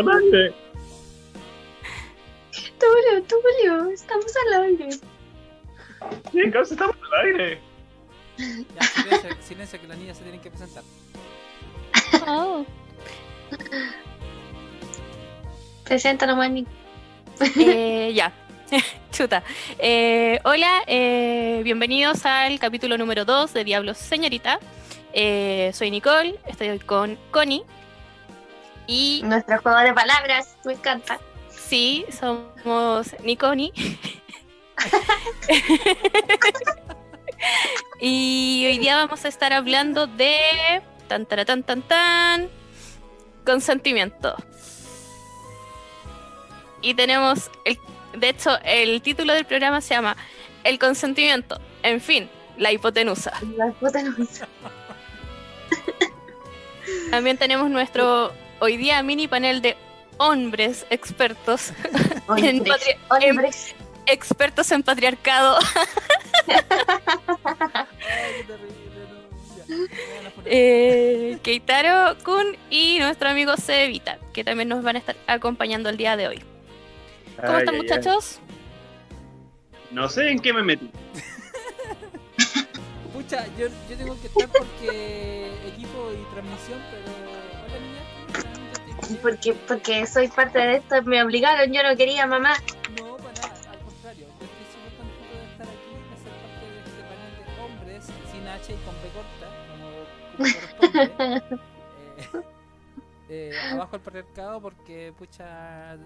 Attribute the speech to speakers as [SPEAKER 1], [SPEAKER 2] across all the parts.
[SPEAKER 1] al aire.
[SPEAKER 2] Tulio, Tulio, estamos al aire.
[SPEAKER 1] Chicos, estamos al aire.
[SPEAKER 3] Ya, silencio, silencio, que las niñas se tienen que presentar.
[SPEAKER 4] Oh.
[SPEAKER 2] Presenta nomás.
[SPEAKER 4] Eh, ya. Chuta. Eh, hola, eh, bienvenidos al capítulo número 2 de Diablos Señorita. Eh, soy Nicole, estoy hoy con Connie. Y
[SPEAKER 2] Nuestro juego de palabras, me encanta.
[SPEAKER 4] sí, somos Niconi. y hoy día vamos a estar hablando de tan tan tan tan consentimiento. Y tenemos el, de hecho el título del programa se llama El consentimiento. En fin, la hipotenusa.
[SPEAKER 2] La no-
[SPEAKER 4] También tenemos nuestro hoy día mini panel de hombres expertos en,
[SPEAKER 2] Hombres,
[SPEAKER 4] en-
[SPEAKER 2] hombres.
[SPEAKER 4] expertos en patriarcado. Eh, Keitaro Kun y nuestro amigo Cevita, que también nos van a estar acompañando el día de hoy. ¿Cómo
[SPEAKER 1] Ay,
[SPEAKER 4] están,
[SPEAKER 1] ay, ay.
[SPEAKER 4] muchachos?
[SPEAKER 1] No sé en qué me metí.
[SPEAKER 3] Pucha, yo, yo tengo que estar porque equipo y transmisión, pero.
[SPEAKER 2] Porque, porque soy parte de esto, me obligaron, yo no quería, mamá.
[SPEAKER 3] No, para nada, al contrario. Yo estoy súper contento de estar aquí, de ser parte de este panel de hombres sin H y con B corta, como, como corresponde. Eh, eh, abajo el patriarcado porque, pucha. Eh,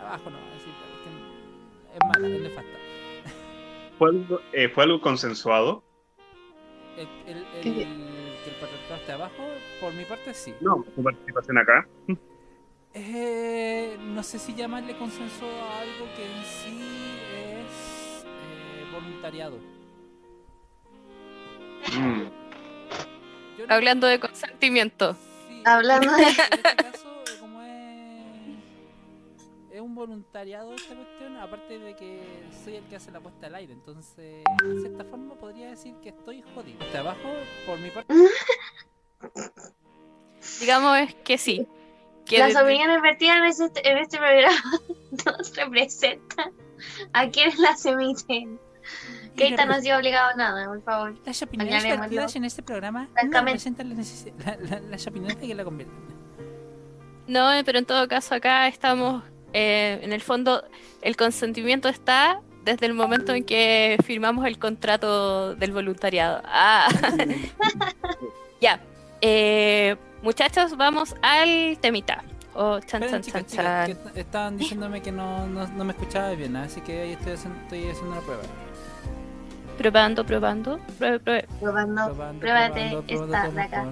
[SPEAKER 3] abajo no, es decir, es, que es mala, es nefasta.
[SPEAKER 1] ¿Fue algo, eh, ¿Fue algo consensuado?
[SPEAKER 3] El, el, el- que el patriarcado esté abajo, por mi parte sí.
[SPEAKER 1] No, tu participación acá.
[SPEAKER 3] Eh, no sé si llamarle consenso a algo que en sí es eh, voluntariado.
[SPEAKER 1] Mm.
[SPEAKER 3] No-
[SPEAKER 4] Hablando de consentimiento.
[SPEAKER 3] sí,
[SPEAKER 2] Hablando
[SPEAKER 3] en
[SPEAKER 2] de-
[SPEAKER 3] este caso, es un voluntariado esta cuestión, aparte de que soy el que hace la puesta al aire, entonces, de cierta forma podría decir que estoy jodido. Hasta abajo, por mi parte,
[SPEAKER 4] Digamos es que sí. Que
[SPEAKER 2] Las
[SPEAKER 4] de-
[SPEAKER 2] opiniones vertidas en este, en este programa nos representan a quienes las emiten. Keita no ha sido obligado a nada, por favor.
[SPEAKER 3] Las opiniones vertidas en este programa no
[SPEAKER 2] Francamente.
[SPEAKER 3] representan las, necesi- la- la- las opiniones de que la convierten.
[SPEAKER 4] No, eh, pero en todo caso acá estamos, eh, en el fondo, el consentimiento está desde el momento en que firmamos el contrato del voluntariado. Ah, ya. Eh, muchachos, vamos al temita. Oh, chan,
[SPEAKER 3] Esperen,
[SPEAKER 4] chan,
[SPEAKER 3] chicas,
[SPEAKER 4] chan,
[SPEAKER 3] chicas,
[SPEAKER 4] chan.
[SPEAKER 3] que est- estaban diciéndome que no, no, no me escuchaba bien, así que ahí estoy haciendo, estoy haciendo una prueba.
[SPEAKER 4] Probando, probando. Pruebe, pruebe.
[SPEAKER 2] Probando,
[SPEAKER 3] Probando,
[SPEAKER 2] pruébate
[SPEAKER 3] probando,
[SPEAKER 2] esta
[SPEAKER 3] probando
[SPEAKER 2] de acá.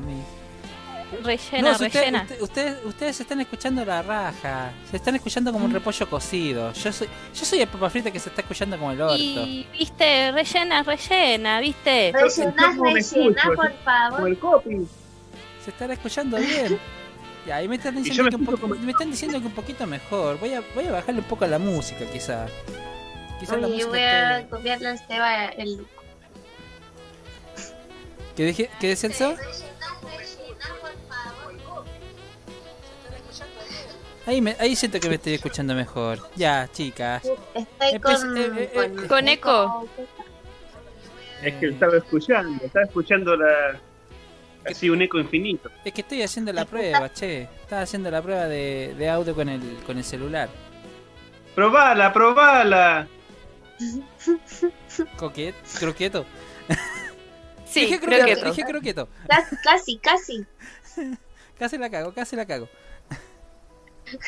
[SPEAKER 4] Rellena,
[SPEAKER 3] No, si usted-
[SPEAKER 4] rellena.
[SPEAKER 3] usted- ustedes, ustedes se están escuchando la raja, se están escuchando como un repollo cocido. Yo soy, yo soy el papa frita que se está escuchando como el orto.
[SPEAKER 4] Y, viste, rellena, rellena, viste.
[SPEAKER 2] Rellená,
[SPEAKER 1] ¿Cómo me
[SPEAKER 2] rellená,
[SPEAKER 1] escucho?
[SPEAKER 2] por
[SPEAKER 1] Como
[SPEAKER 2] favor.
[SPEAKER 1] el copy.
[SPEAKER 3] Se están escuchando bien. Ya, ahí me están diciendo
[SPEAKER 1] me
[SPEAKER 3] que un
[SPEAKER 1] escucho
[SPEAKER 3] poqui-
[SPEAKER 1] como-
[SPEAKER 3] me están diciendo que un poquito mejor. Voy a, voy a bajarle un poco a la música, quizá. Quizá la
[SPEAKER 2] Oye,
[SPEAKER 3] música
[SPEAKER 2] voy a copiarle a Esteban el
[SPEAKER 3] ¿Qué, dije, ¿Qué decía el Ahí, me, ahí siento que me estoy escuchando mejor. Ya, chicas.
[SPEAKER 2] Estoy
[SPEAKER 3] Empe-
[SPEAKER 2] con,
[SPEAKER 3] eh, eh, eh,
[SPEAKER 2] con,
[SPEAKER 4] con eco.
[SPEAKER 1] Es que estaba escuchando, estaba escuchando la. Así un eco infinito.
[SPEAKER 3] Es que estoy haciendo la prueba, che. Estaba haciendo la prueba de, de audio con el, con el celular.
[SPEAKER 1] ¡Probala, probala!
[SPEAKER 3] Coquet, croqueto.
[SPEAKER 4] Sí,
[SPEAKER 3] dije croqueto, dije croqueto.
[SPEAKER 2] Casi, casi, casi.
[SPEAKER 3] Casi la cago, casi la cago.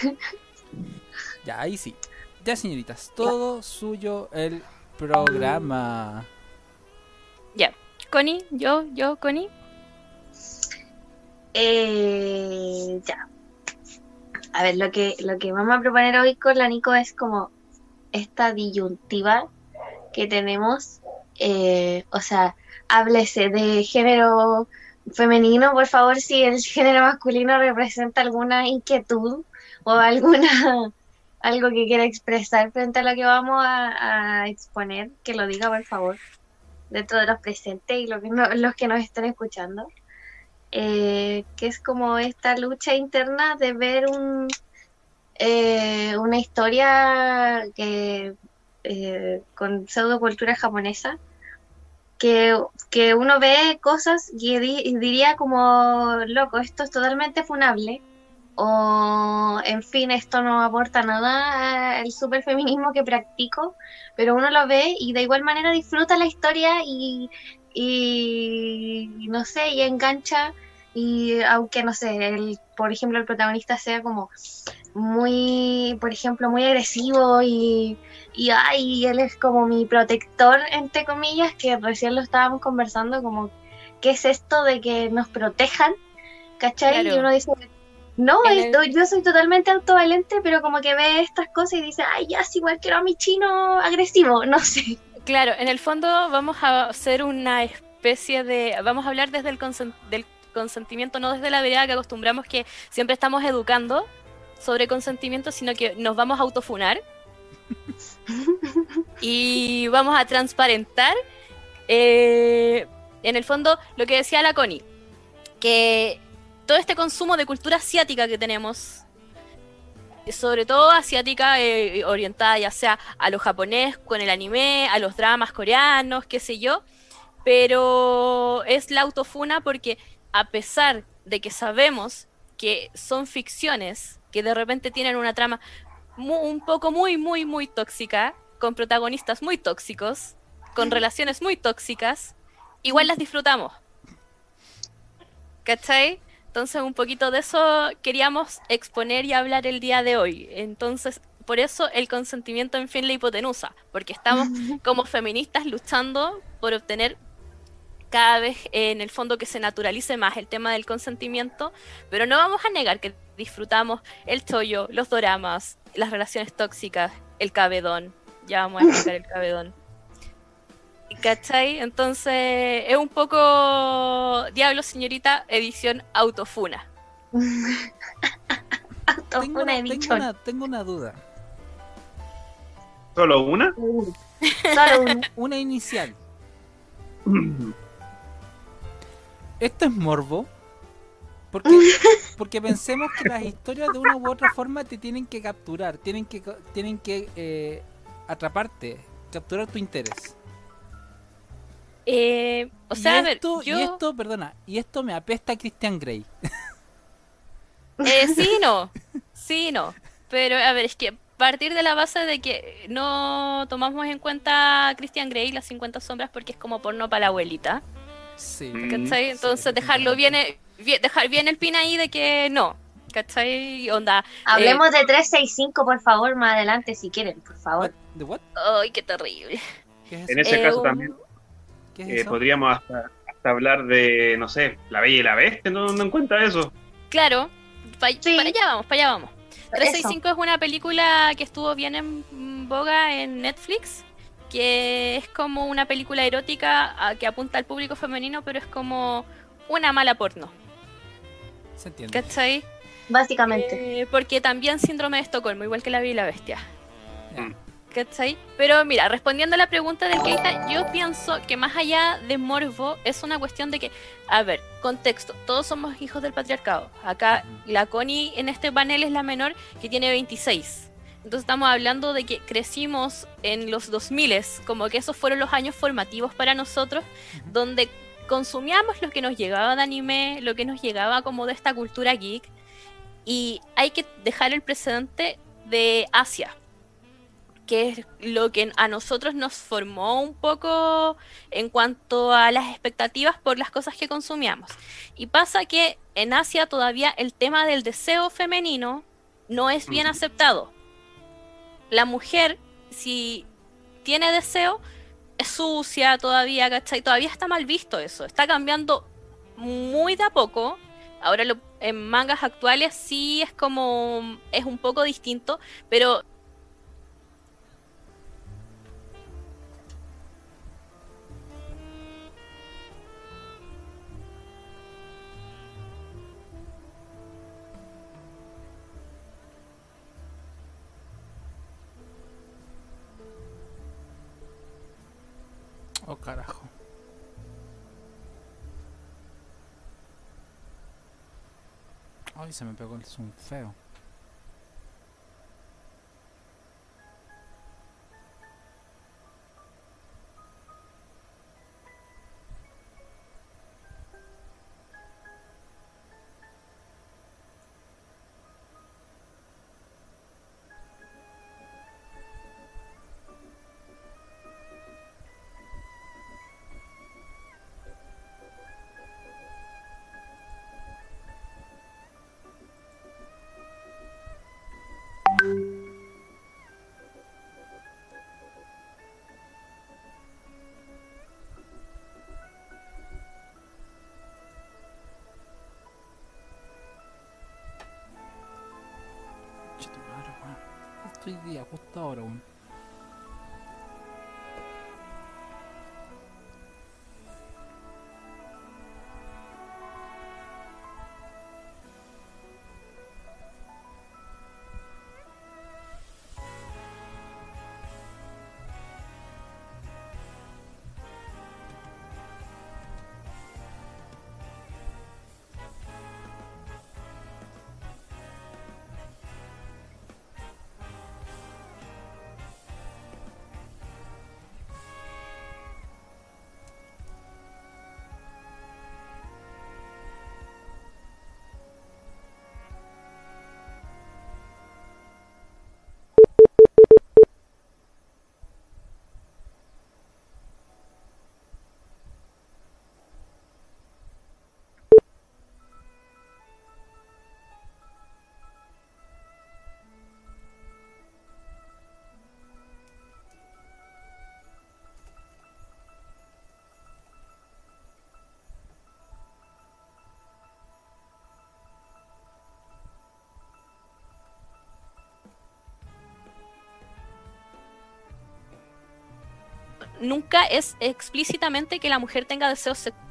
[SPEAKER 3] ya, ahí sí. Ya, señoritas, todo suyo el programa.
[SPEAKER 4] Ya. Connie, yo, yo, Connie.
[SPEAKER 2] Eh, ya. A ver, lo que, lo que vamos a proponer hoy con la Nico es como esta disyuntiva que tenemos. eh, o sea, háblese de género femenino, por favor, si el género masculino representa alguna inquietud o alguna algo que quiera expresar frente a lo que vamos a, exponer, que lo diga, por favor, dentro de los presentes y los que nos estén escuchando. eh, que es como esta lucha interna de ver un, eh, una historia que, eh, con pseudocultura japonesa, que, que uno ve cosas y, y diría como, loco, esto es totalmente funable, o en fin, esto no aporta nada al superfeminismo que practico, pero uno lo ve y de igual manera disfruta la historia y, y no sé, y engancha y aunque no sé, el, por ejemplo el protagonista sea como muy, por ejemplo, muy agresivo y, y ay, él es como mi protector, entre comillas, que recién lo estábamos conversando, como, ¿qué es esto de que nos protejan? ¿Cachai?
[SPEAKER 4] Claro.
[SPEAKER 2] Y uno dice, no,
[SPEAKER 4] el-
[SPEAKER 2] yo soy totalmente autovalente, pero como que ve estas cosas y dice, ay, ya, sí, igual quiero a mi chino agresivo, no sé.
[SPEAKER 4] Claro, en el fondo vamos a hacer una especie de, vamos a hablar desde el consen- del consentimiento, no desde la vereda que acostumbramos que siempre estamos educando sobre consentimiento, sino que nos vamos a autofunar y vamos a transparentar eh, en el fondo lo que decía la Connie, que todo este consumo de cultura asiática que tenemos, sobre todo asiática eh, orientada ya sea a lo japonés con el anime, a los dramas coreanos, qué sé yo, pero es la autofuna porque a pesar de que sabemos que son ficciones que de repente tienen una trama un poco muy, muy, muy tóxica, con protagonistas muy tóxicos, con relaciones muy tóxicas, igual las disfrutamos. ¿Cachai? Entonces un poquito de eso queríamos exponer y hablar el día de hoy. Entonces, por eso el consentimiento en fin la hipotenusa, porque estamos como feministas luchando por obtener cada vez eh, en el fondo que se naturalice más el tema del consentimiento, pero no vamos a negar que disfrutamos el chollo, los doramas, las relaciones tóxicas, el cabedón. Ya vamos a explicar el cabedón. ¿Cachai? Entonces es un poco Diablo Señorita edición autofuna.
[SPEAKER 2] Autofuna
[SPEAKER 3] Tengo una,
[SPEAKER 2] de
[SPEAKER 3] tengo,
[SPEAKER 2] bichón.
[SPEAKER 3] una, tengo una duda.
[SPEAKER 1] ¿Solo una?
[SPEAKER 2] Solo.
[SPEAKER 3] Una inicial. ¿Esto es morbo? Porque, porque pensemos que las historias de una u otra forma te tienen que capturar, tienen que, co- tienen que eh, atraparte, capturar tu interés.
[SPEAKER 4] Eh, o sea,
[SPEAKER 3] y,
[SPEAKER 4] a ver,
[SPEAKER 3] esto,
[SPEAKER 4] yo...
[SPEAKER 3] y esto, perdona, y esto me apesta a Christian Grey.
[SPEAKER 4] Eh, sí y no, sí y no. Pero a ver, es que partir de la base de que no tomamos en cuenta a Christian Grey, las 50 sombras, porque es como porno para la abuelita.
[SPEAKER 3] Sí.
[SPEAKER 4] ¿Cachai?
[SPEAKER 3] Sí,
[SPEAKER 4] Entonces dejarlo bien, eh, bien- dejar bien el pin ahí de que no. ¿Cachai? Onda.
[SPEAKER 2] Hablemos de 365, por favor, más adelante, si quieren, por favor.
[SPEAKER 3] ¿De what?
[SPEAKER 4] Ay, qué terrible.
[SPEAKER 3] ¿Qué es
[SPEAKER 1] En ese
[SPEAKER 4] Eh,
[SPEAKER 1] caso
[SPEAKER 4] un-
[SPEAKER 1] también
[SPEAKER 3] ¿Qué es
[SPEAKER 1] eh,
[SPEAKER 3] eso?
[SPEAKER 1] podríamos hasta, hasta hablar de, no sé, La Bella y la Bestia, no, no en cuenta eso.
[SPEAKER 4] Claro, pa-
[SPEAKER 2] Sí.
[SPEAKER 4] para allá vamos, para allá vamos.
[SPEAKER 2] Eso.
[SPEAKER 4] 365 es una película que estuvo bien en boga en Netflix, que es como una película erótica ah, que apunta al público femenino, pero es como una mala porno,
[SPEAKER 3] Se entiende.
[SPEAKER 4] ¿cachai?
[SPEAKER 2] Básicamente.
[SPEAKER 4] Eh, porque también síndrome de Estocolmo, igual que la Bella y la Bestia. ¿Cachai? Pero mira, respondiendo a la pregunta del Keita, yo pienso que más allá de morbo es una cuestión de que, a ver, contexto, todos somos hijos del patriarcado. Acá la Connie en este panel es la menor que tiene 26. Entonces estamos hablando de que crecimos en los 2000, como que esos fueron los años formativos para nosotros, donde consumíamos lo que nos llegaba de anime, lo que nos llegaba como de esta cultura geek, y hay que dejar el precedente de Asia, que es lo que a nosotros nos formó un poco en cuanto a las expectativas por las cosas que consumíamos. Y pasa que en Asia todavía el tema del deseo femenino no es bien aceptado. La mujer, si tiene deseo, es sucia todavía, ¿cachai? Todavía está mal visto eso. Está cambiando muy de a poco. Ahora lo- en mangas actuales sí es como, es un poco distinto, pero
[SPEAKER 3] Oh, carajo. Ay, se me pegó el zoom feo.
[SPEAKER 4] Nunca es explícitamente que la mujer tenga deseos sexuales.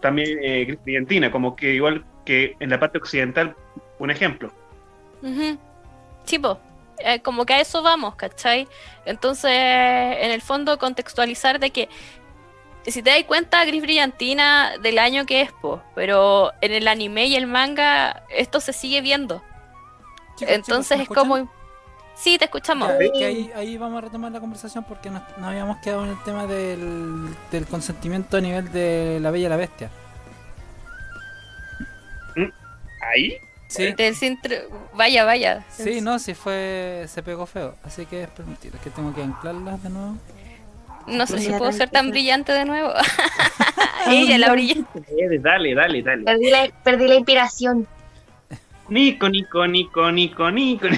[SPEAKER 1] También eh, brillantina, como que igual que en la parte occidental, un ejemplo.
[SPEAKER 4] Ujú. Sí, po. Eh, como que a eso vamos, ¿cachai? Entonces, en el fondo, contextualizar de que, si te das cuenta, Gris Brillantina del año que es, po, pero en el anime y el manga, esto se sigue viendo.
[SPEAKER 3] Chicos,
[SPEAKER 4] Entonces
[SPEAKER 3] chicos,
[SPEAKER 4] es
[SPEAKER 3] ¿me
[SPEAKER 4] como... Sí, te escuchamos.
[SPEAKER 3] Ya, es que ahí, ahí vamos a retomar la conversación porque nos, nos habíamos quedado en el tema del, del consentimiento a nivel de la bella y la bestia.
[SPEAKER 1] Ahí,
[SPEAKER 3] Sí,
[SPEAKER 4] Del centro- Vaya, vaya.
[SPEAKER 3] sí, no, sí fue. Se pegó feo. Así que es permitido. Es que tengo que anclarlas de nuevo.
[SPEAKER 4] No sé si puedo ser tan brillante de nuevo. Ella, la brillante.
[SPEAKER 1] eh, dale, dale, dale.
[SPEAKER 2] Perdí la, perdí la inspiración.
[SPEAKER 1] Nico, Nico, Nico, Nico, Nico.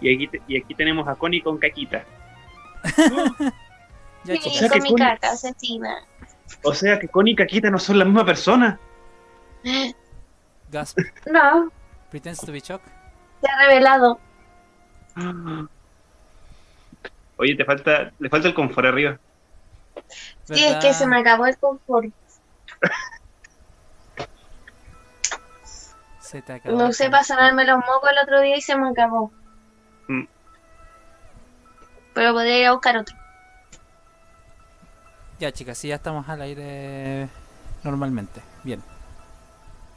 [SPEAKER 1] Y aquí, te- y aquí tenemos a Connie con caquita.
[SPEAKER 2] Sí,
[SPEAKER 3] chicos.
[SPEAKER 1] sea
[SPEAKER 2] con
[SPEAKER 1] que
[SPEAKER 2] mi
[SPEAKER 1] con-
[SPEAKER 2] caca asesina.
[SPEAKER 1] O sea que Connie y caquita no son la misma persona.
[SPEAKER 3] Gasp.
[SPEAKER 2] No,
[SPEAKER 3] Pretends to be shocked.
[SPEAKER 2] se ha revelado.
[SPEAKER 1] Oye, te falta, le falta el confort arriba.
[SPEAKER 2] Sí, es que se me acabó el confort.
[SPEAKER 3] Se te acabó.
[SPEAKER 2] Lo usé para sanarme los mocos el otro día y se me acabó.
[SPEAKER 1] Mm.
[SPEAKER 2] Pero podría ir a buscar otro.
[SPEAKER 3] Ya, chicas, sí, ya estamos al aire normalmente. Bien.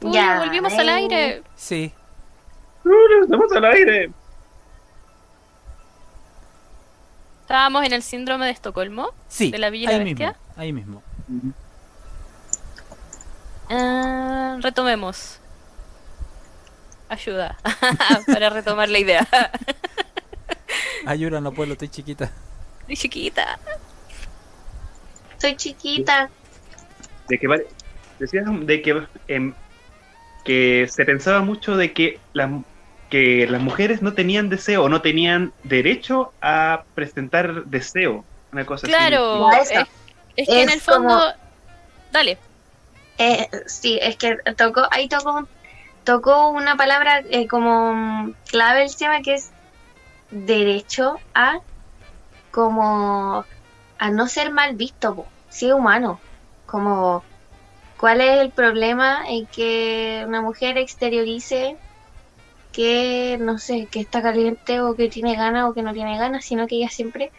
[SPEAKER 4] Uy,
[SPEAKER 2] Ya,
[SPEAKER 4] volvimos al aire.
[SPEAKER 3] Sí,
[SPEAKER 1] ¡Uh, ¡Estamos al aire!
[SPEAKER 4] Estábamos en el síndrome de Estocolmo.
[SPEAKER 3] sí.
[SPEAKER 4] ¿De la Bella y
[SPEAKER 3] ahí
[SPEAKER 4] la
[SPEAKER 3] mismo.
[SPEAKER 4] Bestia?
[SPEAKER 3] Ahí mismo.
[SPEAKER 4] Ah, retomemos. Ayuda para retomar la idea.
[SPEAKER 3] Ayura, no puedo, estoy chiquita.
[SPEAKER 4] Soy chiquita.
[SPEAKER 2] Soy chiquita.
[SPEAKER 1] De que decías de que em, que se pensaba mucho de que las que las mujeres no tenían deseo o no tenían derecho a presentar deseo, una cosa
[SPEAKER 4] Claro.
[SPEAKER 2] Ya, eso.
[SPEAKER 4] Es, es que en el fondo.
[SPEAKER 2] como-
[SPEAKER 4] Dale.
[SPEAKER 2] Eh, sí, es que tocó, ahí tocó, tocó una palabra eh, como mm, clave el tema que es derecho a como a no ser mal visto, po, es humano. Como cuál es el problema en que una mujer exteriorice que no sé, que está caliente o que tiene ganas o que no tiene ganas, sino que ella siempre,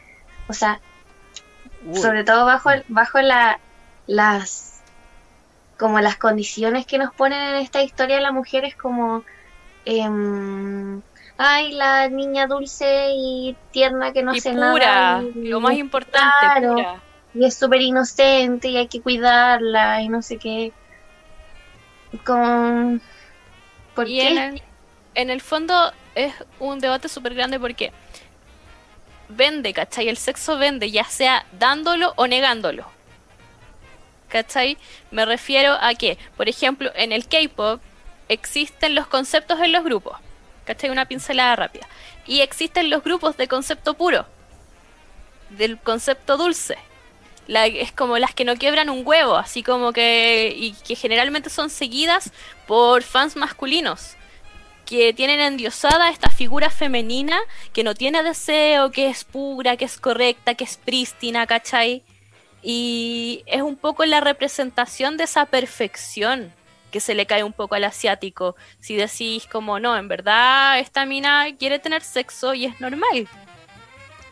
[SPEAKER 2] o sea,
[SPEAKER 3] Uy,
[SPEAKER 2] sobre todo bajo bajo la, las como las condiciones que nos ponen en esta historia las mujeres como em, ay la niña dulce y tierna que no
[SPEAKER 4] y
[SPEAKER 2] hace
[SPEAKER 4] pura.
[SPEAKER 2] nada y,
[SPEAKER 4] Lo más importante,
[SPEAKER 2] Claro.
[SPEAKER 4] pura.
[SPEAKER 2] y es súper inocente y hay que cuidarla y no sé qué con ¿por
[SPEAKER 4] Y
[SPEAKER 2] qué?
[SPEAKER 4] en el, en el fondo es un debate súper grande porque vende, ¿cachai? El sexo vende, ya sea dándolo o negándolo. ¿Cachai? Me refiero a que, por ejemplo, en el K-pop existen los conceptos en los grupos. ¿Cachai? Una pincelada rápida. Y existen los grupos de concepto puro. Del concepto dulce. Es como las que no quiebran un huevo, así como que. y que generalmente son seguidas por fans masculinos que tienen endiosada esta figura femenina que no tiene deseo, que es pura, que es correcta, que es prístina, ¿cachai? Y es un poco la representación de esa perfección que se le cae un poco al asiático. Si decís como no, en verdad esta mina quiere tener sexo y es normal.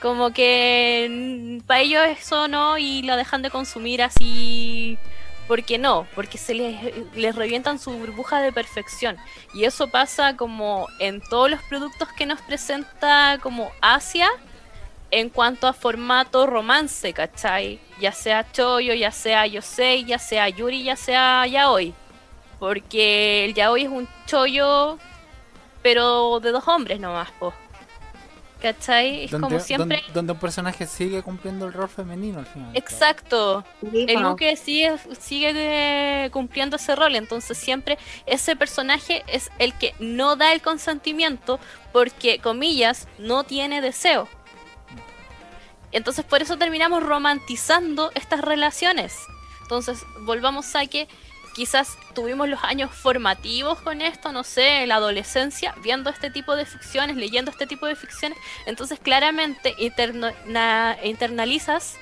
[SPEAKER 4] Como que para ellos eso no y la dejan de consumir así porque no, porque se les, les revientan su burbuja de perfección. Y eso pasa como en todos los productos que nos presenta como Asia en cuanto a formato romance, ¿cachai? Ya sea Choyo, ya sea Yosei, ya sea Yuri, ya sea Yaoi. Porque el Yaoi es un Choyo, pero de dos hombres nomás, po. ¿Cachai? Es como siempre...
[SPEAKER 3] donde- donde un personaje sigue cumpliendo el rol femenino al final.
[SPEAKER 4] Exacto.
[SPEAKER 2] Sí,
[SPEAKER 4] El. Luke sigue, sigue cumpliendo ese rol, entonces siempre ese personaje es el que no da el consentimiento porque, comillas, no tiene deseo. Entonces por eso terminamos romantizando estas relaciones. Entonces volvamos a que quizás tuvimos los años formativos con esto, no sé, la adolescencia, viendo este tipo de ficciones, leyendo este tipo de ficciones. Entonces claramente internalizas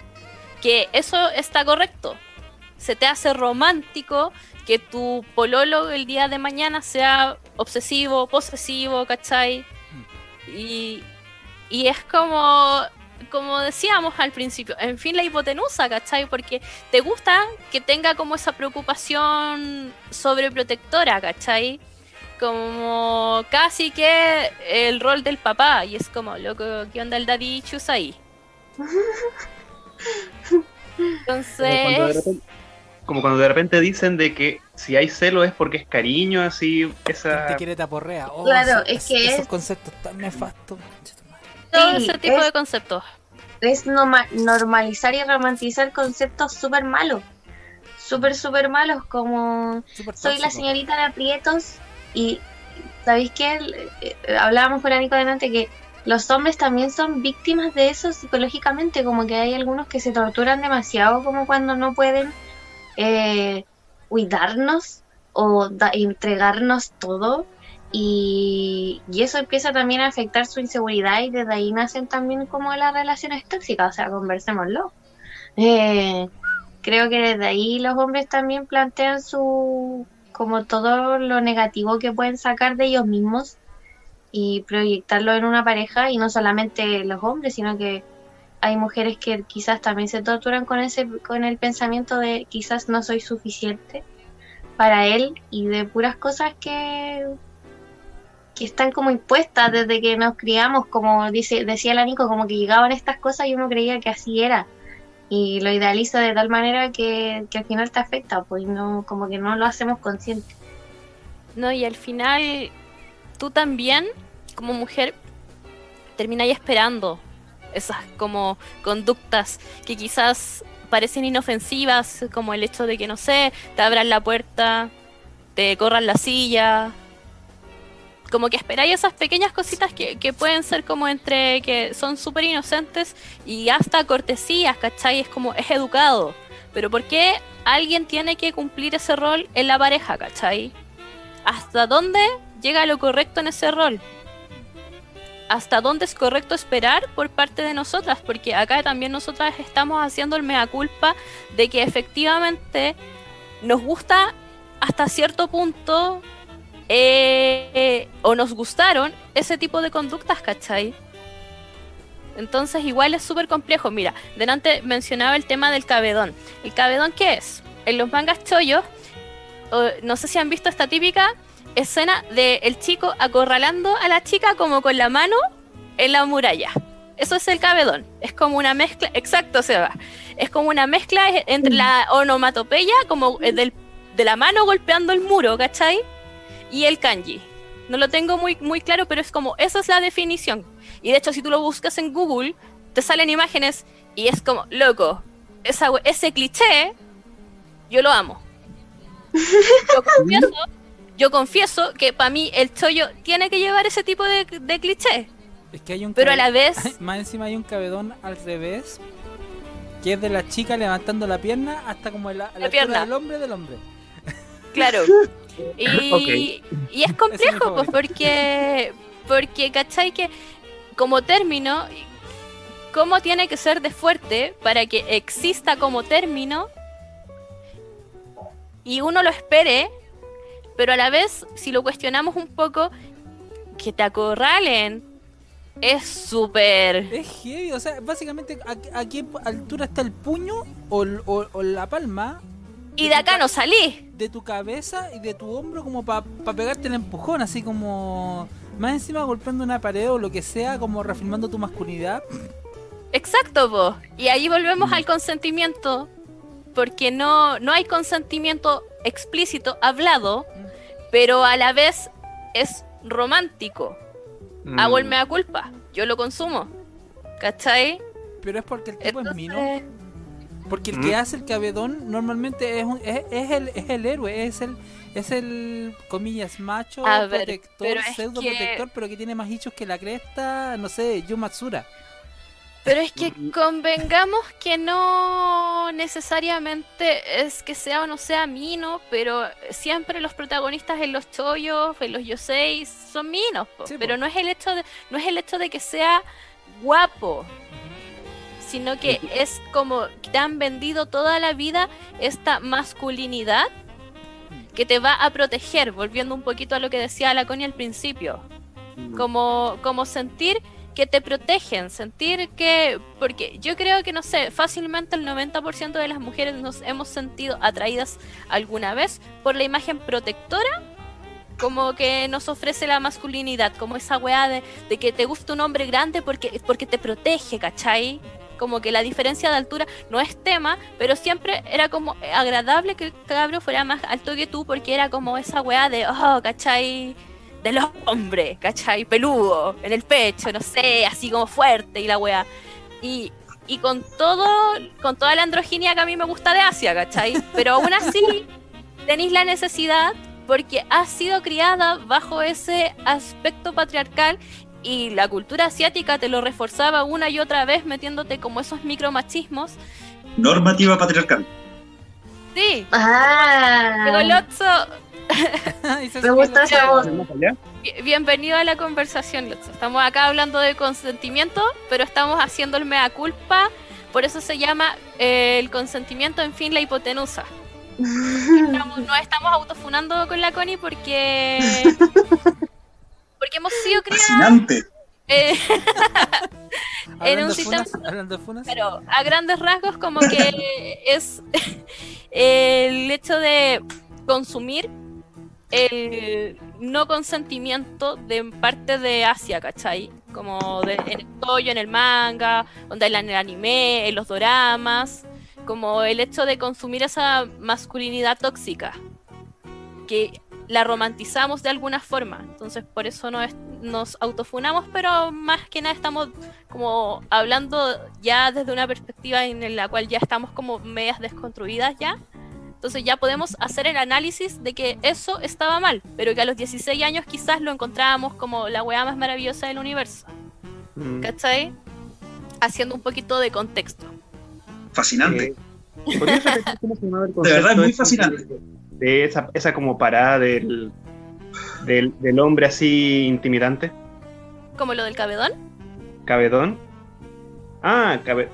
[SPEAKER 4] que eso está correcto. Se te hace romántico que tu pololo el día de mañana sea obsesivo, posesivo, ¿cachai? Y, y es como, como decíamos al principio, en fin, la hipotenusa, ¿cachai? Porque te gusta que tenga como esa preocupación sobreprotectora, ¿cachai? Como casi que el rol del papá, y es como, loco, ¿qué onda el daddy issues ahí?
[SPEAKER 1] Como cuando, de
[SPEAKER 4] Entonces,
[SPEAKER 1] repente, como cuando de repente dicen de que si hay celo es porque es cariño, así,
[SPEAKER 3] ¿Quién
[SPEAKER 1] esa...
[SPEAKER 3] te quiere taporrea? Oh,
[SPEAKER 2] Claro,
[SPEAKER 3] eso-
[SPEAKER 2] es que
[SPEAKER 3] esos
[SPEAKER 2] es-
[SPEAKER 3] conceptos tan nefastos.
[SPEAKER 4] Todo
[SPEAKER 2] Sí,
[SPEAKER 4] ese tipo
[SPEAKER 2] es-
[SPEAKER 4] de conceptos.
[SPEAKER 2] es norma- normalizar y romantizar conceptos súper malos. Súper, súper malos, como soy la señorita de aprietos y ¿sabéis qué? Eh, eh, Hablábamos con Nico delante que los hombres también son víctimas de eso psicológicamente, como que hay algunos que se torturan demasiado como cuando no pueden eh, cuidarnos o da- entregarnos todo y, eso empieza también a afectar su inseguridad y desde ahí nacen también como las relaciones tóxicas, o sea, conversémoslo. Eh, creo que desde ahí los hombres también plantean su como todo lo negativo que pueden sacar de ellos mismos y proyectarlo en una pareja y no solamente los hombres, sino que hay mujeres que quizás también se torturan con ese con el pensamiento de quizás no soy suficiente para él y de puras cosas que que están como impuestas desde que nos criamos, como dice decía la Nico, como que llegaban estas cosas y uno creía que así era y lo idealiza de tal manera que, que al final te afecta, pues no como que no lo hacemos consciente.
[SPEAKER 4] No, y al final tú también, como mujer, termináis esperando esas como conductas que quizás parecen inofensivas, como el hecho de que, no sé, te abran la puerta, te corran la silla. Como que esperáis esas pequeñas cositas que, que pueden ser como entre, que son súper inocentes y hasta cortesías, ¿cachai? Es como, es educado. Pero ¿por qué alguien tiene que cumplir ese rol en la pareja, ¿cachai? ¿Hasta dónde llega lo correcto en ese rol? ¿Hasta dónde es correcto esperar por parte de nosotras? Porque acá también nosotras estamos haciendo el mea culpa de que efectivamente nos gusta hasta cierto punto eh, o nos gustaron ese tipo de conductas, ¿cachai? Entonces igual es súper complejo. Mira, delante mencionaba el tema del cabedón. ¿El cabedón qué es? En los mangas chollos, no sé si han visto esta típica escena de el chico acorralando a la chica como con la mano en la muralla. Eso es el cabedón. Es como una mezcla, exacto, Seba. Es como una mezcla entre la onomatopeya, como eh, del- de la mano golpeando el muro, ¿cachai? Y el kanji. No lo tengo muy, muy claro, pero es como, esa es la definición. Y de hecho, si tú lo buscas en Google, te salen imágenes y es como, loco, esa, ese cliché, yo lo amo. Yo confieso, yo confieso que para mí el chollo tiene que llevar ese tipo de, de cliché.
[SPEAKER 3] Es que hay un
[SPEAKER 4] Pero a la vez,
[SPEAKER 3] Más encima hay un cabedón al revés. Que es de la chica levantando la pierna hasta como la, la, altura
[SPEAKER 4] pierna.
[SPEAKER 3] del hombre del hombre.
[SPEAKER 4] claro. Y, y es complejo, pues, porque, porque, ¿cachai? Que como término, ¿cómo tiene que ser de fuerte para que exista como término y uno lo espere, pero a la vez, si lo cuestionamos un poco, que te acorralen es súper...
[SPEAKER 3] Es heavy, o sea, básicamente a, a qué altura está el puño o, el- o- o la palma
[SPEAKER 4] Y de acá no salí.
[SPEAKER 3] de tu cabeza y de tu hombro como para pegarte el empujón, así como más encima golpeando una pared o lo que sea, como reafirmando tu masculinidad.
[SPEAKER 4] Exacto, po. Y ahí volvemos al consentimiento, porque no, no hay consentimiento explícito, hablado, pero a la vez es romántico.
[SPEAKER 1] Mm.
[SPEAKER 4] Hago el mea culpa, yo lo consumo. ¿Cachai?
[SPEAKER 3] Pero es porque el tipo es mino. Porque el
[SPEAKER 1] Mm.
[SPEAKER 3] que hace el cabedón normalmente es, un- es, es el, es el héroe, es el, es el, comillas, macho,
[SPEAKER 4] A
[SPEAKER 3] protector, pseudo
[SPEAKER 4] que-
[SPEAKER 3] protector, pero que tiene más hechos que la cresta, no sé, Yu Matsura.
[SPEAKER 4] Pero es que convengamos que no necesariamente es que sea o no sea mino, pero siempre los protagonistas en los chollos, en los yoseis, son minos, po.
[SPEAKER 3] Sí, po.
[SPEAKER 4] pero no es el hecho de, no es el hecho de que sea guapo, sino que es como que te han vendido toda la vida esta masculinidad que te va a proteger, volviendo un poquito a lo que decía la Connie al principio como, como sentir que te protegen, sentir que, porque yo creo que, no sé, fácilmente el 90% de las mujeres nos hemos sentido atraídas alguna vez por la imagen protectora, como que nos ofrece la masculinidad, como esa weá de, de que te gusta un hombre grande porque, porque te protege, ¿cachai? Como que la diferencia de altura no es tema, pero siempre era como agradable que el cabro fuera más alto que tú porque era como esa weá de, oh, ¿cachai? del hombre, ¿cachai? Peludo, en el pecho, no sé, así como fuerte y la weá. Y, y con todo, con toda la androginia que a mí me gusta de Asia, ¿cachai? Pero aún así tenéis la necesidad porque has sido criada bajo ese aspecto patriarcal y la cultura asiática te lo reforzaba una y otra vez metiéndote como esos micromachismos.
[SPEAKER 5] Normativa patriarcal.
[SPEAKER 4] Sí,
[SPEAKER 2] Ah,
[SPEAKER 3] Dice
[SPEAKER 2] Me gustó
[SPEAKER 3] Sofía
[SPEAKER 2] esa voz.
[SPEAKER 4] Bienvenido a la conversación, Lutz. Estamos acá hablando de consentimiento, pero estamos haciendo el mea culpa. Por eso se llama eh, el consentimiento, en fin, la hipotenusa. Estamos- nos estamos autofunando con la Connie porque. Porque hemos sido
[SPEAKER 5] Fascinante.
[SPEAKER 4] eh, en un sistema.
[SPEAKER 3] funas, hablando de funas,
[SPEAKER 4] Pero a grandes rasgos, como que es el hecho de consumir el no consentimiento de parte de Asia, ¿cachai? Como de, en el toyo, en el manga, onda en el anime, en los doramas, como el hecho de consumir esa masculinidad tóxica, que la romantizamos de alguna forma. Entonces, por eso no es- nos autofunamos, pero más que nada estamos como hablando ya desde una perspectiva en la cual ya estamos como medias desconstruidas ya. Entonces ya podemos hacer el análisis de que eso estaba mal, pero que a los 16 años quizás lo encontrábamos como la weá más maravillosa del universo.
[SPEAKER 1] Mm.
[SPEAKER 4] ¿Cachai? Haciendo un poquito de contexto.
[SPEAKER 5] Fascinante.
[SPEAKER 1] Eh, ¿podrías repetir cómo se llamaba el
[SPEAKER 5] De verdad,
[SPEAKER 1] concepto
[SPEAKER 5] muy
[SPEAKER 1] ese
[SPEAKER 5] fascinante.
[SPEAKER 1] De, esa, esa como parada del, del, del hombre así intimidante,
[SPEAKER 4] Como lo del cabedón.
[SPEAKER 1] cabedón. Ah, cabe-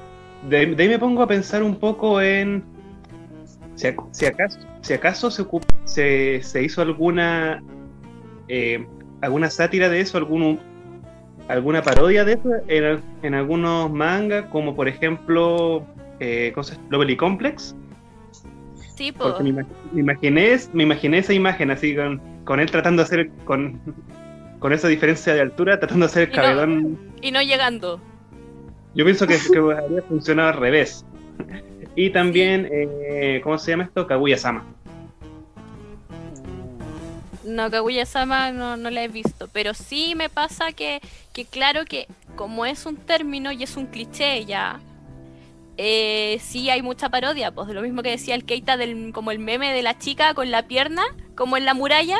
[SPEAKER 1] de, de ahí me pongo a pensar un poco en si, ac- si acaso, si acaso se, se, se hizo alguna eh, alguna sátira de eso, algún, alguna parodia de eso en, en algunos mangas, como por ejemplo eh, ¿cómo se llama? Lovely Complex. Porque me, imag- me imaginé, me imaginé esa imagen así con, con él tratando de hacer con, con esa diferencia de altura, tratando de hacer el
[SPEAKER 4] Y no. y no llegando.
[SPEAKER 1] Yo pienso que, que habría funcionado al revés. Y también, eh, ¿cómo se llama esto? Kaguya-sama.
[SPEAKER 4] No, Kaguya-sama no, no la he visto, pero sí me pasa que, que claro que como es un término y es un cliché ya, eh, sí hay mucha parodia, pues de lo mismo que decía el Keita del como el meme de la chica con la pierna, como en la muralla,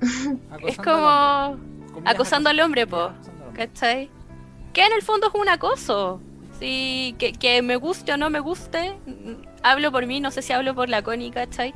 [SPEAKER 4] es
[SPEAKER 3] acosando al
[SPEAKER 4] como.
[SPEAKER 3] Comillas,
[SPEAKER 4] acosando al hombre, po,
[SPEAKER 3] al.
[SPEAKER 4] ¿cachai? Que en el fondo es un acoso. Sí, que, que me guste o no me guste, mm, hablo por mí, no sé si hablo por la Connie, ¿cachai?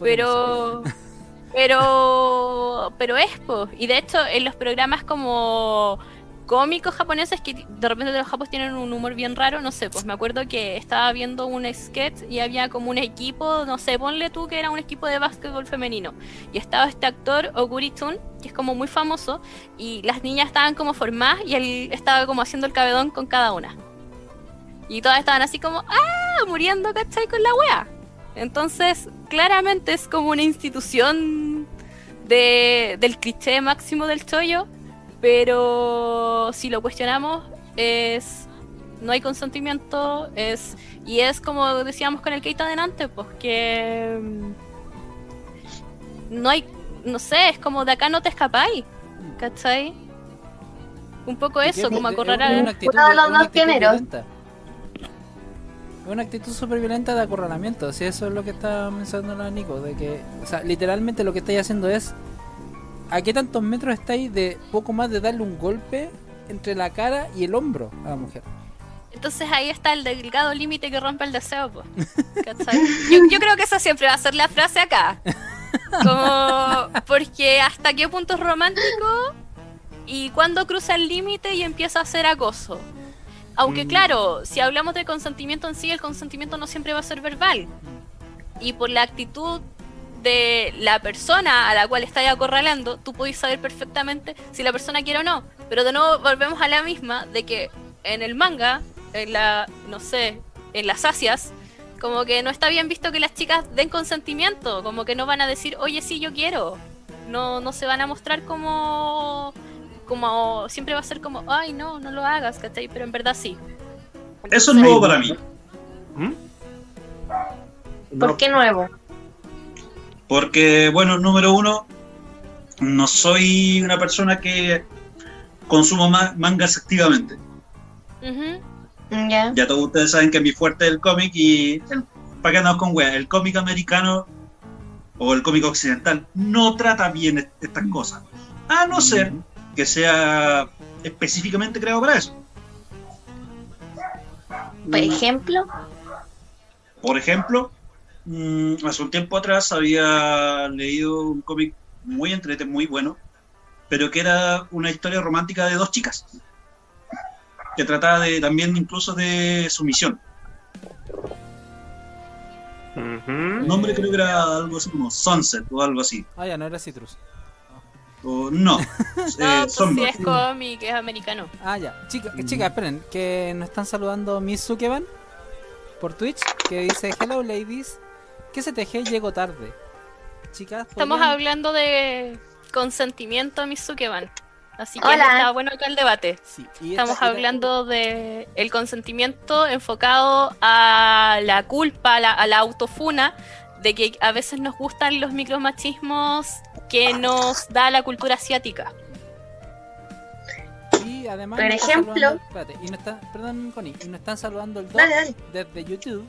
[SPEAKER 4] Pero pero pero es po. y de hecho en los programas como cómicos japoneses que de repente los japoneses tienen un humor bien raro no sé pues me acuerdo que estaba viendo un sketch y había como un equipo no sé ponle tú que era un equipo de básquetbol femenino y estaba este actor Oguri Tsun que es como muy famoso y las niñas estaban como formadas y él estaba como haciendo el cabedón con cada una y todas estaban así como ah muriendo ¿cachai? con la wea entonces, claramente es como una institución de, del cliché máximo del chollo, pero si lo cuestionamos es no hay consentimiento, es y es como decíamos con el Keita delante, pues que mm, no hay, no sé, es como de acá no te escapáis, ¿cachai? Un poco eso,
[SPEAKER 3] es-
[SPEAKER 4] como acorralar
[SPEAKER 3] es
[SPEAKER 4] a-
[SPEAKER 3] una actitud-
[SPEAKER 2] Uno de los dos.
[SPEAKER 3] Es una actitud súper violenta de acorralamiento. Si eso es lo que está mencionando la Nico. De que, o sea, literalmente lo que estáis haciendo es. ¿A qué tantos metros estáis de poco más de darle un golpe entre la cara y el hombro a la mujer?
[SPEAKER 4] Entonces ahí está el delgado límite que rompe el deseo, pues. Yo, yo creo que esa siempre va a ser la frase acá. Como, porque hasta qué punto es romántico y cuándo cruza el límite y empieza a ser acoso. Aunque
[SPEAKER 1] Mm.
[SPEAKER 4] claro, si hablamos de consentimiento en sí, el consentimiento no siempre va a ser verbal. Y por la actitud de la persona a la cual estáis acorralando, tú podéis saber perfectamente si la persona quiere o no. Pero de nuevo volvemos a la misma de que en el manga, en la, no sé, en las asias, como que no está bien visto que las chicas den consentimiento, como que no van a decir, oye, sí, yo quiero. No, no se van a mostrar como, como, siempre va a ser como, ay, no, no lo hagas, ¿cachai? Pero en verdad sí.
[SPEAKER 5] Eso es nuevo para mí.
[SPEAKER 1] ¿Mm?
[SPEAKER 2] ¿Por
[SPEAKER 1] No,
[SPEAKER 2] qué nuevo?
[SPEAKER 5] Porque, bueno, número uno, no soy una persona que consumo ma- mangas activamente.
[SPEAKER 2] Ya.
[SPEAKER 5] Ya todos ustedes saben que mi fuerte es el cómic y el, para qué andamos con wea, el cómic americano o el cómic occidental no trata bien est- estas cosas. A no ser que sea específicamente creado para eso.
[SPEAKER 2] Por ejemplo,
[SPEAKER 5] Por ejemplo, mm, hace un tiempo atrás había leído un cómic muy entretenido, muy bueno, pero que era una historia romántica de dos chicas, que trataba de, también incluso de sumisión.
[SPEAKER 1] Ujú.
[SPEAKER 5] El nombre creo que era algo así como Sunset o algo así.
[SPEAKER 3] Ah, ya, no era Citrus.
[SPEAKER 5] O, no,
[SPEAKER 4] No,
[SPEAKER 5] eh,
[SPEAKER 4] pues si
[SPEAKER 5] Sunbird.
[SPEAKER 4] es cómic, es americano.
[SPEAKER 3] Ah, ya. Chica, chicas, esperen, que nos están saludando Miss Sukeban por Twitch, que dice, hello ladies, ¿qué se teje? Llego tarde. Chicas,
[SPEAKER 4] Estamos
[SPEAKER 3] ¿podrían-
[SPEAKER 4] hablando de consentimiento, Mizukeban. Así que
[SPEAKER 2] Hola.
[SPEAKER 4] está bueno acá el debate.
[SPEAKER 3] Sí, y
[SPEAKER 4] Estamos hablando de el consentimiento enfocado a la culpa, a la, a la autofuna, de que a veces nos gustan los micromachismos que nos da la cultura asiática.
[SPEAKER 3] Y además
[SPEAKER 2] Por
[SPEAKER 3] nos
[SPEAKER 2] ejemplo-
[SPEAKER 3] saludando- espérate, y nos está, perdón, Connie, y nos están saludando el 2
[SPEAKER 2] Dale, dale.
[SPEAKER 3] desde YouTube,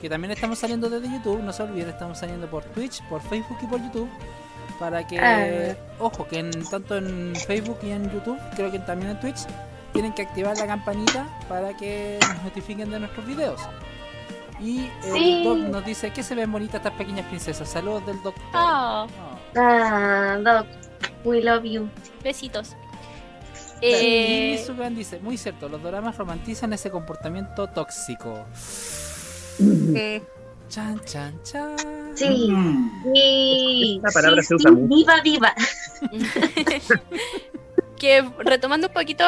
[SPEAKER 3] que también estamos saliendo desde YouTube, no se olviden, estamos saliendo por Twitch, por Facebook y por YouTube, para que,
[SPEAKER 2] Ah.
[SPEAKER 3] ojo, que en, tanto en Facebook y en YouTube, creo que también en Twitch, tienen que activar la campanita para que nos notifiquen de nuestros videos. Y el
[SPEAKER 2] Sí.
[SPEAKER 3] Doc nos dice que se ven bonitas estas pequeñas princesas. Saludos del doctor.
[SPEAKER 4] Ah,
[SPEAKER 2] Ah, Doc, we love you.
[SPEAKER 4] besitos.
[SPEAKER 3] y
[SPEAKER 4] Eh,
[SPEAKER 3] Mizugan dice, muy cierto, los dramas romantizan ese comportamiento tóxico.
[SPEAKER 4] Mm,
[SPEAKER 3] Chan, chan, chan.
[SPEAKER 2] Sí.
[SPEAKER 5] Mm.
[SPEAKER 2] Sí,
[SPEAKER 1] Esta palabra
[SPEAKER 2] sí,
[SPEAKER 1] se usa
[SPEAKER 2] sí,
[SPEAKER 1] mucho.
[SPEAKER 2] Viva, viva.
[SPEAKER 4] que retomando un poquito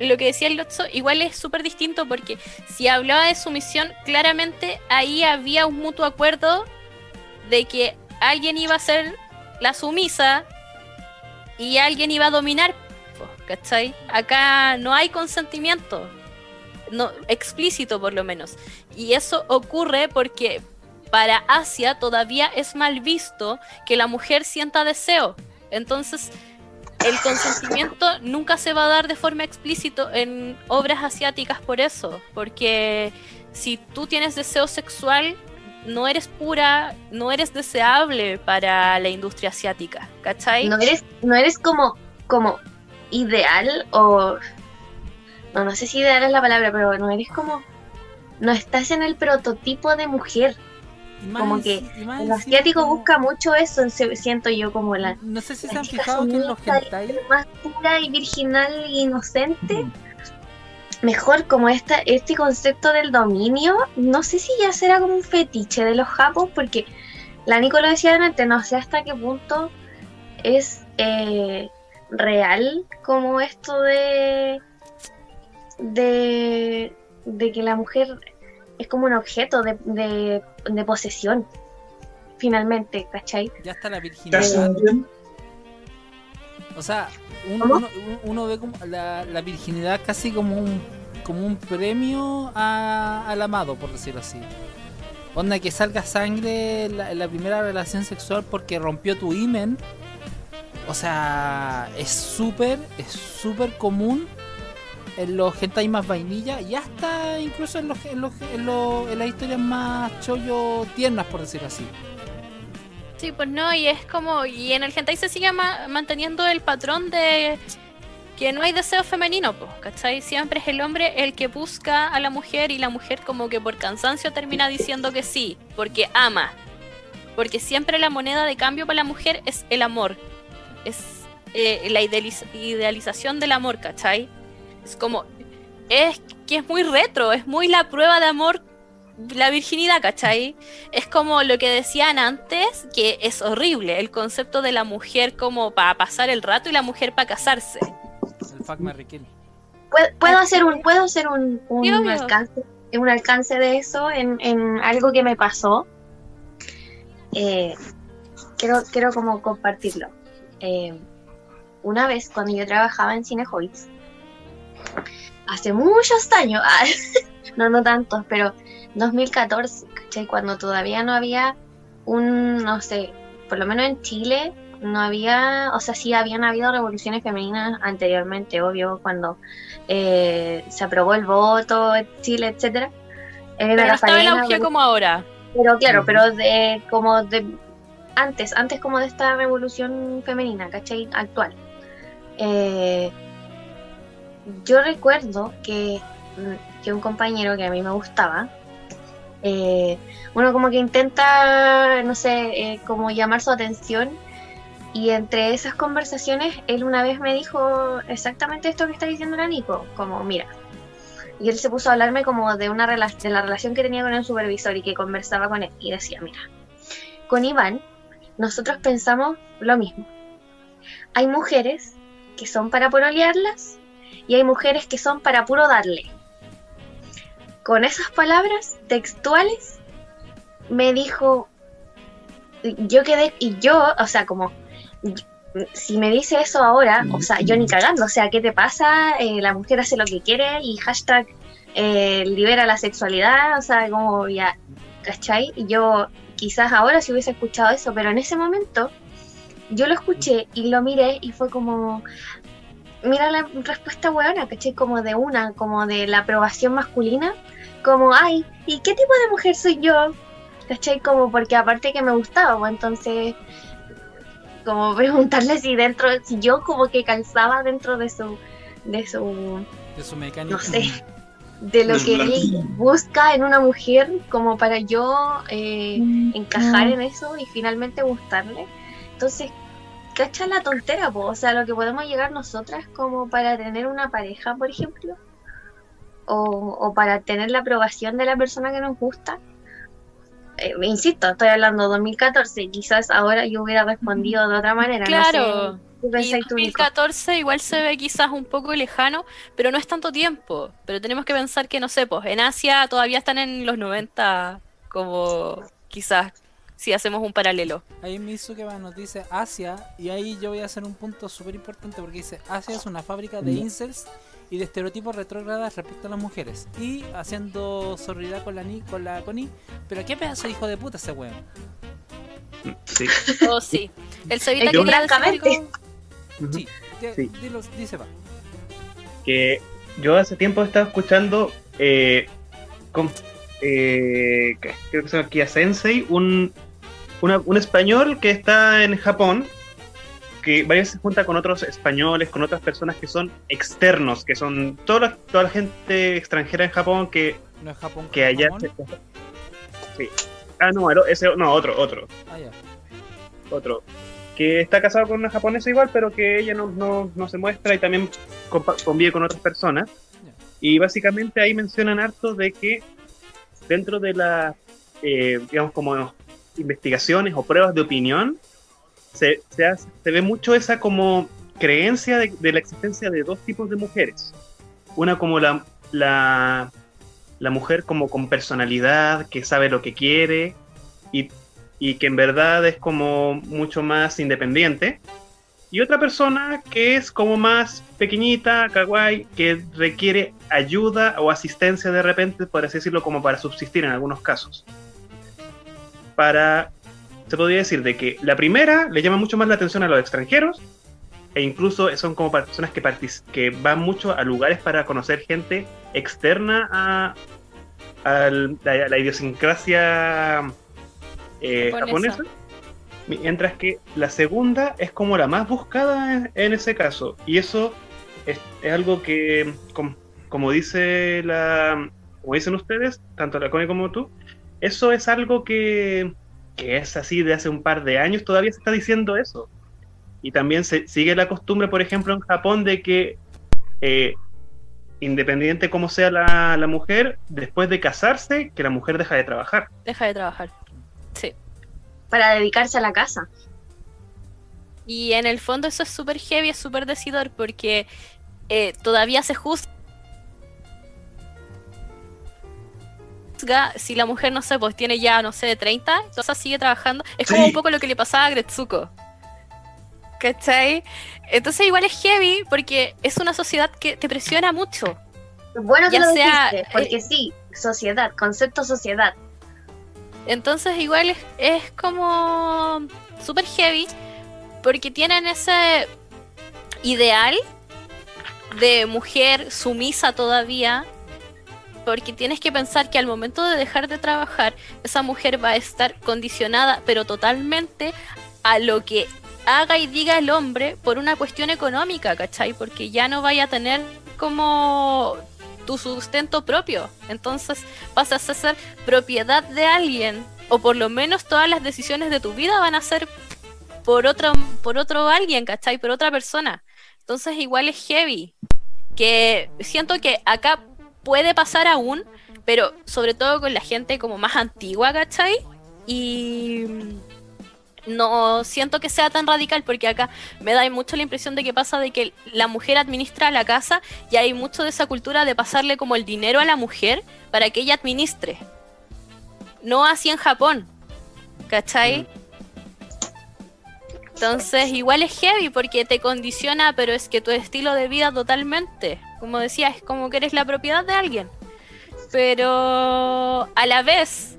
[SPEAKER 4] lo que decía el Lotso, igual es súper distinto porque si hablaba de sumisión, claramente ahí había un mutuo acuerdo de que alguien iba a ser la sumisa y alguien iba a dominar, ¿cachai? Acá no hay consentimiento, no, explícito por lo menos. Y eso ocurre porque para Asia todavía es mal visto que la mujer sienta deseo. Entonces, el consentimiento nunca se va a dar de forma explícita en obras asiáticas por eso, porque si tú tienes deseo sexual, no eres pura, no eres deseable para la industria asiática, ¿cachai?
[SPEAKER 2] No eres, no eres como, como ideal o no, no sé si ideal es la palabra, pero no eres como, no estás en el prototipo de mujer.
[SPEAKER 3] Más
[SPEAKER 2] como que
[SPEAKER 3] más
[SPEAKER 2] El asiático
[SPEAKER 3] como-
[SPEAKER 2] busca mucho eso, siento yo como la,
[SPEAKER 3] No sé si se han fijado que en los hentai...
[SPEAKER 2] más pura y virginal e inocente. Mejor como esta, este concepto del dominio, no sé si ya será como un fetiche de los japos, porque la Nico lo decía antes, no sé hasta qué punto es eh, real como esto de, de, de que la mujer es como un objeto de, de, de posesión, finalmente, ¿cachai?
[SPEAKER 3] Ya está la
[SPEAKER 5] ¿Te
[SPEAKER 3] virginidad. O sea, uno, uno ve como la, la virginidad casi como un, como un premio a- al amado, por decirlo así. Onda que salga sangre en la, en la primera relación sexual porque rompió tu imen. O sea, es súper, es súper común en los hentai más vainilla y hasta incluso en, los, en, los- en los- en las historias más chollo tiernas, por decirlo así.
[SPEAKER 4] Sí, pues no, y es como, y en el hentai se sigue ma- manteniendo el patrón de que no hay deseo femenino, pues, ¿cachai? Siempre es el hombre el que busca a la mujer y la mujer como que por cansancio termina diciendo que sí, porque ama. Porque siempre la moneda de cambio para la mujer es el amor. Es eh, la idealiz- idealización del amor, ¿cachai? Es como, es que es muy retro, es muy la prueba de amor, la virginidad, ¿cachai? Es como lo que decían antes, que es horrible, el concepto de la mujer como para pasar el rato y la mujer para casarse.
[SPEAKER 3] El fuck Mary Kill.
[SPEAKER 2] Puedo, puedo hacer un, puedo hacer un, un
[SPEAKER 4] Sí,
[SPEAKER 2] alcance, un alcance de eso en, en algo que me pasó. Eh, quiero, quiero como compartirlo. Eh, una vez cuando yo trabajaba en Cine Hobbits, hace muchos años, ah, no, no tantos, pero 2014, ¿cachai? Cuando todavía no había un, no sé, por lo menos en Chile, no había, o sea, sí habían habido revoluciones femeninas anteriormente, obvio, cuando eh, se aprobó el voto en Chile, etcétera. Elena
[SPEAKER 4] Pero no estaba
[SPEAKER 2] Rafaela,
[SPEAKER 4] auge como ahora.
[SPEAKER 2] pero claro, pero de como de antes, antes como de esta revolución femenina, ¿cachai? Actual. Eh, yo recuerdo que, mm, que un compañero que a mí me gustaba eh, uno como que intenta, no sé, eh, como llamar su atención. Y entre esas conversaciones, él una vez me dijo exactamente esto que está diciendo la Nico, como, mira, y él se puso a hablarme como de una de la relación que tenía con el supervisor y que conversaba con él y decía, mira, con Iván nosotros pensamos lo mismo. Hay mujeres que son para pololearlas y hay mujeres que son para puro darle. Con esas palabras textuales me dijo, yo quedé, y yo, o sea, como, si me dice eso ahora, o sea, yo ni cagando, o sea, ¿qué te pasa? Eh, la mujer hace lo que quiere y hashtag eh, libera la sexualidad, o sea, como ya, ¿cachai? Yo quizás ahora si hubiese escuchado eso, pero en ese momento yo lo escuché y lo miré y fue como, mira la respuesta buena, ¿cachai? Como de una, como de la aprobación masculina, como, ay, ¿y qué tipo de mujer soy yo? ¿Cachai? Como porque aparte que me gustaba, pues entonces, como preguntarle si dentro, si yo como que calzaba dentro de su, de su,
[SPEAKER 3] De su mecánica.
[SPEAKER 2] no sé, de lo que él busca en una mujer, como para yo eh, encajar en eso y finalmente gustarle. Entonces, cacha la tontera, po? o sea, lo que podemos llegar nosotras como para tener una pareja, por ejemplo, o, o para tener la aprobación de la persona que nos gusta. Eh, insisto, estoy hablando 2014, quizás ahora yo hubiera respondido de otra manera.
[SPEAKER 4] Claro.
[SPEAKER 2] No sé, ¿qué
[SPEAKER 4] Y
[SPEAKER 2] pensáis tú, Nico?
[SPEAKER 4] 2014 igual se ve quizás un poco lejano, pero no es tanto tiempo. Pero tenemos que pensar que, no sé, pues en Asia todavía están en los 90, como quizás si hacemos un paralelo.
[SPEAKER 3] Ahí Mizuke nos dice Asia, y ahí yo voy a hacer un punto súper importante porque dice Asia es una fábrica de incels y de estereotipos retrógradas respecto a las mujeres. Y haciendo sororidad con la Ni, con la Connie, pero qué pedazo de hijo de puta ese weón.
[SPEAKER 1] Sí.
[SPEAKER 4] Oh, sí. El quería decir
[SPEAKER 2] francamente.
[SPEAKER 3] Sí,
[SPEAKER 1] Sí.
[SPEAKER 3] dilo, dice va.
[SPEAKER 1] que yo hace tiempo estaba escuchando eh, con, eh, que- creo que se llama Kia Sensei, un, una- un español que está en Japón, que varias se junta con otros españoles, con otras personas que son externos, que son toda la, toda la gente extranjera en Japón que,
[SPEAKER 3] No es Japón
[SPEAKER 1] que allá... Sí. Ah, no, ese, no, otro, otro.
[SPEAKER 3] Ah, ya.
[SPEAKER 1] otro que está casado con una japonesa igual, pero que ella no, no, no se muestra y también convive con otras personas.
[SPEAKER 3] Ya.
[SPEAKER 1] Y básicamente ahí mencionan harto de que dentro de las, eh, digamos, como investigaciones o pruebas de opinión, se, se, hace- se ve mucho esa como creencia de, la existencia de dos tipos de mujeres. Una como la, la, mujer como con personalidad, que sabe lo que quiere y y que en verdad es como mucho más independiente. Y otra persona que es como más pequeñita, que requiere ayuda o asistencia de repente, por así decirlo, como para subsistir en algunos casos. Para, se podría decir de que la primera le llama mucho más la atención a los extranjeros e incluso son como personas que, que van mucho a lugares para conocer gente externa a, a la, la idiosincrasia eh, Japonesa. Mientras que la segunda es como la más buscada en, en ese caso. Y eso es, es algo que, com- como dice la, como dicen ustedes, tanto la Connie como tú, eso es algo que, que es así de hace un par de años, todavía se está diciendo eso. Y también se sigue la costumbre, por ejemplo, en Japón, de que eh, independiente como sea la, la mujer, después de casarse, que la mujer deja de trabajar.
[SPEAKER 4] Deja de trabajar. Sí.
[SPEAKER 2] Para dedicarse a la casa.
[SPEAKER 4] Y en el fondo eso es súper heavy, es súper decidor porque eh, todavía se juzga si la mujer, no sé, pues tiene ya, no sé, 30, entonces sigue trabajando. Es como
[SPEAKER 5] Sí.
[SPEAKER 4] un poco lo que le pasaba a Gretsuko. ¿Cachai? Entonces igual es heavy porque es una sociedad que te presiona mucho.
[SPEAKER 2] Bueno que
[SPEAKER 4] Ya
[SPEAKER 2] lo
[SPEAKER 4] sea,
[SPEAKER 2] dijiste, porque sí, sociedad, concepto sociedad.
[SPEAKER 4] Entonces igual es, es como súper heavy porque tienen ese ideal de mujer sumisa todavía porque tienes que pensar que al momento de dejar de trabajar esa mujer va a estar condicionada pero totalmente a lo que haga y diga el hombre por una cuestión económica, ¿cachai? Porque ya no vaya a tener como tu sustento propio. Entonces pasas a ser propiedad de alguien. O por lo menos todas las decisiones de tu vida van a ser por otro, por otro alguien, ¿cachai? Por otra persona. Entonces igual es heavy. Que siento que acá puede pasar aún, pero sobre todo con la gente como más antigua, ¿cachai? Y no siento que sea tan radical porque acá me da mucho la impresión de que pasa de que la mujer administra la casa y hay mucho de esa cultura de pasarle como el dinero a la mujer para que ella administre. No así en Japón, ¿cachai? Entonces igual es heavy porque te condiciona, pero es que tu estilo de vida totalmente, como decía, es como que eres la propiedad de alguien. Pero a la vez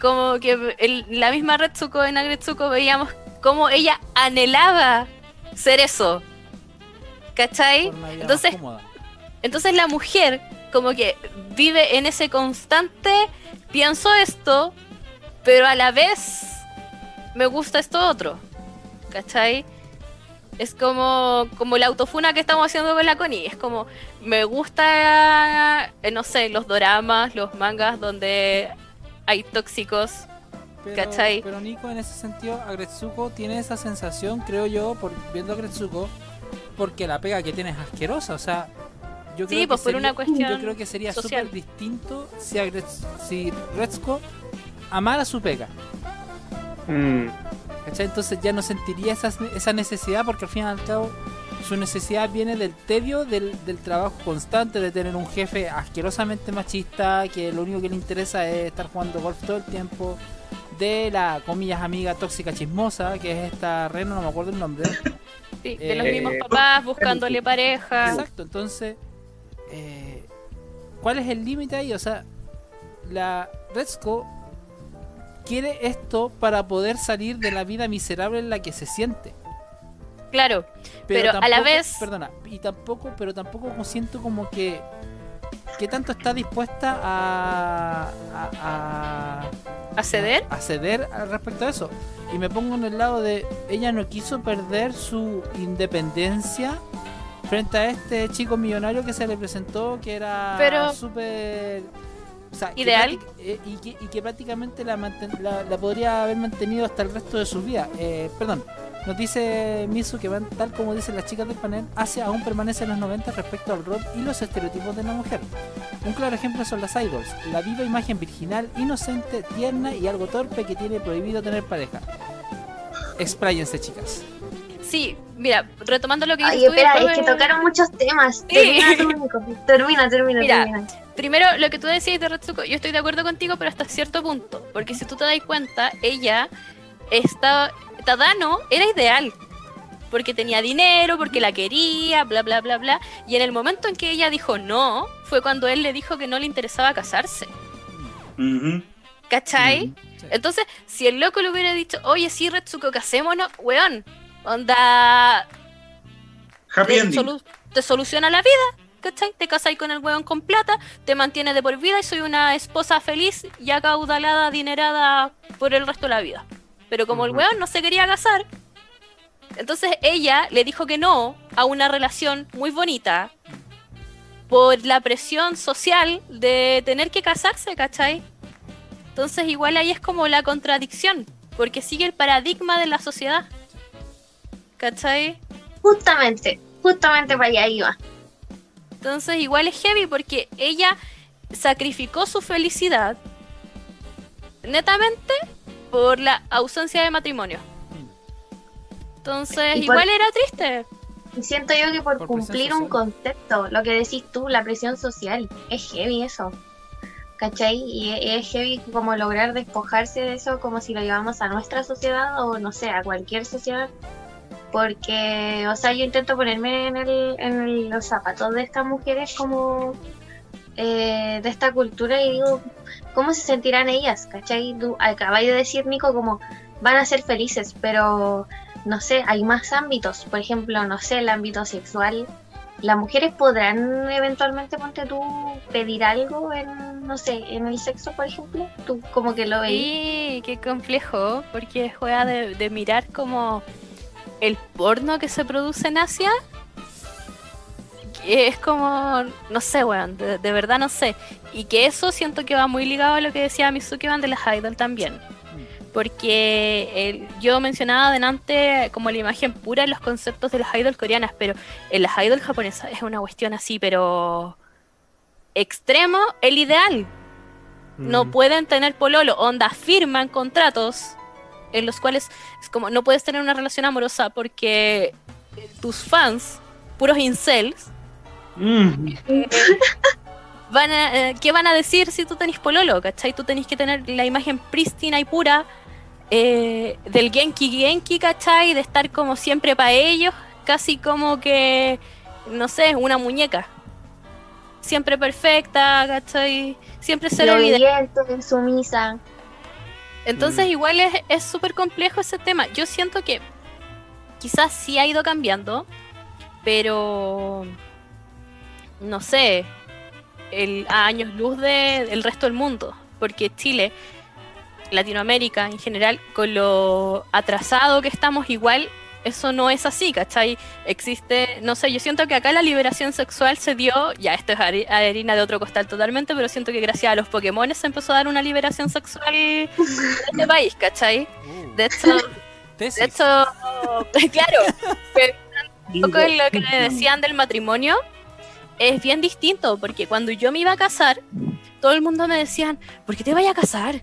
[SPEAKER 4] como que el- la misma Retsuko en Agretsuko veíamos cómo ella anhelaba ser eso. ¿Cachai? Entonces, entonces la mujer como que vive en ese constante, pienso esto, pero a la vez me gusta esto otro. ¿Cachai? Es como, como la autofuna que estamos haciendo con la Connie. Es como, me gusta, eh, no sé, los doramas, los mangas donde hay tóxicos.
[SPEAKER 3] Pero,
[SPEAKER 4] ¿Cachai?
[SPEAKER 3] pero Nico, en ese sentido, Agretsuko tiene esa sensación, creo yo, por viendo a Agretsuko, porque la pega que tiene es asquerosa. O sea, yo
[SPEAKER 4] Sí,
[SPEAKER 3] creo
[SPEAKER 4] pues
[SPEAKER 3] que
[SPEAKER 4] por
[SPEAKER 3] sería-
[SPEAKER 4] una cuestión
[SPEAKER 3] Yo creo que sería súper distinto si, Agrets- si Retsuko amara su pega.
[SPEAKER 1] Mm,
[SPEAKER 3] ¿cachai? Entonces ya no sentiría esa, esa necesidad porque al fin y al cabo su necesidad viene del tedio del, del trabajo constante, de tener un jefe asquerosamente machista que lo único que le interesa es estar jugando golf todo el tiempo, de la comillas amiga tóxica chismosa, que es esta Reno, no me acuerdo el nombre.
[SPEAKER 4] Sí, de los
[SPEAKER 3] Eh,
[SPEAKER 4] mismos papás buscándole pareja.
[SPEAKER 3] Exacto, entonces, eh, ¿cuál es el límite ahí? O sea, la Retsuko quiere esto para poder salir de la vida miserable en la que se siente.
[SPEAKER 4] Claro, Pero a la vez-
[SPEAKER 3] Perdona, y tampoco, pero tampoco siento como que. que tanto está dispuesta a. a, a-
[SPEAKER 4] a ceder.
[SPEAKER 3] a ceder al respecto a eso. Y me pongo en el lado de. ella no quiso perder su independencia frente a este chico millonario que se le presentó, que era súper. O sea, que
[SPEAKER 4] Ideal.
[SPEAKER 3] práctic- eh, y, que, y que prácticamente la, la, la podría haber mantenido hasta el resto de su vida. Eh, perdón, nos dice Misu que van tal como dicen las chicas del panel, Asia aún permanece en los 90 respecto al rol y los estereotipos de la mujer. Un claro ejemplo son las idols, la viva imagen virginal, inocente, tierna y algo torpe que tiene prohibido tener pareja. Expláyense, chicas.
[SPEAKER 4] Sí, mira, retomando lo que
[SPEAKER 2] Ay,
[SPEAKER 4] tú
[SPEAKER 2] espera, es que
[SPEAKER 4] me-
[SPEAKER 2] tocaron muchos temas.
[SPEAKER 4] Sí.
[SPEAKER 2] Termina. Termina, termina,
[SPEAKER 4] Mira.
[SPEAKER 2] termina.
[SPEAKER 4] Primero, lo que tú decías de Retsuko, yo estoy de acuerdo contigo, pero hasta cierto punto. Porque si tú te das cuenta, ella estaba. Tadano era ideal. Porque tenía dinero, porque la quería, bla, bla, bla, bla. Y en el momento en que ella dijo no, fue cuando él le dijo que no le interesaba casarse. ¿Cachai?
[SPEAKER 3] Sí.
[SPEAKER 4] Entonces, si el loco le hubiera dicho, oye, sí, Retsuko, casémonos, weón, onda,
[SPEAKER 5] Happy
[SPEAKER 4] te,
[SPEAKER 5] ending.
[SPEAKER 4] solu- te soluciona la vida, ¿cachai? Te casas con el weón con plata, te mantiene de por vida y soy una esposa feliz y acaudalada, adinerada por el resto de la vida. Pero como el weón no se quería casar, entonces ella le dijo que no a una relación muy bonita por la presión social de tener que casarse, ¿cachai? Entonces igual ahí es como la contradicción, porque sigue el paradigma de la sociedad. ¿Cachai?
[SPEAKER 2] Justamente, justamente para allá iba.
[SPEAKER 4] Entonces igual es heavy porque ella sacrificó su felicidad netamente por la ausencia de matrimonio. Entonces
[SPEAKER 2] Y por-
[SPEAKER 4] igual era triste.
[SPEAKER 2] Y siento yo que por,
[SPEAKER 3] Por
[SPEAKER 2] cumplir un concepto, lo que decís tú, la presión social, es heavy eso. ¿Cachai? Y e- es heavy como lograr despojarse de eso como si lo llevamos a nuestra sociedad o no sé, a cualquier sociedad. Porque, o sea, yo intento ponerme en, el, en los zapatos de estas mujeres como eh, de esta cultura y digo, ¿cómo se sentirán ellas? ¿Cachai? Tú acabáis de decir, Nico, como van a ser felices, pero no sé, hay más ámbitos. Por ejemplo, no sé, el ámbito sexual. ¿Las mujeres podrán eventualmente, ponte tú, pedir algo en, no sé, en el sexo, por ejemplo? Tú como que lo veis.
[SPEAKER 4] Sí, qué complejo, porque juega de, de mirar como el porno que se produce en Asia. es como, no sé, weón, de, de verdad no sé. Y que eso siento que va muy ligado a lo que decía Mizuki Van de las Idol también. Porque el- yo mencionaba adelante como la imagen pura en los conceptos de las idol coreanas, pero en las idol japonesas es una cuestión así, pero extremo, el ideal. No
[SPEAKER 1] Mm.
[SPEAKER 4] pueden tener pololo, onda, firman contratos en los cuales es como no puedes tener una relación amorosa porque eh, tus fans, puros incels,
[SPEAKER 1] Mm.
[SPEAKER 4] van a, eh, ¿qué van a decir si tú tenés pololo? ¿Cachai? Tú tenés que tener la imagen prístina y pura eh, del Genki Genki, ¿cachai? De estar como siempre para ellos, casi como que, no sé, una muñeca. Siempre perfecta, ¿cachai? Siempre ser
[SPEAKER 2] obediente, sumisa.
[SPEAKER 4] Entonces
[SPEAKER 1] Mm.
[SPEAKER 4] igual es es súper complejo ese tema. Yo siento que quizás sí ha ido cambiando, pero no sé, el, a años luz de- del resto del mundo, porque Chile, Latinoamérica en general, con lo atrasado que estamos igual, eso no es así, ¿cachai? Existe, no sé, yo siento que acá la liberación sexual se dio, ya esto es hari- harina de otro costal totalmente, pero siento que gracias a los Pokémon se empezó a dar una liberación sexual en este país, ¿cachai?
[SPEAKER 3] Uh,
[SPEAKER 4] De hecho,
[SPEAKER 3] tesis.
[SPEAKER 4] de hecho, claro, pero un poco en lo que me decían del matrimonio es bien distinto, porque cuando yo me iba a casar, todo el mundo me decían, ¿por qué te vayas a casar?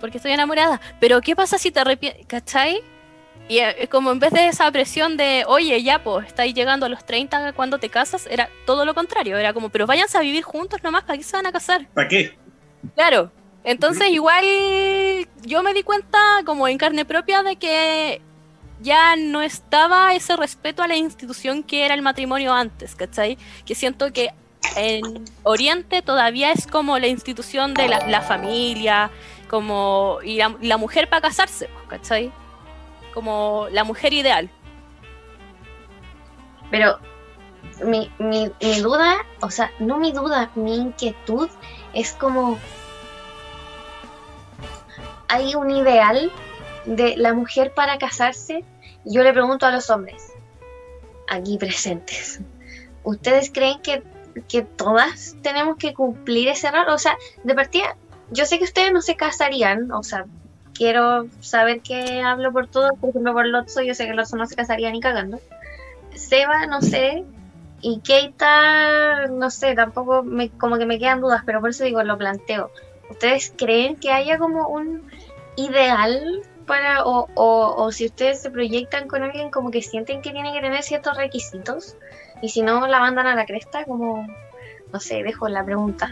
[SPEAKER 4] Porque estoy enamorada. Pero ¿qué pasa si te arrepientes? ¿Cachai? Y eh, como en vez de esa presión de, oye, ya, pues, estáis llegando a los 30 cuando te casas, era todo lo contrario. Era como, pero váyanse a vivir juntos nomás, ¿para qué se van a casar?
[SPEAKER 5] ¿Para qué?
[SPEAKER 4] Claro. Entonces igual yo me di cuenta como en carne propia de que ya no estaba ese respeto a la institución que era el matrimonio antes, ¿cachai? Que siento que en Oriente todavía es como la institución de la, la familia, como y la, la mujer para casarse, ¿cachai? Como la mujer ideal.
[SPEAKER 2] Pero mi, mi, mi duda, o sea, no mi duda, mi inquietud es como hay un ideal de la mujer para casarse. Yo le pregunto a los hombres aquí presentes, ¿ustedes creen que, que todas tenemos que cumplir ese rol? O sea, de partida, yo sé que ustedes no se casarían, o sea, quiero saber que hablo por todos, por ejemplo, por Lotso, yo sé que Lotso no se casaría ni cagando. Seba, no sé. Y Keita, no sé, tampoco me, como que me quedan dudas, pero por eso digo, lo planteo. ¿Ustedes creen que haya como un ideal para, o, o, o si ustedes se proyectan con alguien como que sienten que tiene que tener ciertos requisitos y si no la mandan a la cresta, como, no sé, dejo la pregunta.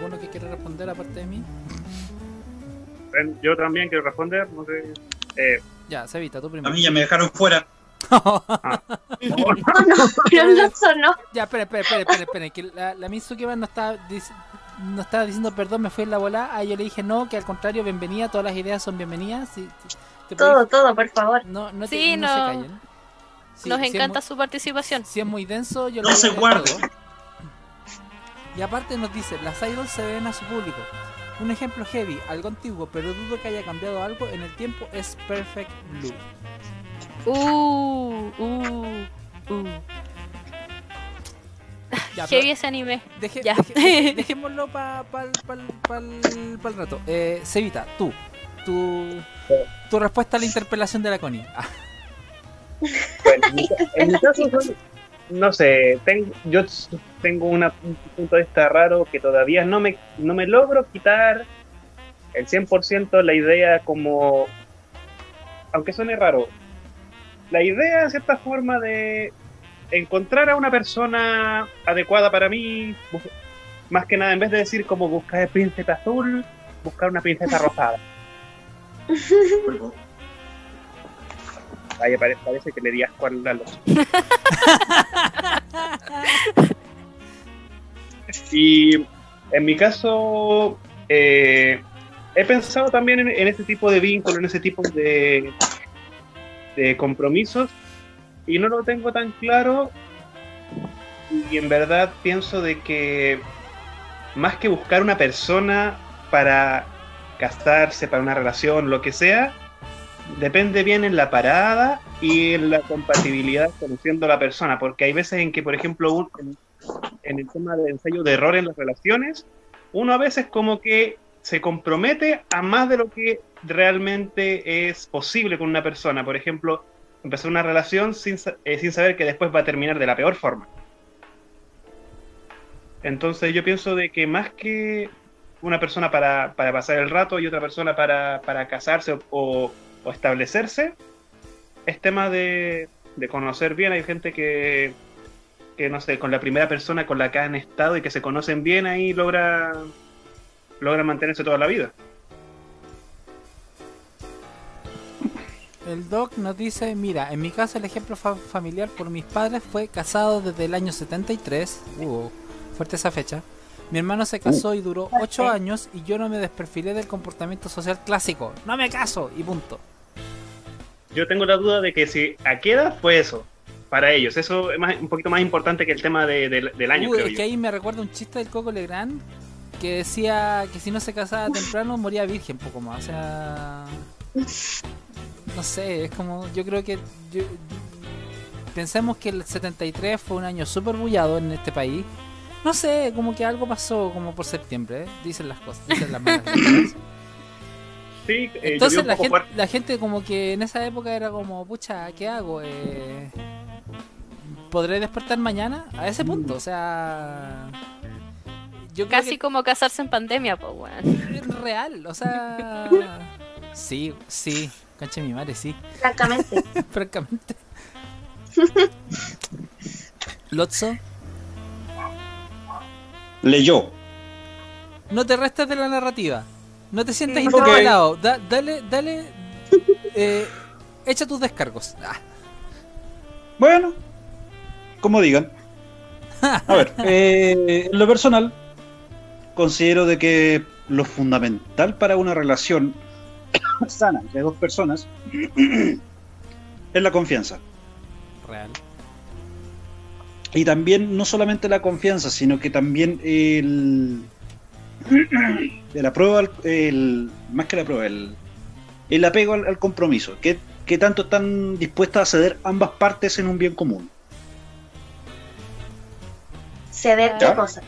[SPEAKER 3] ¿Alguno que quiere responder aparte de mí?
[SPEAKER 1] Yo también quiero responder, no sé. Eh,
[SPEAKER 3] Ya, Sevita, tú
[SPEAKER 5] A
[SPEAKER 3] primero.
[SPEAKER 5] mí ya me dejaron fuera.
[SPEAKER 2] No, no, pero no.
[SPEAKER 3] Ya, espera, espera, espera, espera, espera, que la, la Mitsuki no estaba, no estaba diciendo perdón, me fui en la bola. Ah, yo le dije no, que al contrario, bienvenida, todas las ideas son bienvenidas. Sí, te
[SPEAKER 2] Todo,
[SPEAKER 3] podéis-
[SPEAKER 2] todo, por favor.
[SPEAKER 3] no, no, te-
[SPEAKER 4] Sí,
[SPEAKER 3] no
[SPEAKER 4] no.
[SPEAKER 3] se callen. Sí,
[SPEAKER 4] Nos
[SPEAKER 3] si
[SPEAKER 4] encanta
[SPEAKER 3] muy-
[SPEAKER 4] su participación.
[SPEAKER 3] Si es muy denso, yo
[SPEAKER 5] No
[SPEAKER 3] lo
[SPEAKER 5] se
[SPEAKER 3] a
[SPEAKER 5] guarde.
[SPEAKER 3] todo. Y aparte nos dice, las idols se ven a su público. Un ejemplo heavy, algo antiguo, pero dudo que haya cambiado algo en el tiempo, es Perfect Blue.
[SPEAKER 4] Uh, uh, uh.
[SPEAKER 3] Ya,
[SPEAKER 4] Heavy ese anime.
[SPEAKER 3] deje-
[SPEAKER 4] Ya.
[SPEAKER 3] deje- dejémoslo para el rato. Eh, Sevita, tú, tu, tu respuesta a la interpelación de la Connie. Ah,
[SPEAKER 1] bueno, en mi ca- en mi caso, son- no sé, ten- yo tengo una- un punto de vista raro que todavía no me, no me logro quitar el 100% la idea como, aunque suene raro, la idea de cierta forma de encontrar a una persona adecuada para mí, más que nada, en vez de decir como buscar el príncipe azul, buscar una princesa rosada. Vaya, pare- parece que le di asco y en mi caso, eh, he pensado también en, en ese tipo de vínculo, en ese tipo de, de compromisos, y no lo tengo tan claro. Y en verdad pienso de que más que buscar una persona para casarse, para una relación, lo que sea, depende bien en la parada y en la compatibilidad conociendo a la persona, porque hay veces en que, por ejemplo, un- en, el tema del ensayo de error en las relaciones, uno a veces como que se compromete a más de lo que realmente es posible con una persona. Por ejemplo, empezar una relación sin, eh, sin saber que después va a terminar de la peor forma. Entonces yo pienso de que más que una persona para, para pasar el rato y otra persona para, para casarse o- o establecerse, es tema de, de conocer bien. Hay gente que, que, no sé, con la primera persona con la que han estado y que se conocen bien, ahí logra, logra mantenerse toda la vida.
[SPEAKER 3] El doc nos dice, mira, en mi caso el ejemplo fa- familiar por mis padres fue casado desde el año 73. Uh, fuerte esa fecha. Mi hermano se casó y duró 8 años y yo no me desperfilé del comportamiento social clásico. No me caso y punto.
[SPEAKER 1] Yo tengo la duda de que si a qué edad fue eso para ellos. Eso es más- un poquito más importante que el tema de- del- del año,
[SPEAKER 3] Uy,
[SPEAKER 1] creo
[SPEAKER 3] es
[SPEAKER 1] yo.
[SPEAKER 3] que ahí me recuerda un chiste del Coco Legrand que decía que si no se casaba temprano moría virgen poco más. O sea, no sé, es como yo creo que yo- pensemos que el 73 fue un año súper bullado en este país. No sé, como que algo pasó como por septiembre, ¿eh? dicen las cosas, dicen las malas lenguas.
[SPEAKER 1] Sí, eh,
[SPEAKER 3] Entonces la gente, la gente como que en esa época era como, pucha, ¿qué hago? Eh, ¿Podré despertar mañana? A ese punto, o sea... Yo
[SPEAKER 4] Casi como casarse en pandemia, pues, weón.
[SPEAKER 3] real, o sea... Sí, sí, concha de mi madre, sí,
[SPEAKER 2] Francamente.
[SPEAKER 3] francamente. Lotso,
[SPEAKER 6] Leyó.
[SPEAKER 3] no te restes de la narrativa. No te sientas
[SPEAKER 2] Ok.
[SPEAKER 3] interpelado. Da- dale, dale... eh, echa tus descargos. Ah.
[SPEAKER 6] Bueno, como digan. A ver, eh, en lo personal, considero de que lo fundamental para una relación sana entre dos personas es la confianza.
[SPEAKER 3] Real.
[SPEAKER 6] Y también no solamente la confianza, sino que también el, de la prueba, el, más que la prueba, el, el apego al, al compromiso. ¿Qué, qué tanto están dispuestas a ceder ambas partes en un bien común?
[SPEAKER 2] Ceder qué cosa.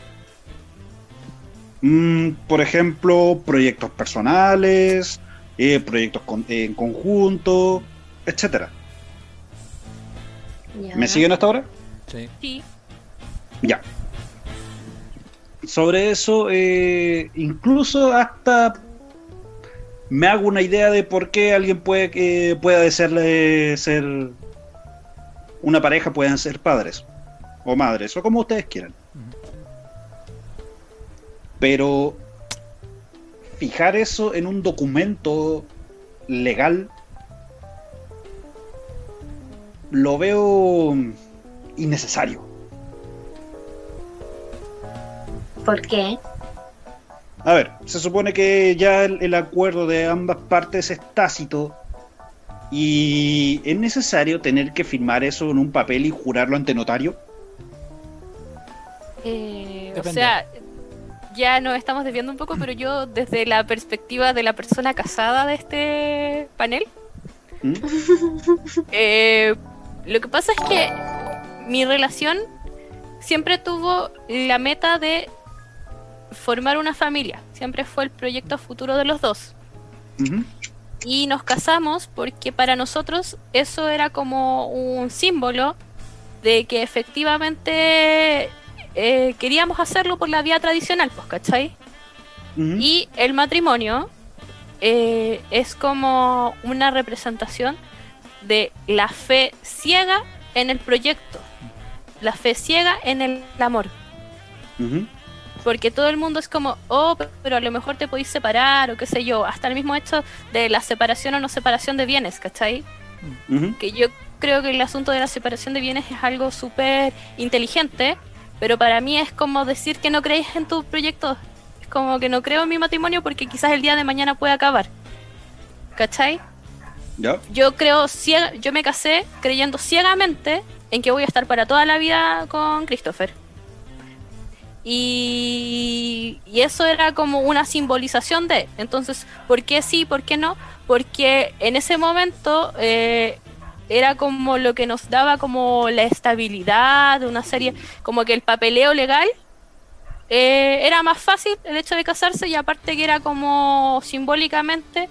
[SPEAKER 6] Mm, por ejemplo, proyectos personales, eh, proyectos con- en conjunto, etcétera. ¿Me siguen hasta ahora?
[SPEAKER 3] Sí.
[SPEAKER 4] Sí.
[SPEAKER 6] Ya. Sobre eso, eh, incluso hasta me hago una idea de por qué alguien puede que pueda desearle ser una pareja, puedan ser padres o madres, o como ustedes quieran. Pero fijar eso en un documento legal lo veo innecesario.
[SPEAKER 2] ¿Por qué?
[SPEAKER 6] A ver, se supone que ya el, el acuerdo de ambas partes es tácito y es necesario tener que firmar eso en un papel y jurarlo ante notario.
[SPEAKER 4] Eh, o sea, ya nos estamos desviando un poco, pero yo desde la perspectiva de la persona casada de este panel,
[SPEAKER 6] ¿Mm?
[SPEAKER 4] eh, lo que pasa es que mi relación siempre tuvo la meta de formar una familia, siempre fue el proyecto futuro de los dos. Y nos casamos porque para nosotros eso era como un símbolo de que efectivamente eh, queríamos hacerlo por la vía tradicional, pues, ¿cachai? Y el matrimonio eh, es como una representación de la fe ciega en el proyecto, la fe ciega en el amor.
[SPEAKER 6] Ujú.
[SPEAKER 4] Porque todo el mundo es como, oh, pero a lo mejor te podéis separar o qué sé yo, hasta el mismo hecho de la separación o no separación de bienes, ¿cachai?
[SPEAKER 6] Ujú.
[SPEAKER 4] Que yo creo que el asunto de la separación de bienes es algo súper inteligente, pero para mí es como decir que no creéis en tu proyecto. Es como que no creo en mi matrimonio porque quizás el día de mañana puede acabar. ¿Cachai?
[SPEAKER 6] Ya.
[SPEAKER 4] Yo creo, ciega- yo me casé creyendo ciegamente en que voy a estar para toda la vida con Christopher. Y, y eso era como una simbolización de, entonces, ¿por qué sí, por qué no? Porque en ese momento eh, era como lo que nos daba como la estabilidad de una serie, como que el papeleo legal eh, era más fácil el hecho de casarse y aparte que era como simbólicamente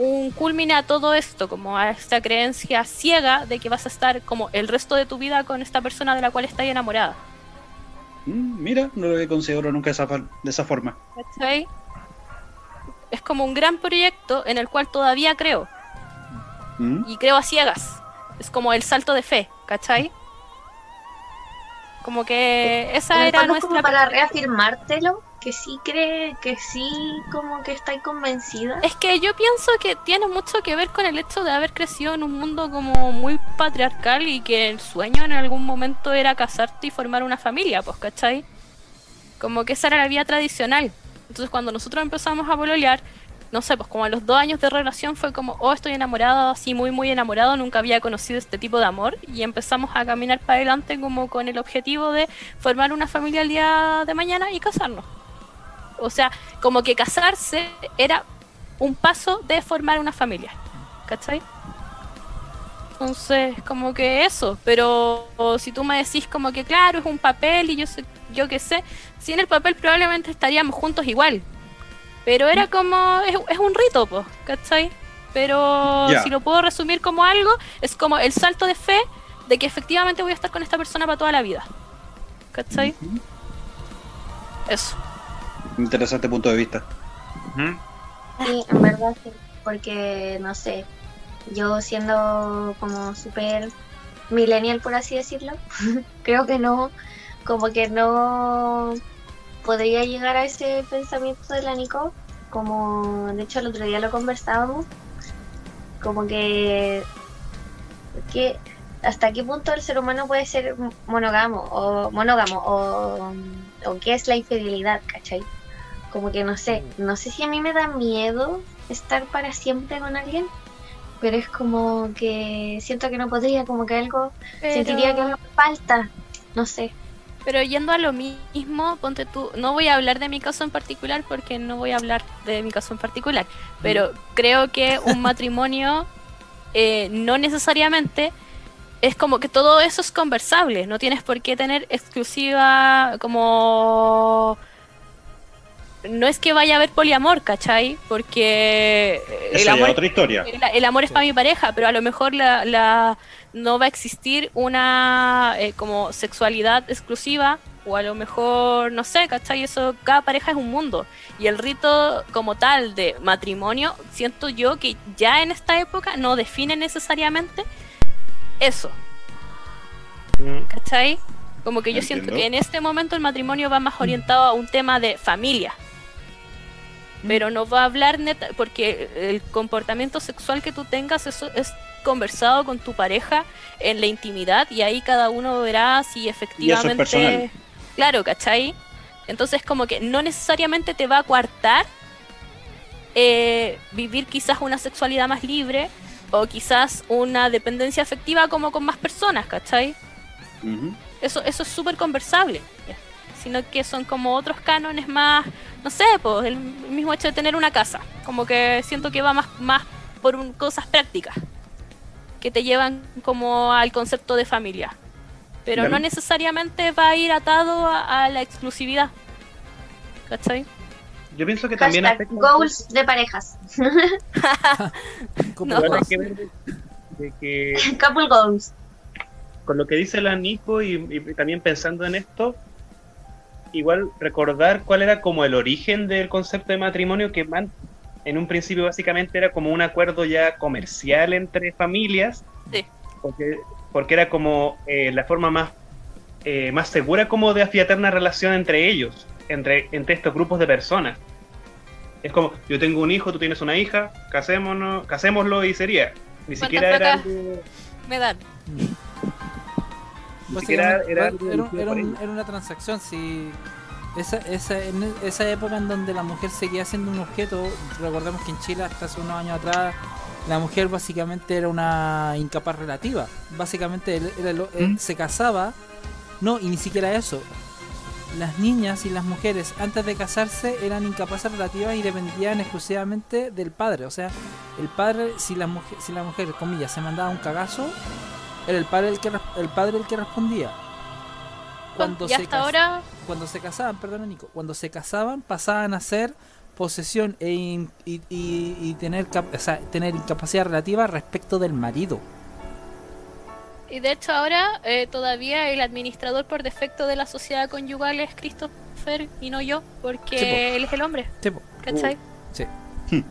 [SPEAKER 4] un culmine a todo esto, como a esta creencia ciega de que vas a estar como el resto de tu vida con esta persona de la cual estás enamorada.
[SPEAKER 5] Mm, mira, no lo había considerado nunca de esa, de esa forma.
[SPEAKER 4] ¿Cachai? Es como un gran proyecto en el cual todavía creo.
[SPEAKER 5] Mm.
[SPEAKER 4] y creo a ciegas. Es como el salto de fe, ¿cachai? Como que esa era
[SPEAKER 2] es como
[SPEAKER 4] nuestra...
[SPEAKER 2] para reafirmártelo, que sí cree, que sí como que estáis convencida.
[SPEAKER 4] Es que yo pienso que tiene mucho que ver con el hecho de haber crecido en un mundo como muy patriarcal y que el sueño en algún momento era casarte y formar una familia, pues, ¿cachai? Como que esa era la vida tradicional. Entonces cuando nosotros empezamos a pololear, no sé, pues como a los dos años de relación fue como, oh, estoy enamorado, así muy, muy enamorado, nunca había conocido este tipo de amor y empezamos a caminar para adelante como con el objetivo de formar una familia el día de mañana y casarnos. O sea, como que casarse era un paso de formar una familia, ¿cachai? Entonces, como que eso, pero si tú me decís como que claro, es un papel y yo sé, yo qué sé, sin el papel probablemente estaríamos juntos igual. Pero era como, es, es un rito, pues, ¿cachai? Pero si lo puedo resumir como algo, es como el salto de fe de que efectivamente voy a estar con esta persona para toda la vida. ¿Cachai? Eso.
[SPEAKER 5] Interesante punto de vista.
[SPEAKER 2] Sí, en verdad sí, porque no sé, yo siendo como súper millennial por así decirlo, creo que no, como que no podría llegar a ese pensamiento de la Nico, como de hecho el otro día lo conversábamos, como que, que hasta qué punto el ser humano puede ser monógamo o monógamo o, o qué es la infidelidad, ¿cachai? Como que no sé, no sé si a mí me da miedo estar para siempre con alguien, pero es como que siento que no podría, como que algo, sentiría que algo me falta, no sé.
[SPEAKER 4] Pero yendo a lo mismo, ponte tú, no voy a hablar de mi caso en particular porque no voy a hablar de mi caso en particular, pero creo que un matrimonio eh, no necesariamente es como que todo eso es conversable, no tienes por qué tener exclusiva como... No es que vaya a haber poliamor, ¿cachai? Porque el
[SPEAKER 5] Esa ya
[SPEAKER 4] amor
[SPEAKER 5] es otra historia.
[SPEAKER 4] el, el amor es para mi pareja, pero a lo mejor la, la- no va a existir una eh, como sexualidad exclusiva o a lo mejor, no sé, ¿cachai? Eso, cada pareja es un mundo. Y el rito como tal de matrimonio, siento yo que ya en esta época no define necesariamente eso,
[SPEAKER 1] Mm,
[SPEAKER 4] ¿cachai? Como que yo siento que en este momento el matrimonio va más orientado a un tema de familia. Pero no va a hablar neta, porque el comportamiento sexual que tú tengas, eso es conversado con tu pareja en la intimidad y ahí cada uno verá si efectivamente... Claro, ¿cachai? Entonces como que no necesariamente te va a coartar eh, vivir quizás una sexualidad más libre o quizás una dependencia afectiva como con más personas, ¿cachai? Eso, eso es súper conversable. Sino que son como otros cánones más, no sé, pues el mismo hecho de tener una casa. Como que siento que va más, más por un- cosas prácticas. Que te llevan como al concepto de familia. Pero
[SPEAKER 5] Claro.
[SPEAKER 4] no necesariamente va a ir atado a, a la exclusividad. ¿Cachai?
[SPEAKER 1] Yo pienso que también
[SPEAKER 2] Hashtag goals de parejas.
[SPEAKER 3] Como
[SPEAKER 4] No.
[SPEAKER 1] que ver de, de que
[SPEAKER 2] Couple goals.
[SPEAKER 1] con lo que dice la Nico y, y también pensando en esto, igual recordar cuál era como el origen del concepto de matrimonio que man- en un principio básicamente era como un acuerdo ya comercial entre familias,
[SPEAKER 4] Sí.
[SPEAKER 1] porque, porque era como eh, la forma más, eh, más segura como de afiatar una relación entre ellos, entre, entre estos grupos de personas. Es como, yo tengo un hijo, tú tienes una hija, casémonos, casémoslo y sería. Ni siquiera era algo-
[SPEAKER 4] Me dan.
[SPEAKER 1] Ni siquiera
[SPEAKER 3] Básicamente,
[SPEAKER 1] era
[SPEAKER 3] era, era un- era una transacción. Si esa, esa, en esa época en donde la mujer seguía siendo un objeto, recordemos que en Chile hasta hace unos años atrás la mujer básicamente era una incapaz relativa. Básicamente él- él
[SPEAKER 1] ¿Mm?
[SPEAKER 3] se casaba, no, y ni siquiera eso. Las niñas y las mujeres antes de casarse eran incapaces relativas y dependían exclusivamente del padre. O sea, el padre, si la mujer, si la mujer, comillas, se mandaba un cagazo, era el padre el que el padre el que respondía. Cuando
[SPEAKER 4] y
[SPEAKER 3] se
[SPEAKER 4] hasta ahora,
[SPEAKER 3] cuando se casaban, perdón Nico, cuando se casaban pasaban a ser posesión e in- y, y- y tener o sea, tener incapacidad relativa respecto del marido.
[SPEAKER 4] y de hecho ahora eh, todavía el administrador por defecto de la sociedad conyugal es Christopher y no yo, porque
[SPEAKER 3] Sí, po.
[SPEAKER 4] él es el hombre,
[SPEAKER 3] Sí, po.
[SPEAKER 4] ¿cachai?
[SPEAKER 3] Sí.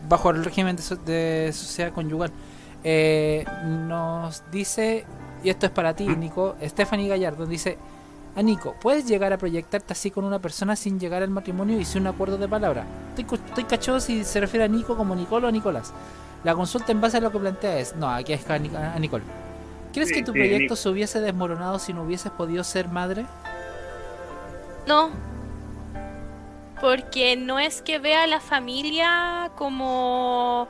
[SPEAKER 3] Bajo el régimen de, so- de sociedad conyugal. Eh, nos dice, y esto es para ti, Nico, Stephanie Gallardo dice, a Nico, ¿puedes llegar a proyectarte así con una persona sin llegar al matrimonio y sin un acuerdo de palabra? Estoy, estoy cachoso si se refiere a Nico como Nicolo o Nicolás. La consulta en base a lo que plantea es, no, aquí es a, Nic- a Nicole. ¿Crees
[SPEAKER 1] Sí,
[SPEAKER 3] que tu
[SPEAKER 1] sí,
[SPEAKER 3] proyecto
[SPEAKER 1] Nico.
[SPEAKER 3] se hubiese desmoronado si no hubieses podido ser madre?
[SPEAKER 4] No. Porque no es que vea a la familia como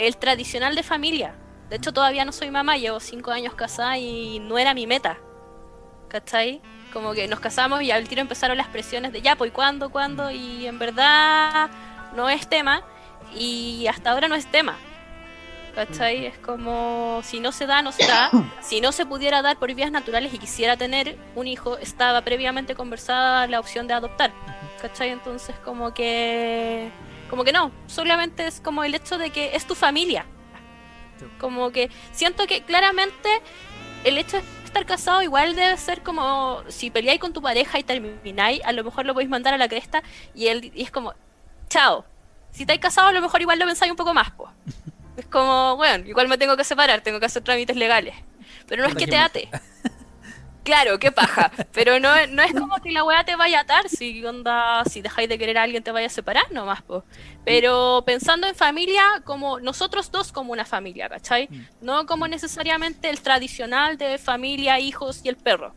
[SPEAKER 4] el tradicional de familia. De hecho, todavía no soy mamá, llevo cinco años casada y no era mi meta. ¿Cachai? Como que nos casamos y al tiro empezaron las presiones de ya, pues ¿cuándo? ¿Cuándo? Y en verdad no es tema y hasta ahora no es tema. ¿Cachai? Es como si no se da, no se da. Si no se pudiera dar por vías naturales y quisiera tener un hijo, estaba previamente conversada la opción de adoptar. ¿Cachai? Entonces como que... Como que no, solamente es como el hecho de que es tu familia. Como que siento que claramente el hecho de estar casado igual debe ser como si peleáis con tu pareja y termináis, a lo mejor lo podéis mandar a la cresta y él y es como, chao. Si estáis casados a lo mejor igual lo pensáis un poco más, pues. Es como, bueno, igual me tengo que separar, tengo que hacer trámites legales. Pero no es que te ate. Claro, qué paja. Pero no, no es como que la weá te vaya a atar, si onda, si dejáis de querer a alguien te vaya a separar nomás, po. Pero pensando en familia, como nosotros dos como una familia, ¿cachai?
[SPEAKER 3] Mm.
[SPEAKER 4] No como necesariamente el tradicional de familia, hijos y el perro.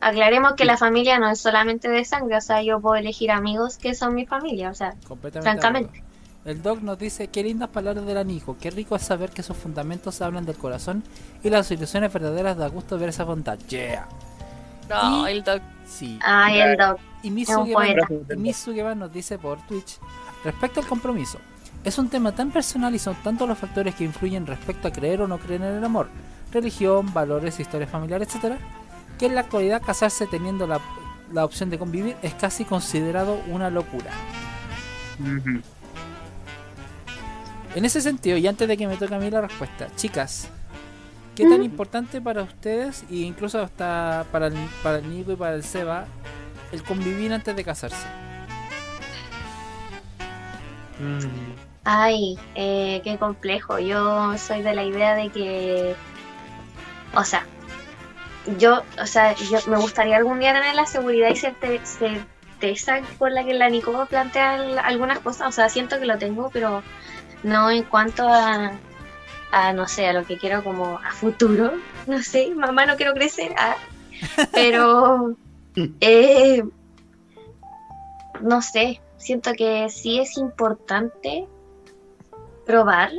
[SPEAKER 2] Aclaremos que la familia no es solamente de sangre, o sea, yo puedo elegir amigos que son mi familia, o sea. Francamente.
[SPEAKER 3] El doc nos dice, qué lindas palabras del anijo, qué rico es saber que sus fundamentos hablan del corazón y las ilusiones verdaderas da gusto ver esa bondad. Yeah.
[SPEAKER 4] No,
[SPEAKER 3] Y-
[SPEAKER 4] el doc.
[SPEAKER 3] Sí.
[SPEAKER 2] ay, el doc.
[SPEAKER 3] Y Guevara nos dice por Twitch, respecto al compromiso, es un tema tan personal y son tantos los factores que influyen respecto a creer o no creer en el amor, religión, valores, historia familiar, etcétera, que en la actualidad casarse teniendo la, la opción de convivir es casi considerado una locura.
[SPEAKER 1] Ujú.
[SPEAKER 3] En ese sentido, y antes de que me toque a mí la respuesta, chicas, ¿qué tan
[SPEAKER 2] Mm.
[SPEAKER 3] importante para ustedes, e incluso hasta para el, para el Nico y para el Seba, el convivir antes de casarse?
[SPEAKER 1] Mm.
[SPEAKER 2] Ay, eh, qué complejo. Yo soy de la idea de que, o sea, yo, o sea, yo me gustaría algún día tener la seguridad y certe- certeza por la que la Nico plantea al- algunas cosas. O sea, siento que lo tengo, pero no en cuanto a, a no sé, a lo que quiero como a futuro. No sé, mamá, no quiero crecer. ah. Pero, eh, no sé, siento que sí es importante probar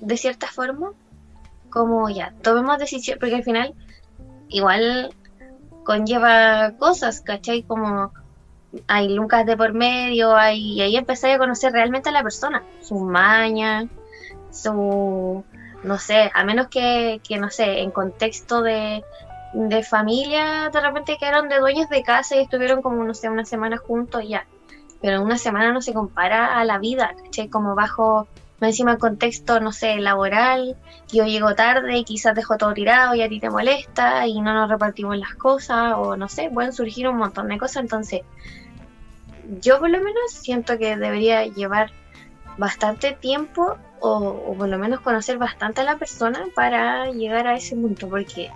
[SPEAKER 2] de cierta forma, como ya, tomemos decisiones, porque al final igual conlleva cosas, ¿cachai? Como hay lucas de por medio, hay, y ahí empezáis a conocer realmente a la persona, sus mañas, su, no sé, a menos que, que no sé, en contexto de, de familia, de repente quedaron de dueños de casa y estuvieron como, no sé, una semana juntos ya. Pero una semana no se compara a la vida, ¿cachai? Como bajo, más encima el contexto, no sé, laboral, yo llego tarde y quizás dejo todo tirado y a ti te molesta y no nos repartimos las cosas o no sé, pueden surgir un montón de cosas. Entonces, yo por lo menos siento que debería llevar bastante tiempo o, por lo menos conocer bastante a la persona para llegar a ese punto, porque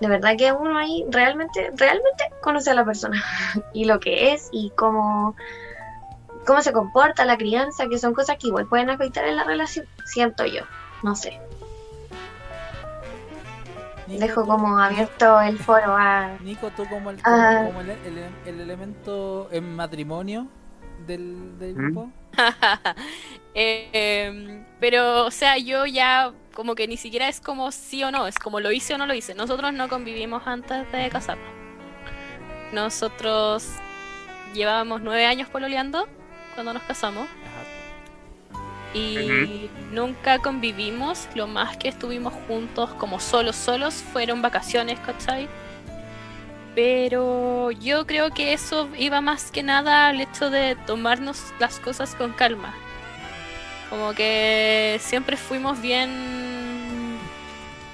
[SPEAKER 2] de verdad que uno ahí realmente, realmente conoce a la persona y lo que es y cómo, cómo se comporta la crianza, que son cosas que igual pueden afectar en la relación, siento yo, no sé.
[SPEAKER 3] Nico,
[SPEAKER 2] Dejo
[SPEAKER 3] tú-
[SPEAKER 2] como abierto el foro a...
[SPEAKER 3] Nico, tú como el, como el, el- el elemento en matrimonio del, del
[SPEAKER 1] ¿Mm?
[SPEAKER 3] grupo.
[SPEAKER 4] Eh, em, pero, o sea, yo ya como que ni siquiera es como sí o no, es como lo hice o no lo hice. Nosotros no convivimos antes de casarnos. Nosotros llevábamos nueve años pololeando cuando nos casamos. Y nunca convivimos. Lo más que estuvimos juntos como solos, solos, fueron vacaciones, ¿cachai? Pero yo creo que eso iba más que nada al hecho de tomarnos las cosas con calma. Como que siempre fuimos bien...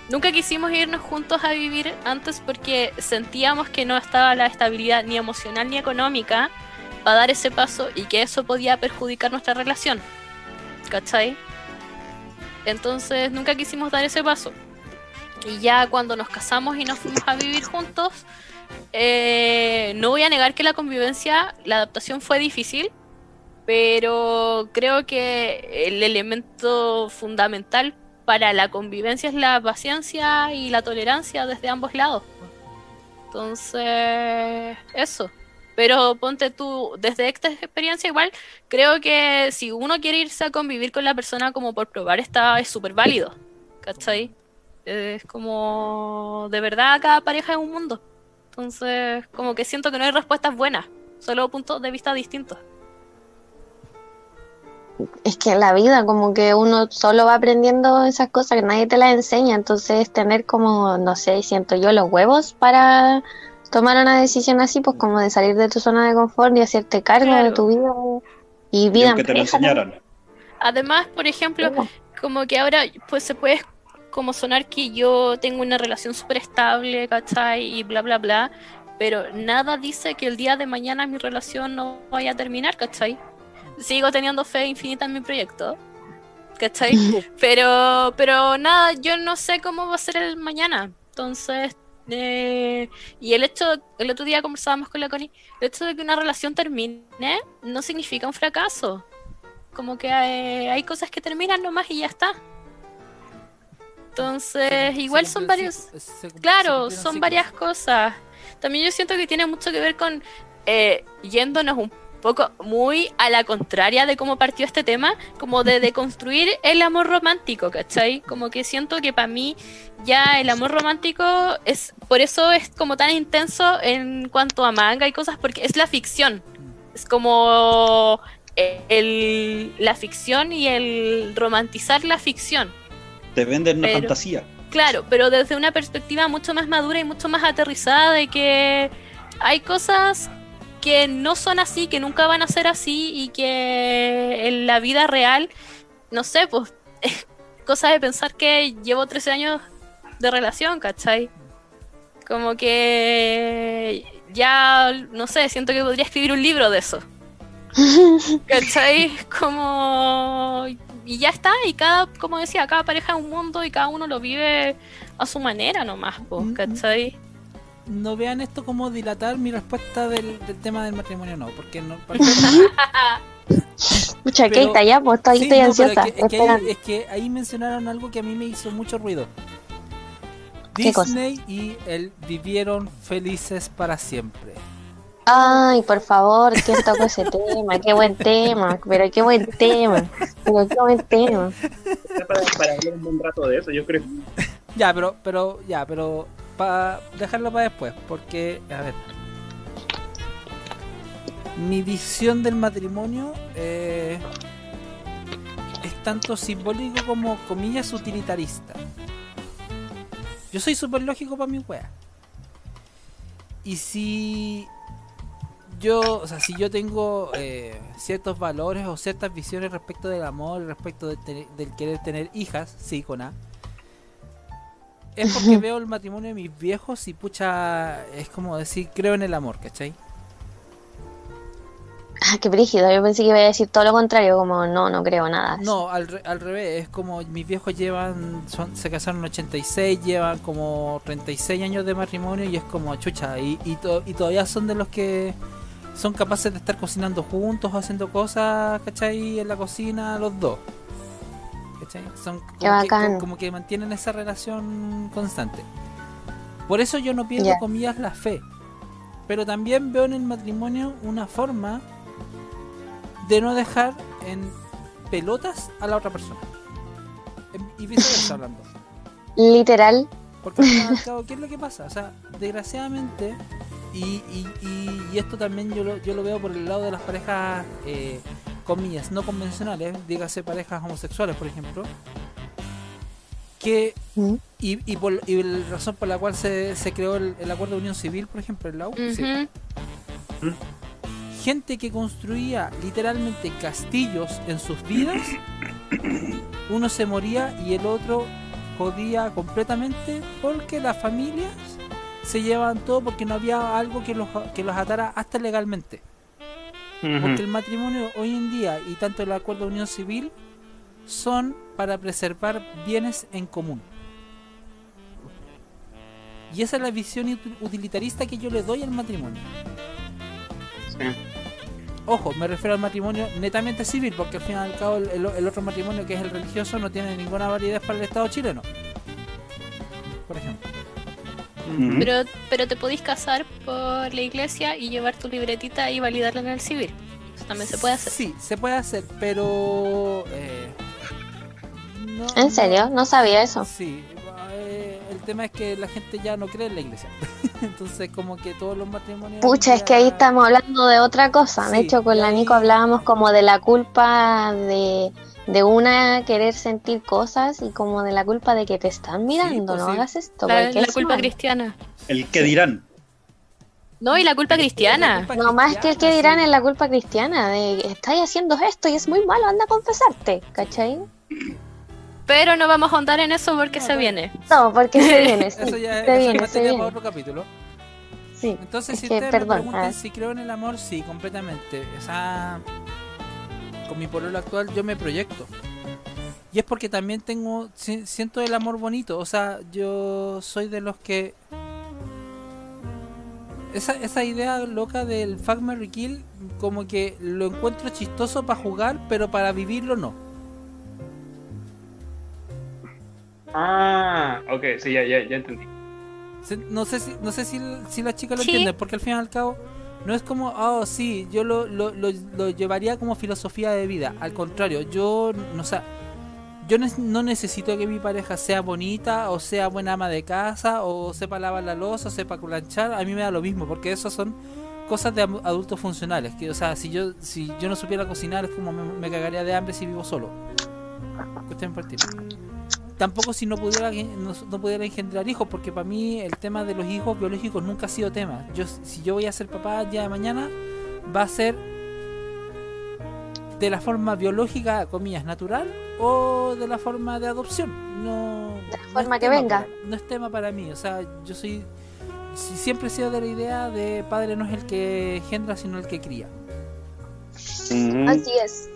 [SPEAKER 4] Nunca quisimos irnos juntos a vivir antes porque sentíamos que no estaba la estabilidad ni emocional ni económica para dar ese paso y que eso podía perjudicar nuestra relación. ¿Cachai? Entonces nunca quisimos dar ese paso. Y ya cuando nos casamos y nos fuimos a vivir juntos, eh, no voy a negar que la convivencia, la adaptación fue difícil, pero creo que el elemento fundamental para la convivencia es la paciencia y la tolerancia desde ambos lados. Entonces, eso. Pero ponte tú, desde esta experiencia igual, creo que si uno quiere irse a convivir con la persona como por probar, está es súper válido. ¿Cachai? Es como, de verdad, cada pareja es un mundo. Entonces, como que siento que no hay respuestas buenas, solo puntos de vista distintos.
[SPEAKER 2] Es que la vida, como que uno solo va aprendiendo esas cosas que nadie te las enseña, entonces tener como, no sé, siento yo los huevos para tomar una decisión así, pues como de salir de tu zona de confort y hacerte cargo
[SPEAKER 4] Claro.
[SPEAKER 2] de tu vida y
[SPEAKER 5] Y
[SPEAKER 2] vida en
[SPEAKER 5] aunque te lo enseñaran.
[SPEAKER 4] Además, por ejemplo, como que ahora pues se puede como sonar que yo tengo una relación súper estable, ¿cachai? Y bla, bla, bla. Pero nada dice que el día de mañana mi relación no vaya a terminar, ¿cachai? Sigo teniendo fe infinita en mi proyecto, ¿cachai? Pero, pero nada, yo no sé cómo va a ser el mañana. Entonces, eh, y el hecho, el otro día conversábamos con la Connie, el hecho de que una relación termine no significa un fracaso. Como que hay, hay cosas que terminan nomás y ya está. Entonces, igual
[SPEAKER 3] Se
[SPEAKER 4] son varios,
[SPEAKER 3] se
[SPEAKER 4] claro, son varias cosas. También yo siento que tiene mucho que ver con eh, yéndonos un poco muy a la contraria de cómo partió este tema, como de deconstruir el amor romántico, ¿cachai? Como que siento que para mí ya el amor romántico es, por eso es como tan intenso en cuanto a manga y cosas, porque es la ficción. Es como eh, el, la ficción y el romantizar la ficción.
[SPEAKER 5] Te venden una
[SPEAKER 4] Pero-
[SPEAKER 5] fantasía.
[SPEAKER 4] Claro, pero desde una perspectiva mucho más madura y mucho más aterrizada de que hay cosas que no son así, que nunca van a ser así y que en la vida real, no sé, pues, cosa de pensar que llevo 13 años de relación, ¿cachai? Como que ya, no sé, siento que podría escribir un libro de eso. ¿Cachai? Como... Y ya está, y cada, como decía, cada pareja es un mundo y cada uno lo vive a su manera nomás,
[SPEAKER 3] mm.
[SPEAKER 4] ¿cachai?
[SPEAKER 3] No vean esto como dilatar mi respuesta del, del tema del matrimonio, no, porque no.
[SPEAKER 2] Pucha,
[SPEAKER 3] Pero-
[SPEAKER 2] Keita, ya, pues estoy,
[SPEAKER 3] Sí,
[SPEAKER 2] estoy
[SPEAKER 3] no,
[SPEAKER 2] ansiosa.
[SPEAKER 3] es, que, es que
[SPEAKER 2] esperando.
[SPEAKER 3] ahí, es que ahí mencionaron algo que a mí me hizo mucho ruido. Disney y él vivieron felices para siempre.
[SPEAKER 2] Ay, por favor, ¿quién tocó ese tema? Qué buen tema, pero qué buen tema. Pero qué buen tema.
[SPEAKER 1] Para, para hablar un buen rato de eso, yo creo.
[SPEAKER 3] Ya, pero, pero, ya, pero para dejarlo para después, porque, a ver, mi visión del matrimonio eh, es tanto simbólico como, comillas, utilitarista. Yo soy súper lógico para mi wea. Y si yo, o sea, si yo tengo eh, ciertos valores o ciertas visiones respecto del amor, respecto de del querer tener hijas, sí, con A, es porque veo el matrimonio de mis viejos y pucha, es como decir, creo en el amor, ¿cachai?
[SPEAKER 2] Ah, qué brígido. Yo pensé que iba a decir todo lo contrario, como no, no creo nada.
[SPEAKER 3] No, al, re- al revés, es como mis viejos llevan, son, se casaron en 86, llevan como 36 años de matrimonio y es como chucha, y, y, to- y todavía son de los que son capaces de estar cocinando juntos haciendo cosas, ¿cachai? En la cocina los dos. ¿Cachai? Son como, que, como- como que mantienen esa relación constante. Por eso yo no pierdo
[SPEAKER 2] Ya.
[SPEAKER 3] comillas la fe. Pero también veo en el matrimonio una forma de no dejar en pelotas a la otra persona. En- Y viceversa hablando.
[SPEAKER 2] Literal.
[SPEAKER 3] Porque al cabo, ¿qué es lo que pasa? O sea, desgraciadamente, y, y, y, y esto también yo lo, yo lo veo por el lado de las parejas eh, comillas, no convencionales, dígase parejas homosexuales, por ejemplo, que
[SPEAKER 2] Mm.
[SPEAKER 3] y, y, por, y la razón por la cual se, se creó el, el acuerdo de unión civil, por ejemplo, en la U, sí.
[SPEAKER 4] Ujú.
[SPEAKER 3] gente que construía literalmente castillos en sus vidas, uno se moría y el otro jodía completamente porque las familias se llevaban todo porque no había algo que los, que los atara hasta legalmente. Porque el matrimonio hoy en día y tanto el acuerdo de unión civil son para preservar bienes en común. Y esa es la visión util- utilitarista que yo le doy al matrimonio.
[SPEAKER 1] Sí.
[SPEAKER 3] Ojo, me refiero al matrimonio netamente civil, porque al fin y al cabo el- el otro matrimonio que es el religioso no tiene ninguna validez para el Estado chileno. Por ejemplo.
[SPEAKER 4] Pero, pero te podéis casar por la iglesia y llevar tu libretita y validarla en el civil. Eso también se puede hacer.
[SPEAKER 3] Sí, se puede hacer, pero... eh, no-
[SPEAKER 2] ¿En serio? No sabía eso.
[SPEAKER 3] Sí, eh, el tema es que la gente ya no cree en la iglesia. Entonces como que todos los matrimonios...
[SPEAKER 2] Pucha, es que ahí estamos hablando de otra cosa. De hecho, con la Nico hablábamos como de la culpa de, de una querer sentir cosas y como de la culpa de que te están mirando.
[SPEAKER 3] pues
[SPEAKER 2] no
[SPEAKER 3] sí.
[SPEAKER 2] hagas esto.
[SPEAKER 4] La, la
[SPEAKER 2] es
[SPEAKER 4] culpa cristiana.
[SPEAKER 5] El que dirán.
[SPEAKER 4] No, y la culpa cristiana.
[SPEAKER 3] culpa
[SPEAKER 2] No más que el que dirán
[SPEAKER 3] sí.
[SPEAKER 2] es la culpa cristiana de estáis haciendo esto y es muy malo, anda a confesarte, ¿cachai?
[SPEAKER 4] Pero no vamos a ahondar en eso porque
[SPEAKER 3] No,
[SPEAKER 4] se viene.
[SPEAKER 2] No, porque se viene, sí,
[SPEAKER 3] Eso ya
[SPEAKER 2] se
[SPEAKER 3] eso
[SPEAKER 2] viene, se
[SPEAKER 3] para
[SPEAKER 2] viene.
[SPEAKER 3] otro capítulo.
[SPEAKER 2] Sí.
[SPEAKER 3] Entonces,
[SPEAKER 2] Es
[SPEAKER 3] si
[SPEAKER 2] que,
[SPEAKER 3] ustedes
[SPEAKER 2] perdón,
[SPEAKER 3] me preguntan si creo en el amor, sí, completamente. O sea, con mi pololo actual yo me proyecto. Y es porque también tengo, si- siento el amor bonito. O sea, yo soy de los que... Esa, esa idea loca del fuck, marry, kill, como que lo encuentro chistoso para jugar, pero para vivirlo no.
[SPEAKER 1] Ah, ok, sí, ya, ya, ya entendí.
[SPEAKER 3] No sé si, no sé si, si las chicas lo
[SPEAKER 4] Sí.
[SPEAKER 3] entienden, porque al fin y al cabo no es como, oh, sí, yo lo, lo, lo, llevaría como filosofía de vida. Al contrario, yo, no, o yo no necesito que mi pareja sea bonita, o sea buena ama de casa, o sepa lavar la losa, o sepa planchar. A mí me da lo mismo, porque eso son cosas de adultos funcionales. Que, o sea, si yo, si yo no supiera cocinar, es como me, me cagaría de hambre si vivo solo. Cuestión tampoco si no pudiera no, no pudiera engendrar hijos porque para mí el tema de los hijos biológicos nunca ha sido tema yo si yo voy a ser papá ya de mañana va a ser de la forma biológica comillas natural o de la forma de adopción no
[SPEAKER 2] De la
[SPEAKER 3] no
[SPEAKER 2] forma
[SPEAKER 3] es
[SPEAKER 2] que
[SPEAKER 3] tema
[SPEAKER 2] venga.
[SPEAKER 3] para- no es tema para mí o sea yo soy si- siempre he sido de la idea de padre no es el que engendra sino el que cría.
[SPEAKER 2] Así es.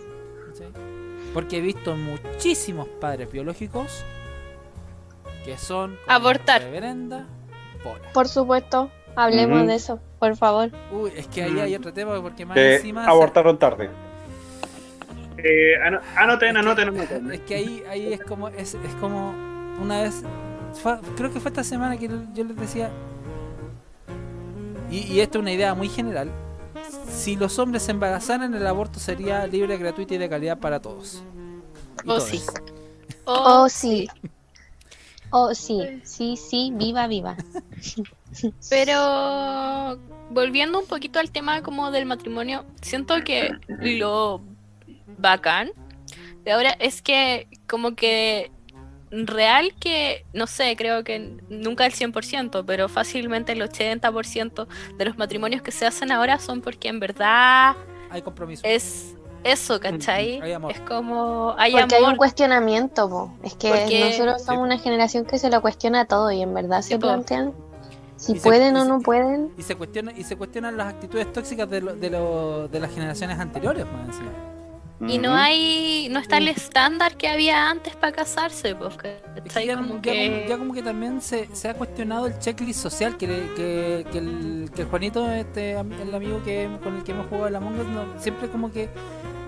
[SPEAKER 3] Porque he visto muchísimos padres biológicos que son
[SPEAKER 4] Abortar.
[SPEAKER 3] reverenda bola.
[SPEAKER 2] Por supuesto, hablemos de eso, por favor.
[SPEAKER 3] Uy, es que ahí hay otro tema porque más
[SPEAKER 6] Que
[SPEAKER 3] encima se-
[SPEAKER 6] abortaron tarde.
[SPEAKER 1] Eh, ano- anoten, anoten, anoten.
[SPEAKER 3] es que ahí ahí es como es, es como una vez fue- creo que fue esta semana que yo les decía y, y esto es una idea muy general si los hombres se embarazaran el aborto sería libre, gratuito y de calidad para todos Y
[SPEAKER 4] Oh,
[SPEAKER 3] todes.
[SPEAKER 4] sí.
[SPEAKER 2] Oh, sí. Oh, sí. Sí, sí, viva, viva.
[SPEAKER 4] Pero volviendo un poquito al tema como del matrimonio, siento que lo bacán de ahora es que como que real que, no sé, creo que nunca el 100%, pero fácilmente el 80% de los matrimonios que se hacen ahora son porque en verdad
[SPEAKER 3] hay compromiso
[SPEAKER 4] es eso, ¿cachai?
[SPEAKER 3] Hay amor.
[SPEAKER 4] Es como hay
[SPEAKER 2] Porque hay
[SPEAKER 4] amor.
[SPEAKER 2] un cuestionamiento, po. es que
[SPEAKER 4] Porque-
[SPEAKER 2] nosotros somos una generación que se lo cuestiona todo y en verdad se plantean si
[SPEAKER 3] se-
[SPEAKER 2] pueden o
[SPEAKER 3] se-
[SPEAKER 2] no pueden.
[SPEAKER 3] y se cuestiona y se cuestionan las actitudes tóxicas de, lo- de, lo- de las generaciones anteriores más encima.
[SPEAKER 4] Y no hay, no está el estándar que había antes para casarse, pues,
[SPEAKER 3] Es que
[SPEAKER 4] ¿cachai?
[SPEAKER 3] ya,
[SPEAKER 4] Como
[SPEAKER 3] ya
[SPEAKER 4] que-
[SPEAKER 3] como, ya como que también se, se ha cuestionado el checklist social que, le- que, que el, que el Juanito este el amigo que con el que hemos jugado Us no, siempre como que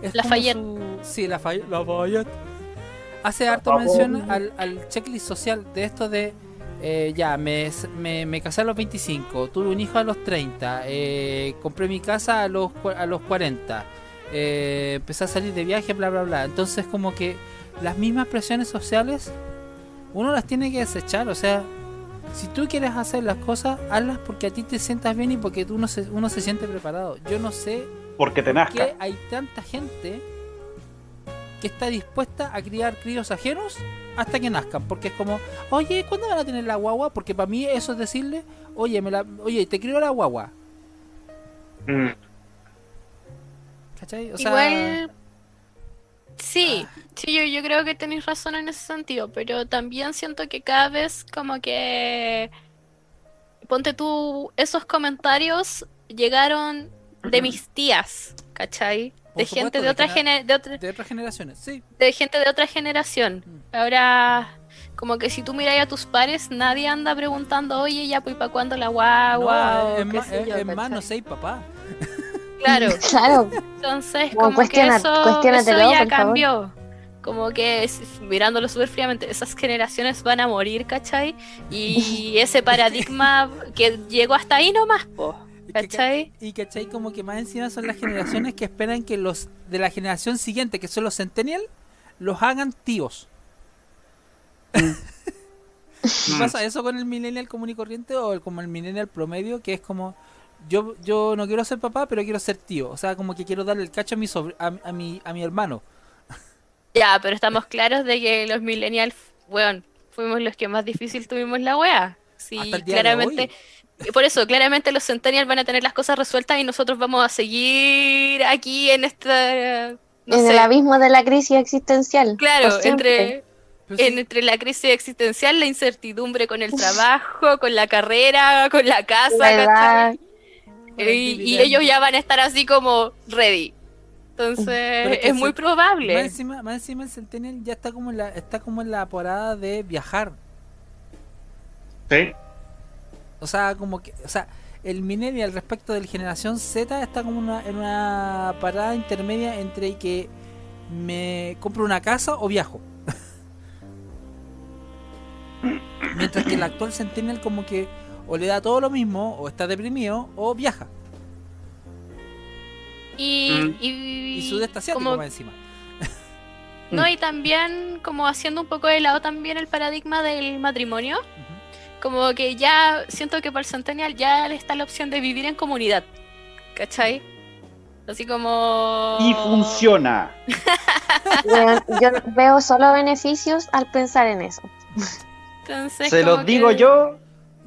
[SPEAKER 3] es
[SPEAKER 4] Lafayette.
[SPEAKER 3] como su, sí la Lafayette hace harto mención al, al checklist social de esto de eh, ya, me, me, me casé a los 25, tuve un hijo a los 30, eh, compré mi casa a los, a los 40, eh, empecé a salir de viaje, bla, bla, bla. Entonces como que las mismas presiones sociales uno las tiene que desechar, o sea, si tú quieres hacer las cosas, hazlas porque a ti te sientas bien y porque uno se, uno se siente preparado. Yo no sé
[SPEAKER 6] Porque te
[SPEAKER 3] por
[SPEAKER 6] nazca.
[SPEAKER 3] qué hay tanta gente que está dispuesta a criar críos ajenos hasta que nazcan. Porque es como, oye, ¿cuándo van a tener la guagua? Porque para mí eso es decirle, oye, me la, oye, te crío la guagua.
[SPEAKER 1] Mm.
[SPEAKER 3] ¿Cachai? O sea,
[SPEAKER 4] Igual. Sí, sí, yo, yo creo que tenéis razón en ese sentido, pero también siento que cada vez como que. Ponte tú, esos comentarios llegaron de mis tías, ¿cachai? De
[SPEAKER 3] supuesto,
[SPEAKER 4] gente de
[SPEAKER 3] de
[SPEAKER 4] otra,
[SPEAKER 3] genera-
[SPEAKER 4] gene- de otra,
[SPEAKER 3] de otras generaciones, sí.
[SPEAKER 4] de gente de otra generación.
[SPEAKER 3] Mm.
[SPEAKER 4] Ahora, como que si tú miras a tus pares, nadie anda preguntando, oye, ya, pues, ¿para cuándo la guagua?
[SPEAKER 3] no,
[SPEAKER 4] o
[SPEAKER 3] es,
[SPEAKER 4] qué
[SPEAKER 3] más,
[SPEAKER 4] sé
[SPEAKER 3] es,
[SPEAKER 4] yo,
[SPEAKER 3] es más, no sé, papá.
[SPEAKER 4] Claro,
[SPEAKER 2] Claro,
[SPEAKER 4] entonces como que eso, eso ya
[SPEAKER 2] favor.
[SPEAKER 4] cambió. Como que es- mirándolo súper fríamente, esas generaciones van a morir, ¿cachai? Y ese paradigma que llegó hasta ahí nomás, po, ¿cachai?
[SPEAKER 3] Y cachai, como que más encima son las generaciones que esperan que los de la generación siguiente, que son los centennial, los hagan tíos. ¿Y pasa eso con el millennial común y corriente o el- como el millennial promedio, que es como yo yo no quiero ser papá, pero quiero ser tío? O sea, como que quiero darle el cacho a mi sobr- a, a mi a mi hermano.
[SPEAKER 4] Ya, pero estamos claros de que los millennials, weón, fuimos los que más difícil tuvimos la wea. Sí, claramente. Por eso, claramente los centennials van a tener las cosas resueltas y nosotros vamos a seguir aquí en esta. No
[SPEAKER 2] en
[SPEAKER 4] sé,
[SPEAKER 2] el abismo de la crisis existencial.
[SPEAKER 4] claro, entre, en- entre la crisis existencial, la incertidumbre con el trabajo, con la carrera, con la casa,
[SPEAKER 2] La edad.
[SPEAKER 4] Y, ellos ya van a estar así como ready. Entonces,
[SPEAKER 3] es
[SPEAKER 4] muy
[SPEAKER 3] se-
[SPEAKER 4] probable.
[SPEAKER 3] Más encima, más encima el centennial ya está como en la está como en la parada de viajar.
[SPEAKER 1] Sí.
[SPEAKER 3] O sea, como que, o sea, el millennial respecto del generación Z está como una, en una parada intermedia entre que me compro una casa o viajo. Mientras que el actual centennial como que o le da todo lo mismo, o está deprimido, o viaja.
[SPEAKER 4] Y,
[SPEAKER 1] Mm.
[SPEAKER 4] y,
[SPEAKER 3] Y sudeste asiático
[SPEAKER 4] como-
[SPEAKER 3] más encima.
[SPEAKER 4] No, y también como haciendo un poco de lado también el paradigma del matrimonio, como que ya siento que para el Centennial ya le está la opción de vivir en comunidad, ¿cachai? Así como...
[SPEAKER 6] Y funciona.
[SPEAKER 2] Bueno, yo veo solo beneficios al pensar en eso.
[SPEAKER 4] Entonces,
[SPEAKER 6] Se los digo yo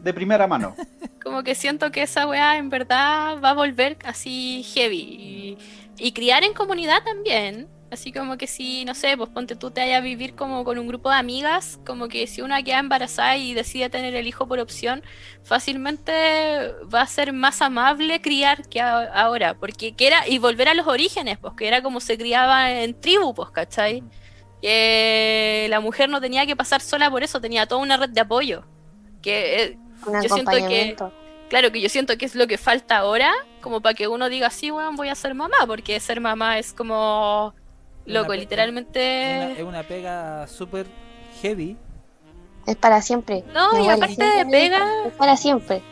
[SPEAKER 6] de primera mano.
[SPEAKER 4] Como que siento que esa weá en verdad va a volver así heavy. Y, y criar en comunidad también. Así como que si, no sé, pues ponte tú te vayas a vivir como con un grupo de amigas, como que si una queda embarazada y decide tener el hijo por opción, fácilmente va a ser más amable criar que a- ahora. Porque que era, y volver a los orígenes, pues que era como se criaba en tribu, pues, ¿cachai? Que la mujer no tenía que pasar sola por eso, tenía toda una red de apoyo. Que eh,
[SPEAKER 2] Un
[SPEAKER 4] Yo siento que-. Claro que yo siento que es lo que falta ahora, como para que uno diga, sí, weón, voy a ser mamá, porque ser mamá es como,
[SPEAKER 3] Una
[SPEAKER 4] loco, literalmente...
[SPEAKER 3] Es una, es una pega súper heavy.
[SPEAKER 2] Es para siempre.
[SPEAKER 4] No, y aparte de pega,
[SPEAKER 2] Es para siempre.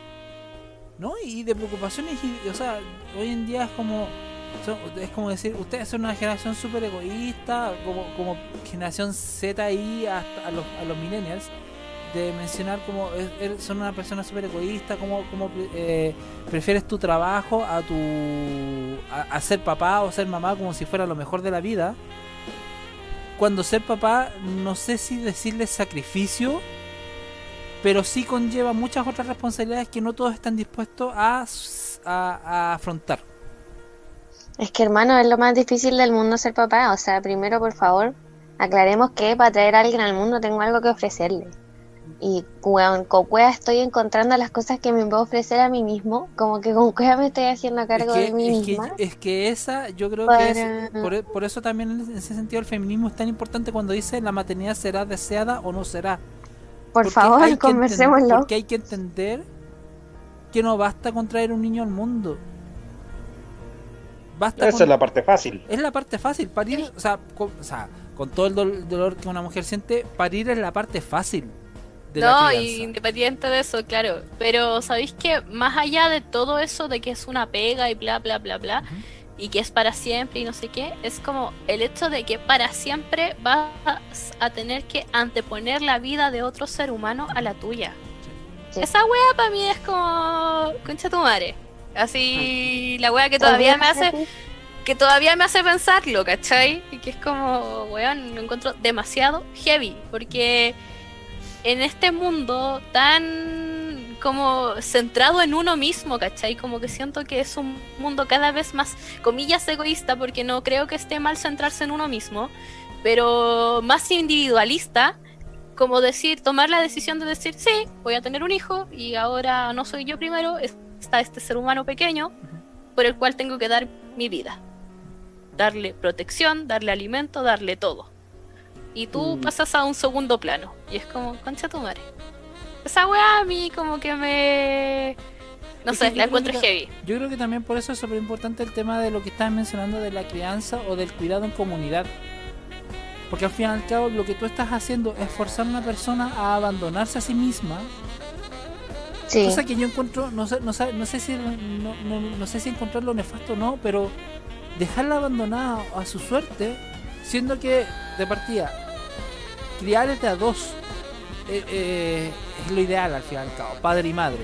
[SPEAKER 3] ¿no? Y de preocupaciones, y, o sea, hoy en día es como, son- es como decir, ustedes son una generación súper egoísta, como, como generación Z ahí hasta a los, a los millennials, de mencionar como er- son una persona súper egoísta, como, como eh, prefieres tu trabajo a tu a, ser papá o ser mamá como si fuera lo mejor de la vida. Cuando ser papá, no sé si decirle sacrificio, pero sí conlleva muchas otras responsabilidades que no todos están dispuestos a- a afrontar.
[SPEAKER 2] Es que, hermano, es lo más difícil del mundo ser papá. O sea, primero, por favor, aclaremos que para traer a alguien al mundo tengo algo que ofrecerle. Y con Cueva estoy encontrando las cosas que me puedo ofrecer a mí mismo. Como que con Cueva me estoy haciendo a cargo
[SPEAKER 3] es, que,
[SPEAKER 2] de mí
[SPEAKER 3] es, que,
[SPEAKER 2] misma.
[SPEAKER 3] es que esa, yo creo
[SPEAKER 2] Para-
[SPEAKER 3] que es, por, e- por eso también en ese sentido el feminismo es tan importante cuando dice la maternidad será deseada o no será.
[SPEAKER 2] Por
[SPEAKER 3] Porque
[SPEAKER 2] favor,
[SPEAKER 3] que
[SPEAKER 2] conversémoslo.
[SPEAKER 3] Porque hay que entender que no basta con traer un niño al mundo. Basta
[SPEAKER 6] Esa
[SPEAKER 3] con-
[SPEAKER 6] es la parte fácil.
[SPEAKER 3] es la parte fácil, parir, o sea, con, o sea, con todo el dol- dolor que una mujer siente, parir es la parte fácil de la
[SPEAKER 4] no,
[SPEAKER 3] crianza.
[SPEAKER 4] y independiente de eso, claro. Pero sabéis que más allá de todo eso de que es una pega y bla, bla, bla, bla, y que es para siempre y no sé qué, es como el hecho de que para siempre vas a tener que anteponer la vida de otro ser humano a la tuya.
[SPEAKER 2] Sí.
[SPEAKER 4] Esa wea para mí es como concha tu madre. Así la wea que todavía me hace que todavía me hace pensarlo, ¿cachai? Y que es como, weón, lo encuentro demasiado heavy, porque en este mundo tan como centrado en uno mismo, ¿cachai? Como que siento que es un mundo cada vez más, comillas, egoísta, porque no creo que esté mal centrarse en uno mismo, pero más individualista, como decir, tomar la decisión de decir, sí, voy a tener un hijo y ahora no soy yo primero, está este ser humano pequeño por el cual tengo que dar mi vida. Darle protección, darle alimento, darle todo. Y tú
[SPEAKER 1] Mm.
[SPEAKER 4] pasas a un segundo plano. Y es como, concha tu madre. Esa weá a mí como que me... No
[SPEAKER 3] Es
[SPEAKER 4] sé, la encuentro
[SPEAKER 3] que
[SPEAKER 4] heavy.
[SPEAKER 3] Yo creo que también por eso es súper importante el tema de lo que estabas mencionando de la crianza o del cuidado en comunidad. Porque al fin y al cabo lo que tú estás haciendo es forzar a una persona a abandonarse a sí misma.
[SPEAKER 2] Sí.
[SPEAKER 3] Cosa que yo encuentro, no sé, no sé, no sé si no, no- no sé si encontrarlo nefasto o no, pero dejarla abandonada a su suerte, siendo que de partida criar de a dos eh, eh, es lo ideal al fin y al cabo, padre y madre.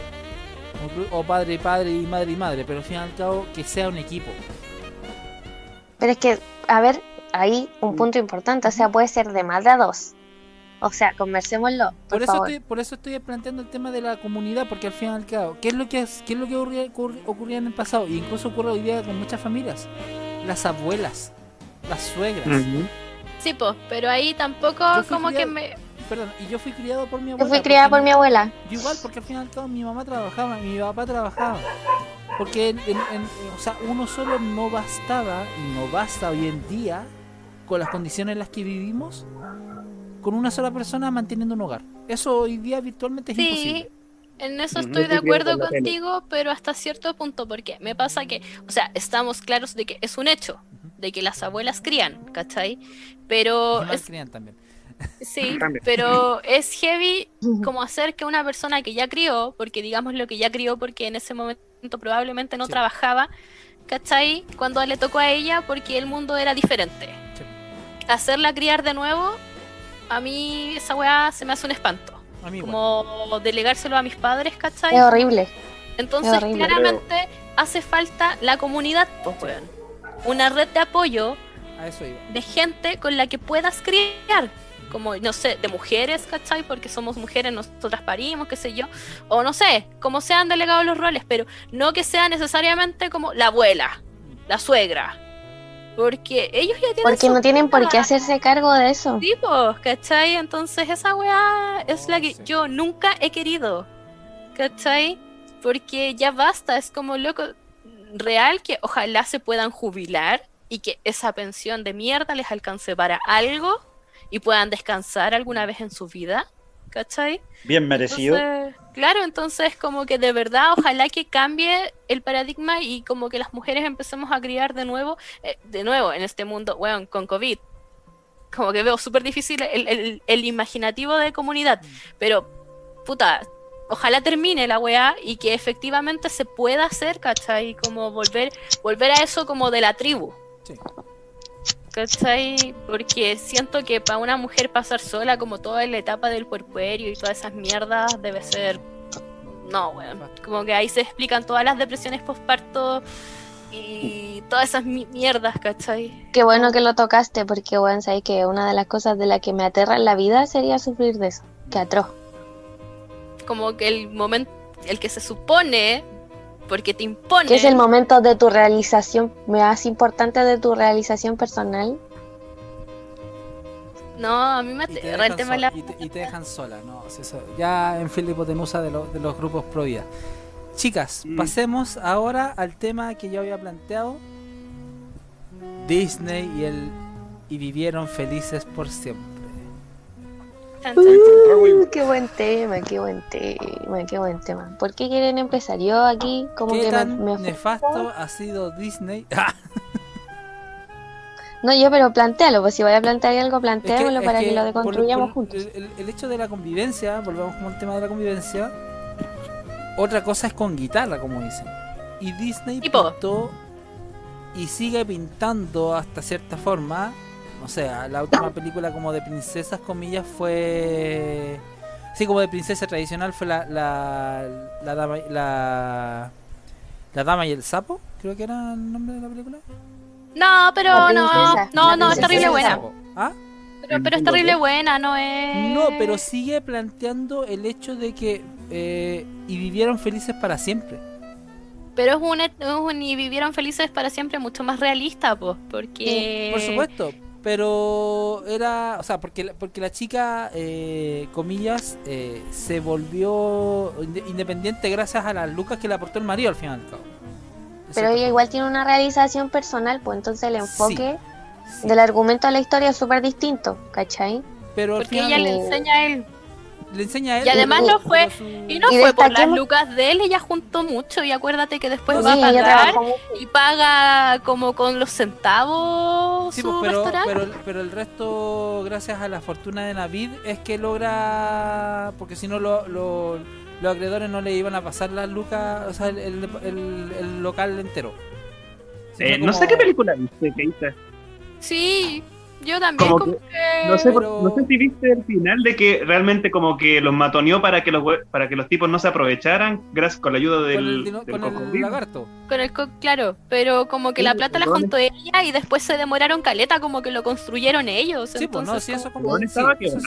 [SPEAKER 3] O- padre y padre y madre y madre, pero al fin y al cabo que sea un equipo.
[SPEAKER 2] Pero es que, a ver, ahí un punto importante, o sea, puede ser de más de a dos. O sea, conversémoslo, por,
[SPEAKER 3] Por eso,
[SPEAKER 2] favor.
[SPEAKER 3] estoy, por eso estoy planteando el tema de la comunidad, porque al fin y al cabo, ¿qué es lo que, es- qué es lo que ocurría, ocurría en el pasado? Y incluso ocurre hoy día con muchas familias. Las abuelas, las suegras.
[SPEAKER 4] Sí, pues, pero ahí tampoco
[SPEAKER 3] Yo
[SPEAKER 4] como que me...
[SPEAKER 3] Perdón, y yo fui criado por mi
[SPEAKER 2] Yo
[SPEAKER 3] abuela.
[SPEAKER 2] fui criada
[SPEAKER 3] porque
[SPEAKER 2] por mi abuela.
[SPEAKER 3] Yo igual, porque al fin y al cabo mi mamá trabajaba, mi papá trabajaba. Porque, en- en- en- o sea, uno solo no bastaba, y no basta hoy en día, con las condiciones en las que vivimos, con una sola persona manteniendo un hogar. Eso hoy día virtualmente es
[SPEAKER 4] Sí,
[SPEAKER 3] imposible.
[SPEAKER 4] En eso estoy de acuerdo contigo, pero hasta cierto punto, porque me pasa que, o sea, estamos claros de que es un hecho, de que las abuelas crían, ¿cachai? Pero es,
[SPEAKER 3] crían también.
[SPEAKER 4] sí,
[SPEAKER 1] También.
[SPEAKER 4] pero es heavy como hacer que una persona que ya crió, porque digamos lo que ya crió porque en ese momento probablemente no
[SPEAKER 3] Sí.
[SPEAKER 4] trabajaba, ¿cachai? Cuando le tocó a ella porque el mundo era diferente.
[SPEAKER 3] Sí.
[SPEAKER 4] Hacerla criar de nuevo, a mí esa weá se me hace un espanto.
[SPEAKER 3] A mí igual.
[SPEAKER 4] Como delegárselo a mis padres, ¿cachai?
[SPEAKER 2] Es horrible.
[SPEAKER 4] Entonces,
[SPEAKER 2] Es horrible.
[SPEAKER 4] claramente hace falta la comunidad, pues, weón. Una red de apoyo
[SPEAKER 3] A eso iba.
[SPEAKER 4] de gente con la que puedas criar. Como, no sé, de mujeres, ¿cachai? Porque somos mujeres, nosotras parimos, qué sé yo. O no sé, como sean delegados los roles, pero no que sea necesariamente como la abuela, la suegra. Porque ellos ya tienen
[SPEAKER 2] Porque no tienen por qué hacerse cargo de eso.
[SPEAKER 4] tipos, ¿cachai? Entonces esa weá es la que
[SPEAKER 3] sí.
[SPEAKER 4] yo nunca he querido, ¿cachai? Porque ya basta, es como loco, real que ojalá se puedan jubilar y que esa pensión de mierda les alcance para algo y puedan descansar alguna vez en su vida, ¿cachai?
[SPEAKER 6] Bien merecido.
[SPEAKER 4] Entonces, claro, entonces como que de verdad ojalá que cambie el paradigma y como que las mujeres empecemos a criar de nuevo, eh, de nuevo en este mundo, weón, con COVID. Como que veo súper difícil el, el- el imaginativo de comunidad, pero puta, ojalá termine la weá y que efectivamente se pueda hacer, ¿cachai? Como volver, volver a eso como de la tribu.
[SPEAKER 3] Sí.
[SPEAKER 4] ¿Cachai? Porque siento que para una mujer pasar sola como toda la etapa del puerperio y todas esas mierdas debe ser... No, weón. Como que ahí se explican todas las depresiones postparto y todas esas mi- mierdas, ¿cachai?
[SPEAKER 2] Qué bueno que lo tocaste, porque bueno, sabes que una de las cosas de la que me aterra en la vida sería sufrir de eso. Que atroz.
[SPEAKER 4] Como que el momento, el que se supone, porque te impone...
[SPEAKER 2] Que es el momento de tu realización más importante de tu realización personal.
[SPEAKER 4] No, a mí me
[SPEAKER 3] Y te, dejan
[SPEAKER 4] tema de
[SPEAKER 3] sola,
[SPEAKER 4] la...
[SPEAKER 3] y, te, y te dejan sola, ¿no? Eso- ya en fin hipotenusa de, lo- de los grupos pro vida. Chicas,
[SPEAKER 1] Mm.
[SPEAKER 3] pasemos ahora al tema que yo había planteado. Disney y el y vivieron felices por siempre.
[SPEAKER 2] Uh, qué buen tema, qué buen tema, qué buen tema. ¿Por qué quieren empezar? Yo aquí como
[SPEAKER 3] ¿Qué
[SPEAKER 2] que me,
[SPEAKER 3] tan
[SPEAKER 2] me-
[SPEAKER 3] nefasto ha sido Disney?
[SPEAKER 2] No, yo pero plantealo, pues si voy a plantear algo,
[SPEAKER 3] Es que-
[SPEAKER 2] planteémoslo
[SPEAKER 3] es
[SPEAKER 2] para que,
[SPEAKER 3] que
[SPEAKER 2] lo
[SPEAKER 3] por-
[SPEAKER 2] deconstruyamos
[SPEAKER 3] por
[SPEAKER 2] juntos.
[SPEAKER 3] El, el- el hecho de la convivencia, volvamos con el tema de la convivencia. Otra cosa es con guitarra, como dicen. Y Disney
[SPEAKER 4] Tipo.
[SPEAKER 3] pintó y sigue pintando hasta cierta forma. O sea, la última película como de princesas, comillas, fue. Sí, como de princesa tradicional fue la. La, la, dama, la, la dama y el sapo, creo que era el nombre de la película.
[SPEAKER 4] No, pero no, no, no, es terrible buena.
[SPEAKER 3] ¿Ah?
[SPEAKER 4] Pero, pero es terrible buena, no es.
[SPEAKER 3] No, pero sigue planteando el hecho de que eh, y vivieron felices para siempre.
[SPEAKER 4] Pero es un, es un y vivieron felices para siempre mucho más realista, pues, porque.
[SPEAKER 3] Por supuesto, pero era, o sea, porque la, porque la chica, eh, comillas, eh, se volvió inde- independiente gracias a las lucas que le aportó el marido al fin y al cabo.
[SPEAKER 2] Pero ella igual tiene una realización personal, pues entonces el enfoque
[SPEAKER 3] Sí.
[SPEAKER 2] del argumento de la historia es súper distinto, ¿cachai?
[SPEAKER 3] Pero al
[SPEAKER 4] Porque
[SPEAKER 3] final
[SPEAKER 4] ella le
[SPEAKER 2] eh,
[SPEAKER 4] enseña a él.
[SPEAKER 3] Le enseña a él.
[SPEAKER 4] Y además no fue- Y no
[SPEAKER 2] Y
[SPEAKER 4] fue por las lucas de él, ella juntó mucho. Y acuérdate que después va a pagar y paga como con los centavos
[SPEAKER 3] Sí,
[SPEAKER 4] su
[SPEAKER 3] pues, pero,
[SPEAKER 4] restaurante.
[SPEAKER 3] pero, pero el resto, gracias a la fortuna de Navid, es que logra. Porque si no, lo- lo- los acreedores no le iban a pasar las lucas, o sea, el, el- el- el local entero.
[SPEAKER 1] Eh, no sé qué película viste, Keita.
[SPEAKER 4] Sí, yo también
[SPEAKER 1] Como
[SPEAKER 4] como que...
[SPEAKER 1] No sé,
[SPEAKER 3] Pero-
[SPEAKER 1] no sé si viste el final de que realmente como que los matoneó para que los para que los tipos no se aprovecharan gracias con la ayuda del,
[SPEAKER 3] con el, dino-
[SPEAKER 1] del
[SPEAKER 3] con el lagarto.
[SPEAKER 4] Con el co- claro, pero como que
[SPEAKER 1] Sí,
[SPEAKER 4] la plata la juntó ella y después se demoraron caleta, como que lo construyeron ellos.
[SPEAKER 3] Sí, pues no, sí, eso
[SPEAKER 4] como-
[SPEAKER 3] sí,
[SPEAKER 1] estaba
[SPEAKER 3] eso sí.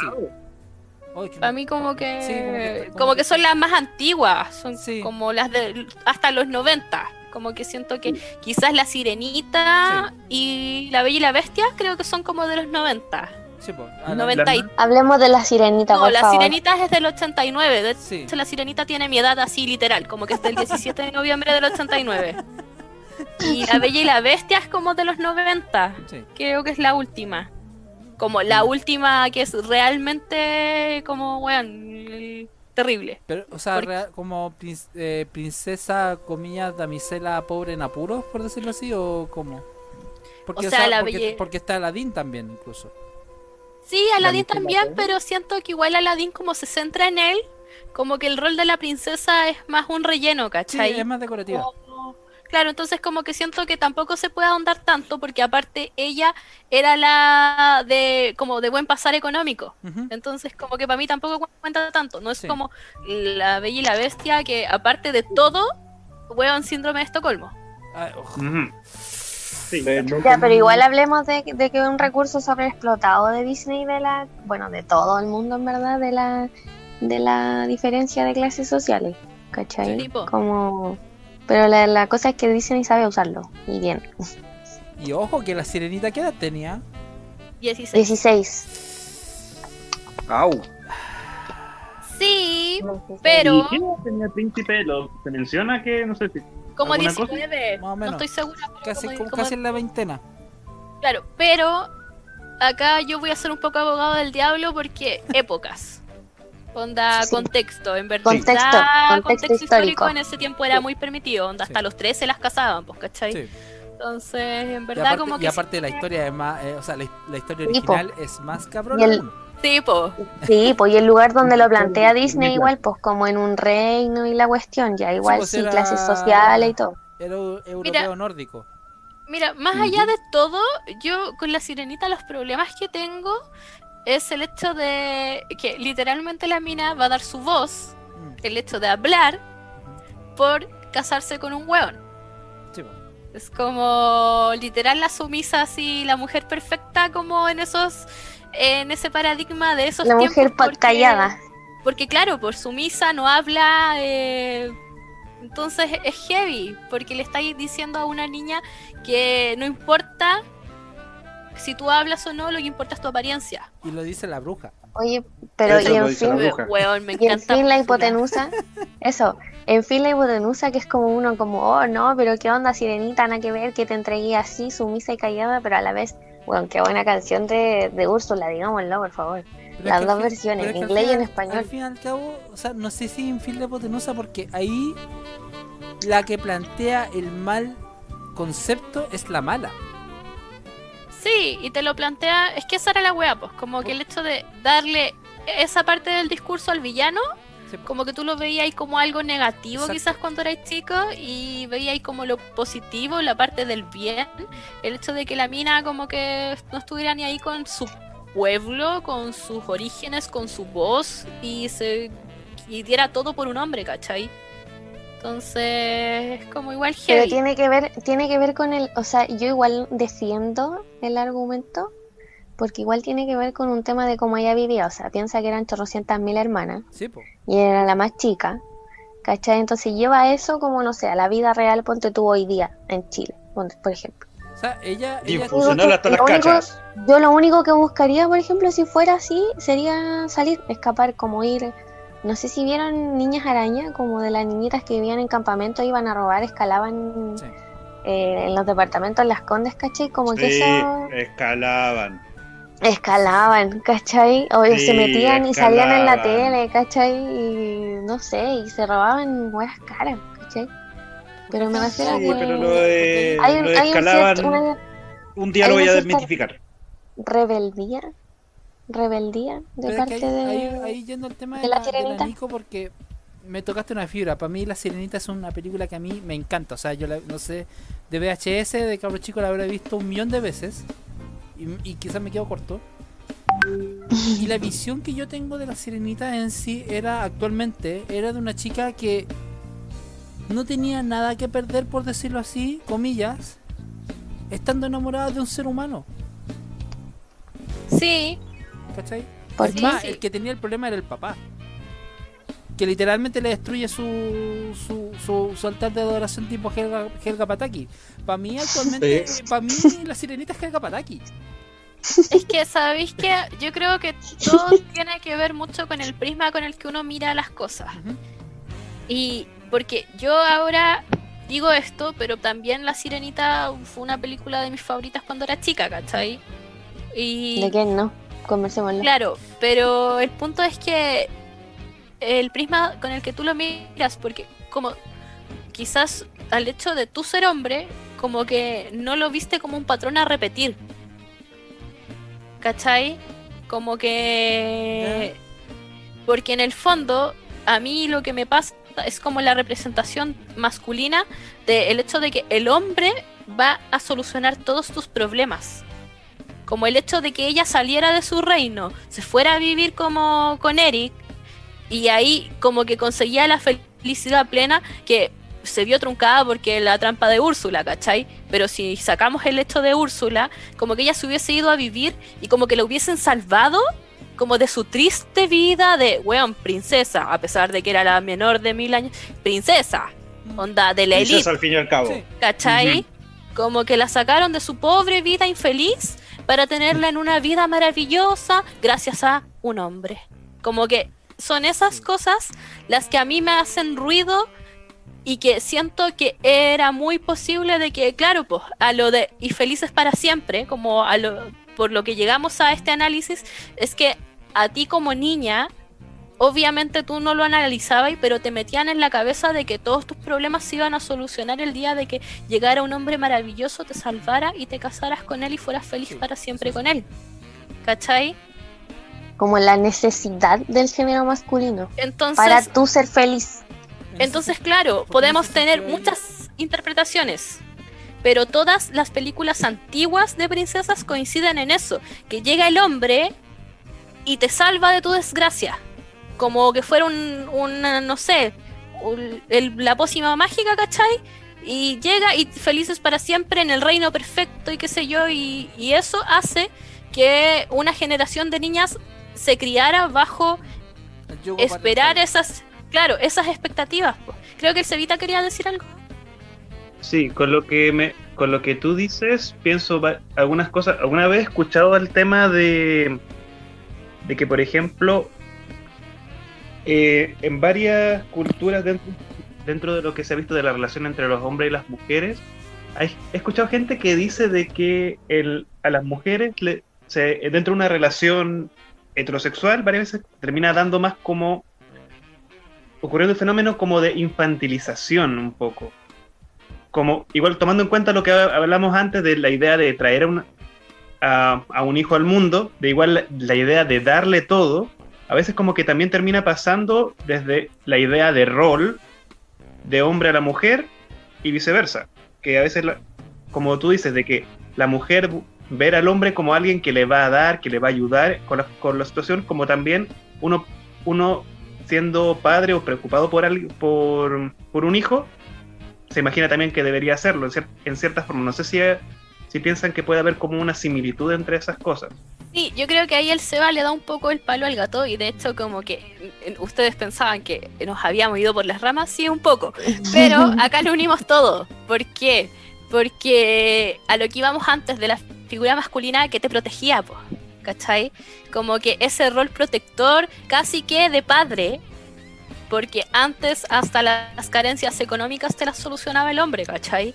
[SPEAKER 4] Para mí como que,
[SPEAKER 3] Sí, como que está- como
[SPEAKER 4] como
[SPEAKER 3] que-
[SPEAKER 4] que son las más antiguas, son
[SPEAKER 3] Sí.
[SPEAKER 4] como las de hasta los 90. Como que siento que quizás la Sirenita y la Bella y la Bestia creo que son como de los 90.
[SPEAKER 3] Sí, pues. a la-
[SPEAKER 4] 90 y...
[SPEAKER 2] Hablemos de la sirenita,
[SPEAKER 4] No,
[SPEAKER 2] por
[SPEAKER 4] la
[SPEAKER 2] favor.
[SPEAKER 4] Sirenita es del 89. De
[SPEAKER 3] Sí.
[SPEAKER 4] hecho, la Sirenita tiene mi edad así literal, como que es del 17 de noviembre del 89. Y la Bella y la Bestia es como de los 90.
[SPEAKER 3] Sí.
[SPEAKER 4] Creo que es la última. Como la última que es realmente como, weón, terrible.
[SPEAKER 3] Pero, o sea,
[SPEAKER 4] Porque-
[SPEAKER 3] real- como prin- eh, princesa, comillas, damisela pobre en apuros, por decirlo así, o cómo? Porque,
[SPEAKER 4] O sea, la
[SPEAKER 3] porque,
[SPEAKER 4] belle-
[SPEAKER 3] porque está Aladdin también, incluso.
[SPEAKER 4] Sí, Aladdin también, pero siento que igual Aladdin como se centra en él, como que el rol de la princesa es más un relleno,
[SPEAKER 3] Sí,
[SPEAKER 4] ¿cachai?
[SPEAKER 3] es más decorativa.
[SPEAKER 4] Como- Claro, entonces como que siento que tampoco se puede ahondar tanto porque aparte ella era la de como de buen pasar económico. Entonces como que para mí tampoco cu- cuenta tanto. No es
[SPEAKER 3] Sí.
[SPEAKER 4] como la Bella y la Bestia que aparte de todo, weón síndrome de Estocolmo.
[SPEAKER 3] Ojo.
[SPEAKER 1] Ujú. Sí.
[SPEAKER 2] Ya, pero igual hablemos de, de que un recurso sobreexplotado de Disney, de la, bueno, de todo el mundo en verdad, de la, de la diferencia de clases sociales, ¿cachai?
[SPEAKER 4] Sí.
[SPEAKER 2] Como, pero la, la cosa es que Disney sabe usarlo, y bien.
[SPEAKER 3] Y ojo que la sirenita, ¿qué edad tenía?
[SPEAKER 4] 16.
[SPEAKER 2] 16.
[SPEAKER 6] Au.
[SPEAKER 4] Sí, pero
[SPEAKER 1] ¿Y qué edad tenía el príncipe? Lo, se menciona que, no sé si...
[SPEAKER 4] como
[SPEAKER 1] ¿Alguna cosa?
[SPEAKER 4] 19.
[SPEAKER 3] Más o
[SPEAKER 4] No estoy segura.
[SPEAKER 3] Casi,
[SPEAKER 4] como-
[SPEAKER 3] como
[SPEAKER 4] como-
[SPEAKER 3] casi en la veintena.
[SPEAKER 4] Claro, pero acá yo voy a ser un poco abogado del diablo porque épocas. Onda,
[SPEAKER 2] Sí.
[SPEAKER 4] contexto, en verdad.
[SPEAKER 2] Contexto, contexto histórico.
[SPEAKER 4] en ese tiempo era muy permitido, onda, hasta
[SPEAKER 3] Sí.
[SPEAKER 4] los 13 las casaban, pues, ¿cachai?
[SPEAKER 3] Sí.
[SPEAKER 4] Entonces, en
[SPEAKER 3] Y
[SPEAKER 4] verdad,
[SPEAKER 3] aparte,
[SPEAKER 4] como
[SPEAKER 3] y
[SPEAKER 4] que.
[SPEAKER 3] aparte la historia es más, eh, o sea, la, la historia
[SPEAKER 2] po.
[SPEAKER 3] original es más cabrón.
[SPEAKER 2] Y el-.
[SPEAKER 4] Sí, po.
[SPEAKER 2] Sí, pues y el lugar donde lo plantea Disney igual, pues como en un reino y la cuestión, ya igual
[SPEAKER 3] pues
[SPEAKER 2] sí,
[SPEAKER 3] era-
[SPEAKER 2] clases sociales y todo.
[SPEAKER 3] Era eu- europeo
[SPEAKER 4] Mira.
[SPEAKER 3] nórdico.
[SPEAKER 4] Mira, más allá de todo, yo con la sirenita los problemas que tengo es el hecho de que literalmente la mina va a dar su voz,
[SPEAKER 3] Mm,
[SPEAKER 4] el hecho de hablar, por casarse con un hueón.
[SPEAKER 3] sí.
[SPEAKER 4] Es como literal la sumisa así, la mujer perfecta como en esos, en ese paradigma de esos
[SPEAKER 2] La
[SPEAKER 4] tiempos.
[SPEAKER 2] mujer
[SPEAKER 4] porque-
[SPEAKER 2] callada.
[SPEAKER 4] Porque claro, por sumisa no habla, eh, entonces es heavy, porque le estáis diciendo a una niña que no importa si tú hablas o no, lo que importa es tu apariencia.
[SPEAKER 3] Y lo dice la bruja.
[SPEAKER 2] Oye, pero
[SPEAKER 6] Eso
[SPEAKER 2] y en
[SPEAKER 6] la
[SPEAKER 2] fin,
[SPEAKER 6] bruja.
[SPEAKER 4] Weón, me
[SPEAKER 2] y en
[SPEAKER 4] encanta.
[SPEAKER 2] fin la hipotenusa, eso, en fin la hipotenusa que es como uno como, oh no, pero qué onda sirenita, nada que ver, que te entregué así, sumisa y callada, pero a la vez, bueno, qué buena canción de, de Úrsula, digámoslo, por favor.
[SPEAKER 3] Pero
[SPEAKER 2] Las dos
[SPEAKER 3] fin-
[SPEAKER 2] versiones,
[SPEAKER 3] al
[SPEAKER 2] inglés y en español.
[SPEAKER 3] Al fin y al cabo, o sea, no sé si en fin de hipotenusa porque ahí la que plantea el mal concepto es la mala.
[SPEAKER 4] Sí, y te lo plantea, es que esa era la wea, pues, como que el hecho de darle esa parte del discurso al villano,
[SPEAKER 3] Sí,
[SPEAKER 4] como que tú lo veías ahí como algo negativo
[SPEAKER 3] Exacto.
[SPEAKER 4] quizás cuando eras chico y veías ahí como lo positivo, la parte del bien, el hecho de que la mina como que no estuviera ni ahí con su pueblo, con sus orígenes, con su voz y se y diera todo por un hombre, ¿cachai? Entonces, es como igual
[SPEAKER 2] Pero
[SPEAKER 4] heavy.
[SPEAKER 2] tiene que ver, tiene que ver con el, o sea, yo igual defiendo el argumento, porque igual tiene que ver con un tema de cómo ella vivía, o sea, piensa que eran chorrocientas mil hermanas
[SPEAKER 3] Sí, po.
[SPEAKER 2] y era la más chica, ¿cachai? Entonces lleva eso como, no sé, a la vida real, ponte tú hoy día en Chile, ponte, por ejemplo.
[SPEAKER 3] O sea, ella, ella
[SPEAKER 6] Funcional hasta las
[SPEAKER 2] Lo único-
[SPEAKER 6] cachas.
[SPEAKER 2] Yo lo único que buscaría, por ejemplo, si fuera así, sería salir, escapar, como ir. No sé si vieron Niñas Araña, como de las niñitas que vivían en campamento, iban a robar, escalaban
[SPEAKER 3] Sí.
[SPEAKER 2] eh, en los departamentos Las Condes, ¿cachai? Como que eso
[SPEAKER 6] escalaban.
[SPEAKER 2] escalaban, ¿cachai? O se metían y salían en la tele, ¿cachai? Y no sé, y se robaban huevas caras, ¿cachai? Pero me refiero a que
[SPEAKER 6] pero lo de,
[SPEAKER 2] hay, un-
[SPEAKER 6] lo de
[SPEAKER 2] hay un
[SPEAKER 6] escalaban.
[SPEAKER 2] cierto- una
[SPEAKER 6] Un día
[SPEAKER 2] hay
[SPEAKER 6] lo voy a desmitificar.
[SPEAKER 2] rebeldía, rebeldía de
[SPEAKER 3] Pero es
[SPEAKER 2] parte
[SPEAKER 3] que ahí,
[SPEAKER 2] de...
[SPEAKER 3] ahí- ahí yendo al tema de,
[SPEAKER 2] de la
[SPEAKER 3] la, de la
[SPEAKER 2] Sirenita.
[SPEAKER 3] Nico porque me tocaste una fibra. Para mí La Sirenita es una película que a mí me encanta. O sea, yo la- no sé, de VHS, de cabro chico la habré visto un millón de veces. Y, y quizás me quedo corto. Y la visión que yo tengo de La Sirenita en sí era actualmente, era de una chica que no tenía nada que perder, por decirlo así, comillas, estando enamorada de un ser humano.
[SPEAKER 4] Sí,
[SPEAKER 3] ¿Cachai?
[SPEAKER 2] ¿Por
[SPEAKER 3] Es
[SPEAKER 2] qué?
[SPEAKER 3] más,
[SPEAKER 4] Sí.
[SPEAKER 3] el que tenía el problema era el papá. Que literalmente le destruye su, su, su, su altar de adoración tipo Helga, Helga Pataki. Para mí actualmente, para mí la sirenita es Helga Pataki.
[SPEAKER 4] es que sabéis que yo creo que todo tiene que ver mucho con el prisma con el que uno mira las cosas. Y porque yo ahora digo esto, pero también La Sirenita fue una película de mis favoritas cuando era chica, ¿cachai? Y
[SPEAKER 2] ¿De quién no? Conversémoslo.
[SPEAKER 4] Claro, pero el punto es que el prisma con el que tú lo miras, porque como quizás al hecho de tú ser hombre, como que no lo viste como un patrón a repetir. ¿Cachai? Como que... Porque en el fondo, a mí lo que me pasa es como la representación masculina del hecho de que el hombre va a solucionar todos tus problemas como el hecho de que ella saliera de su reino, se fuera a vivir como con Eric y ahí como que conseguía la felicidad plena que se vio truncada porque la trampa de Úrsula, ¿cachai? Pero si sacamos el hecho de Úrsula, como que ella se hubiese ido a vivir y como que la hubiesen salvado como de su triste vida de, weón, princesa, a pesar de que era la menor de mil años, princesa, onda de la
[SPEAKER 6] Dices
[SPEAKER 4] élite.
[SPEAKER 6] al fin y al cabo.
[SPEAKER 4] ¿cachai? Como que la sacaron de su pobre vida infeliz para tenerla en una vida maravillosa gracias a un hombre. Como que son esas cosas las que a mí me hacen ruido y que siento que era muy posible de que, claro, pues a lo de y felices para siempre, como a lo por lo que llegamos a este análisis, es que a ti como niña obviamente tú no lo analizabas, pero te metían en la cabeza de que todos tus problemas se iban a solucionar el día de que llegara un hombre maravilloso, te salvara y te casaras con él y fueras feliz
[SPEAKER 3] Sí,
[SPEAKER 4] para siempre
[SPEAKER 3] sí,
[SPEAKER 4] con él. ¿Cachai?
[SPEAKER 2] Como la necesidad del género masculino.
[SPEAKER 4] Entonces,
[SPEAKER 2] Para tú ser feliz.
[SPEAKER 4] entonces claro, podemos tener muchas interpretaciones. Pero todas las películas antiguas de princesas coinciden en eso, que llega el hombre y te salva de tu desgracia. Como que fuera un, una, no sé, un- el- la pócima mágica, ¿cachai? Y llega y felices para siempre en el reino perfecto y qué sé yo, y, y eso hace que una generación de niñas se criara bajo esperar esas, claro, esas expectativas. Creo que el Cevita quería decir algo.
[SPEAKER 1] Sí, con lo que me, con lo que tú dices, pienso algunas cosas. Alguna vez he escuchado el tema de, de que, por ejemplo, eh, en varias culturas dentro, de lo que se ha visto de la relación entre los hombres y las mujeres, he escuchado gente que dice de que el, a las mujeres le, se, dentro de una relación heterosexual varias veces termina dando más como ocurriendo el fenómeno como de infantilización un poco. Como igual tomando en cuenta lo que hablamos antes de la idea de traer a, una- a- un hijo al mundo, de igual la idea de darle todo, a veces como que también termina pasando desde la idea de rol de hombre a la mujer y viceversa, que a veces, como tú dices, de que la mujer ver al hombre como alguien que le va a dar, que le va a ayudar con la, situación, como también uno, uno siendo padre o preocupado por, al- por, un hijo, se imagina también que debería hacerlo en, en cierta forma. No sé si, si piensan que puede haber como una similitud entre esas cosas.
[SPEAKER 4] Sí, yo creo que ahí el Seba le da un poco el palo al gato y de hecho como que ustedes pensaban que nos habíamos ido por las ramas, sí, un poco, pero acá lo unimos todo. ¿Por qué? Porque a lo que íbamos antes de la figura masculina que te protegía, po, ¿cachai? Como que ese rol protector casi que de padre, porque antes hasta las carencias económicas te las solucionaba el hombre, ¿cachai?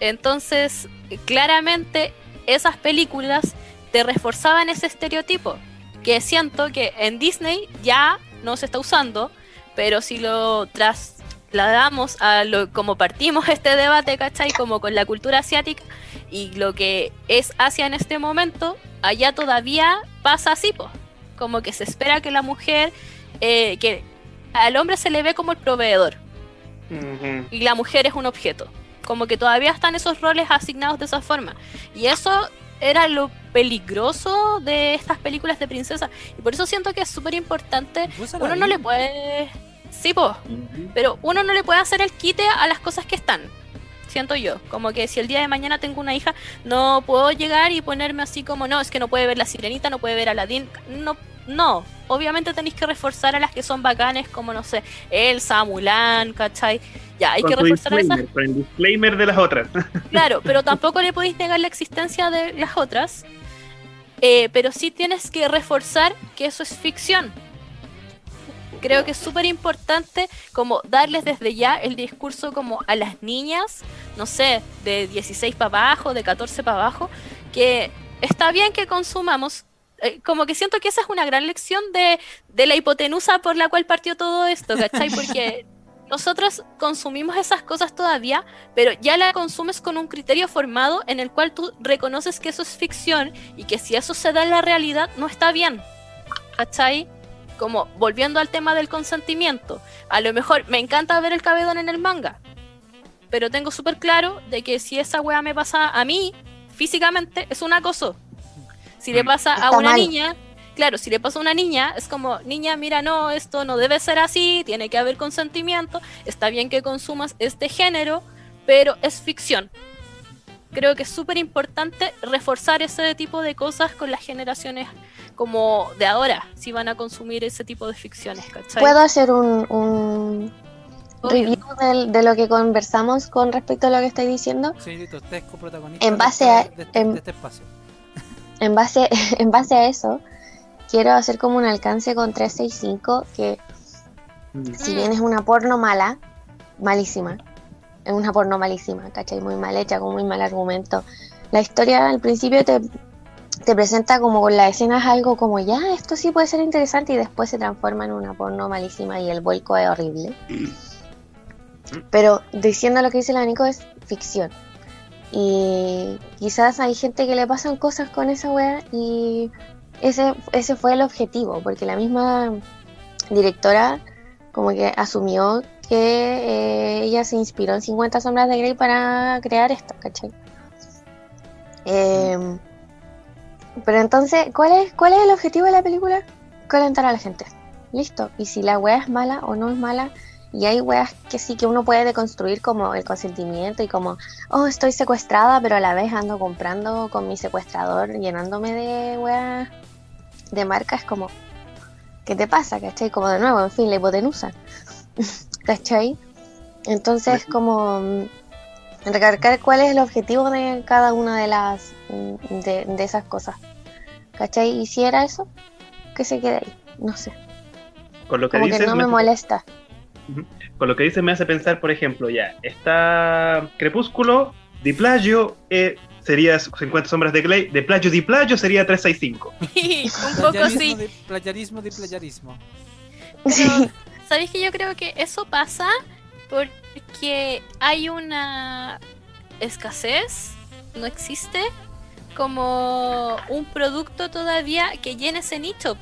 [SPEAKER 4] Entonces, claramente esas películas te reforzaban ese estereotipo, que siento que en Disney ya no se está usando, pero si lo trasladamos a lo como partimos este debate, ¿cachai? Como con la cultura asiática y lo que es Asia en este momento, allá todavía pasa así, po. como que se espera que la mujer, eh, que al hombre se le ve como el proveedor y la mujer es un objeto. Como que todavía están esos roles asignados de esa forma. Y eso era lo peligroso de estas películas de princesa. Y por eso siento que es súper importante. Uno no le puede. Sí, po. Pero uno no le puede hacer el quite a las cosas que están. Siento yo. Como que si el día de mañana tengo una hija, no puedo llegar y ponerme así como, no, es que no puede ver la sirenita, no puede ver a Aladdin. No, no. Obviamente tenéis que reforzar a las que son bacanes, como no sé, Elsa, Mulan, ¿cachai? Ya, hay
[SPEAKER 1] Con
[SPEAKER 4] que reforzar a esas
[SPEAKER 1] con el disclaimer de las otras.
[SPEAKER 4] Claro, pero tampoco le podéis negar la existencia de las otras. Eh, pero sí tienes que reforzar que eso es ficción. Creo que es súper importante como darles desde ya el discurso como a las niñas, no sé, de 16 para abajo, de 14 para abajo, que está bien que consumamos. Eh, como que siento que esa es una gran lección de, de la hipotenusa por la cual partió todo esto, ¿cachai? Porque nosotros consumimos esas cosas todavía, pero ya la consumes con un criterio formado en el cual tú reconoces que eso es ficción y que si eso se da en la realidad no está bien. ¿Cachai? Como volviendo al tema del consentimiento. A lo mejor me encanta ver el cabedón en el manga, pero tengo súper claro de que si esa wea me pasa a mí, físicamente, es un acoso. Si le pasa a una
[SPEAKER 2] mal.
[SPEAKER 4] niña, claro, si le pasa a una niña, es como, niña, mira, no, esto no debe ser así, tiene que haber consentimiento, está bien que consumas este género, pero es ficción. Creo que es súper importante reforzar ese tipo de cosas con las generaciones como de ahora, si van a consumir ese tipo de ficciones, ¿cachai?
[SPEAKER 2] ¿Puedo hacer un, review del- de, lo que conversamos con respecto a lo que estoy diciendo?
[SPEAKER 3] Señorito, usted es coprotagonista
[SPEAKER 2] En
[SPEAKER 3] de
[SPEAKER 2] base a-
[SPEAKER 3] este- de este-
[SPEAKER 2] en-
[SPEAKER 3] de este espacio.
[SPEAKER 2] En base, en base a eso, quiero hacer como un alcance con 365, que si
[SPEAKER 4] Mm.
[SPEAKER 2] bien es una porno mala, malísima, es una porno malísima, ¿cachai? Muy mal hecha, con muy mal argumento. La historia al principio te, te presenta como con las escenas algo como, ya, esto sí puede ser interesante y después se transforma en una porno malísima y el vuelco es horrible. Pero diciendo lo que dice la Nico es ficción. Y quizás hay gente que le pasan cosas con esa wea y ese, ese fue el objetivo, porque la misma directora como que asumió que eh, ella se inspiró en 50 sombras de Grey para crear esto, ¿cachai? Em, pero entonces, ¿cuál es, ¿cuál es el objetivo de la película? Calentar a la gente. Listo. Y si la wea es mala o no es mala, y hay weas que sí que uno puede deconstruir como el consentimiento y como, oh, estoy secuestrada, pero a la vez ando comprando con mi secuestrador, llenándome de weas de marcas como, ¿qué te pasa? ¿Cachai? Como de nuevo, en fin, la hipotenusa. ¿Cachai? Entonces, como mm, recargar cuál es el objetivo de cada una de las mm, de, de esas cosas. ¿Cachai? Y si era eso, que se quede ahí. No sé.
[SPEAKER 1] Con lo que
[SPEAKER 2] Como que no
[SPEAKER 1] me
[SPEAKER 2] me
[SPEAKER 1] con lo que dice me hace pensar, por ejemplo, ya, está Crepúsculo, Di Plagio, eh, sería 50 sombras de Grey, de Plagio Di Plagio sería 365.
[SPEAKER 4] un poco
[SPEAKER 3] Plagiarismo
[SPEAKER 4] sí.
[SPEAKER 3] de plagiarismo de plagiarismo.
[SPEAKER 4] Pero, ¿sabéis que yo creo que eso pasa porque hay una escasez, no existe como un producto todavía que llene ese nicho.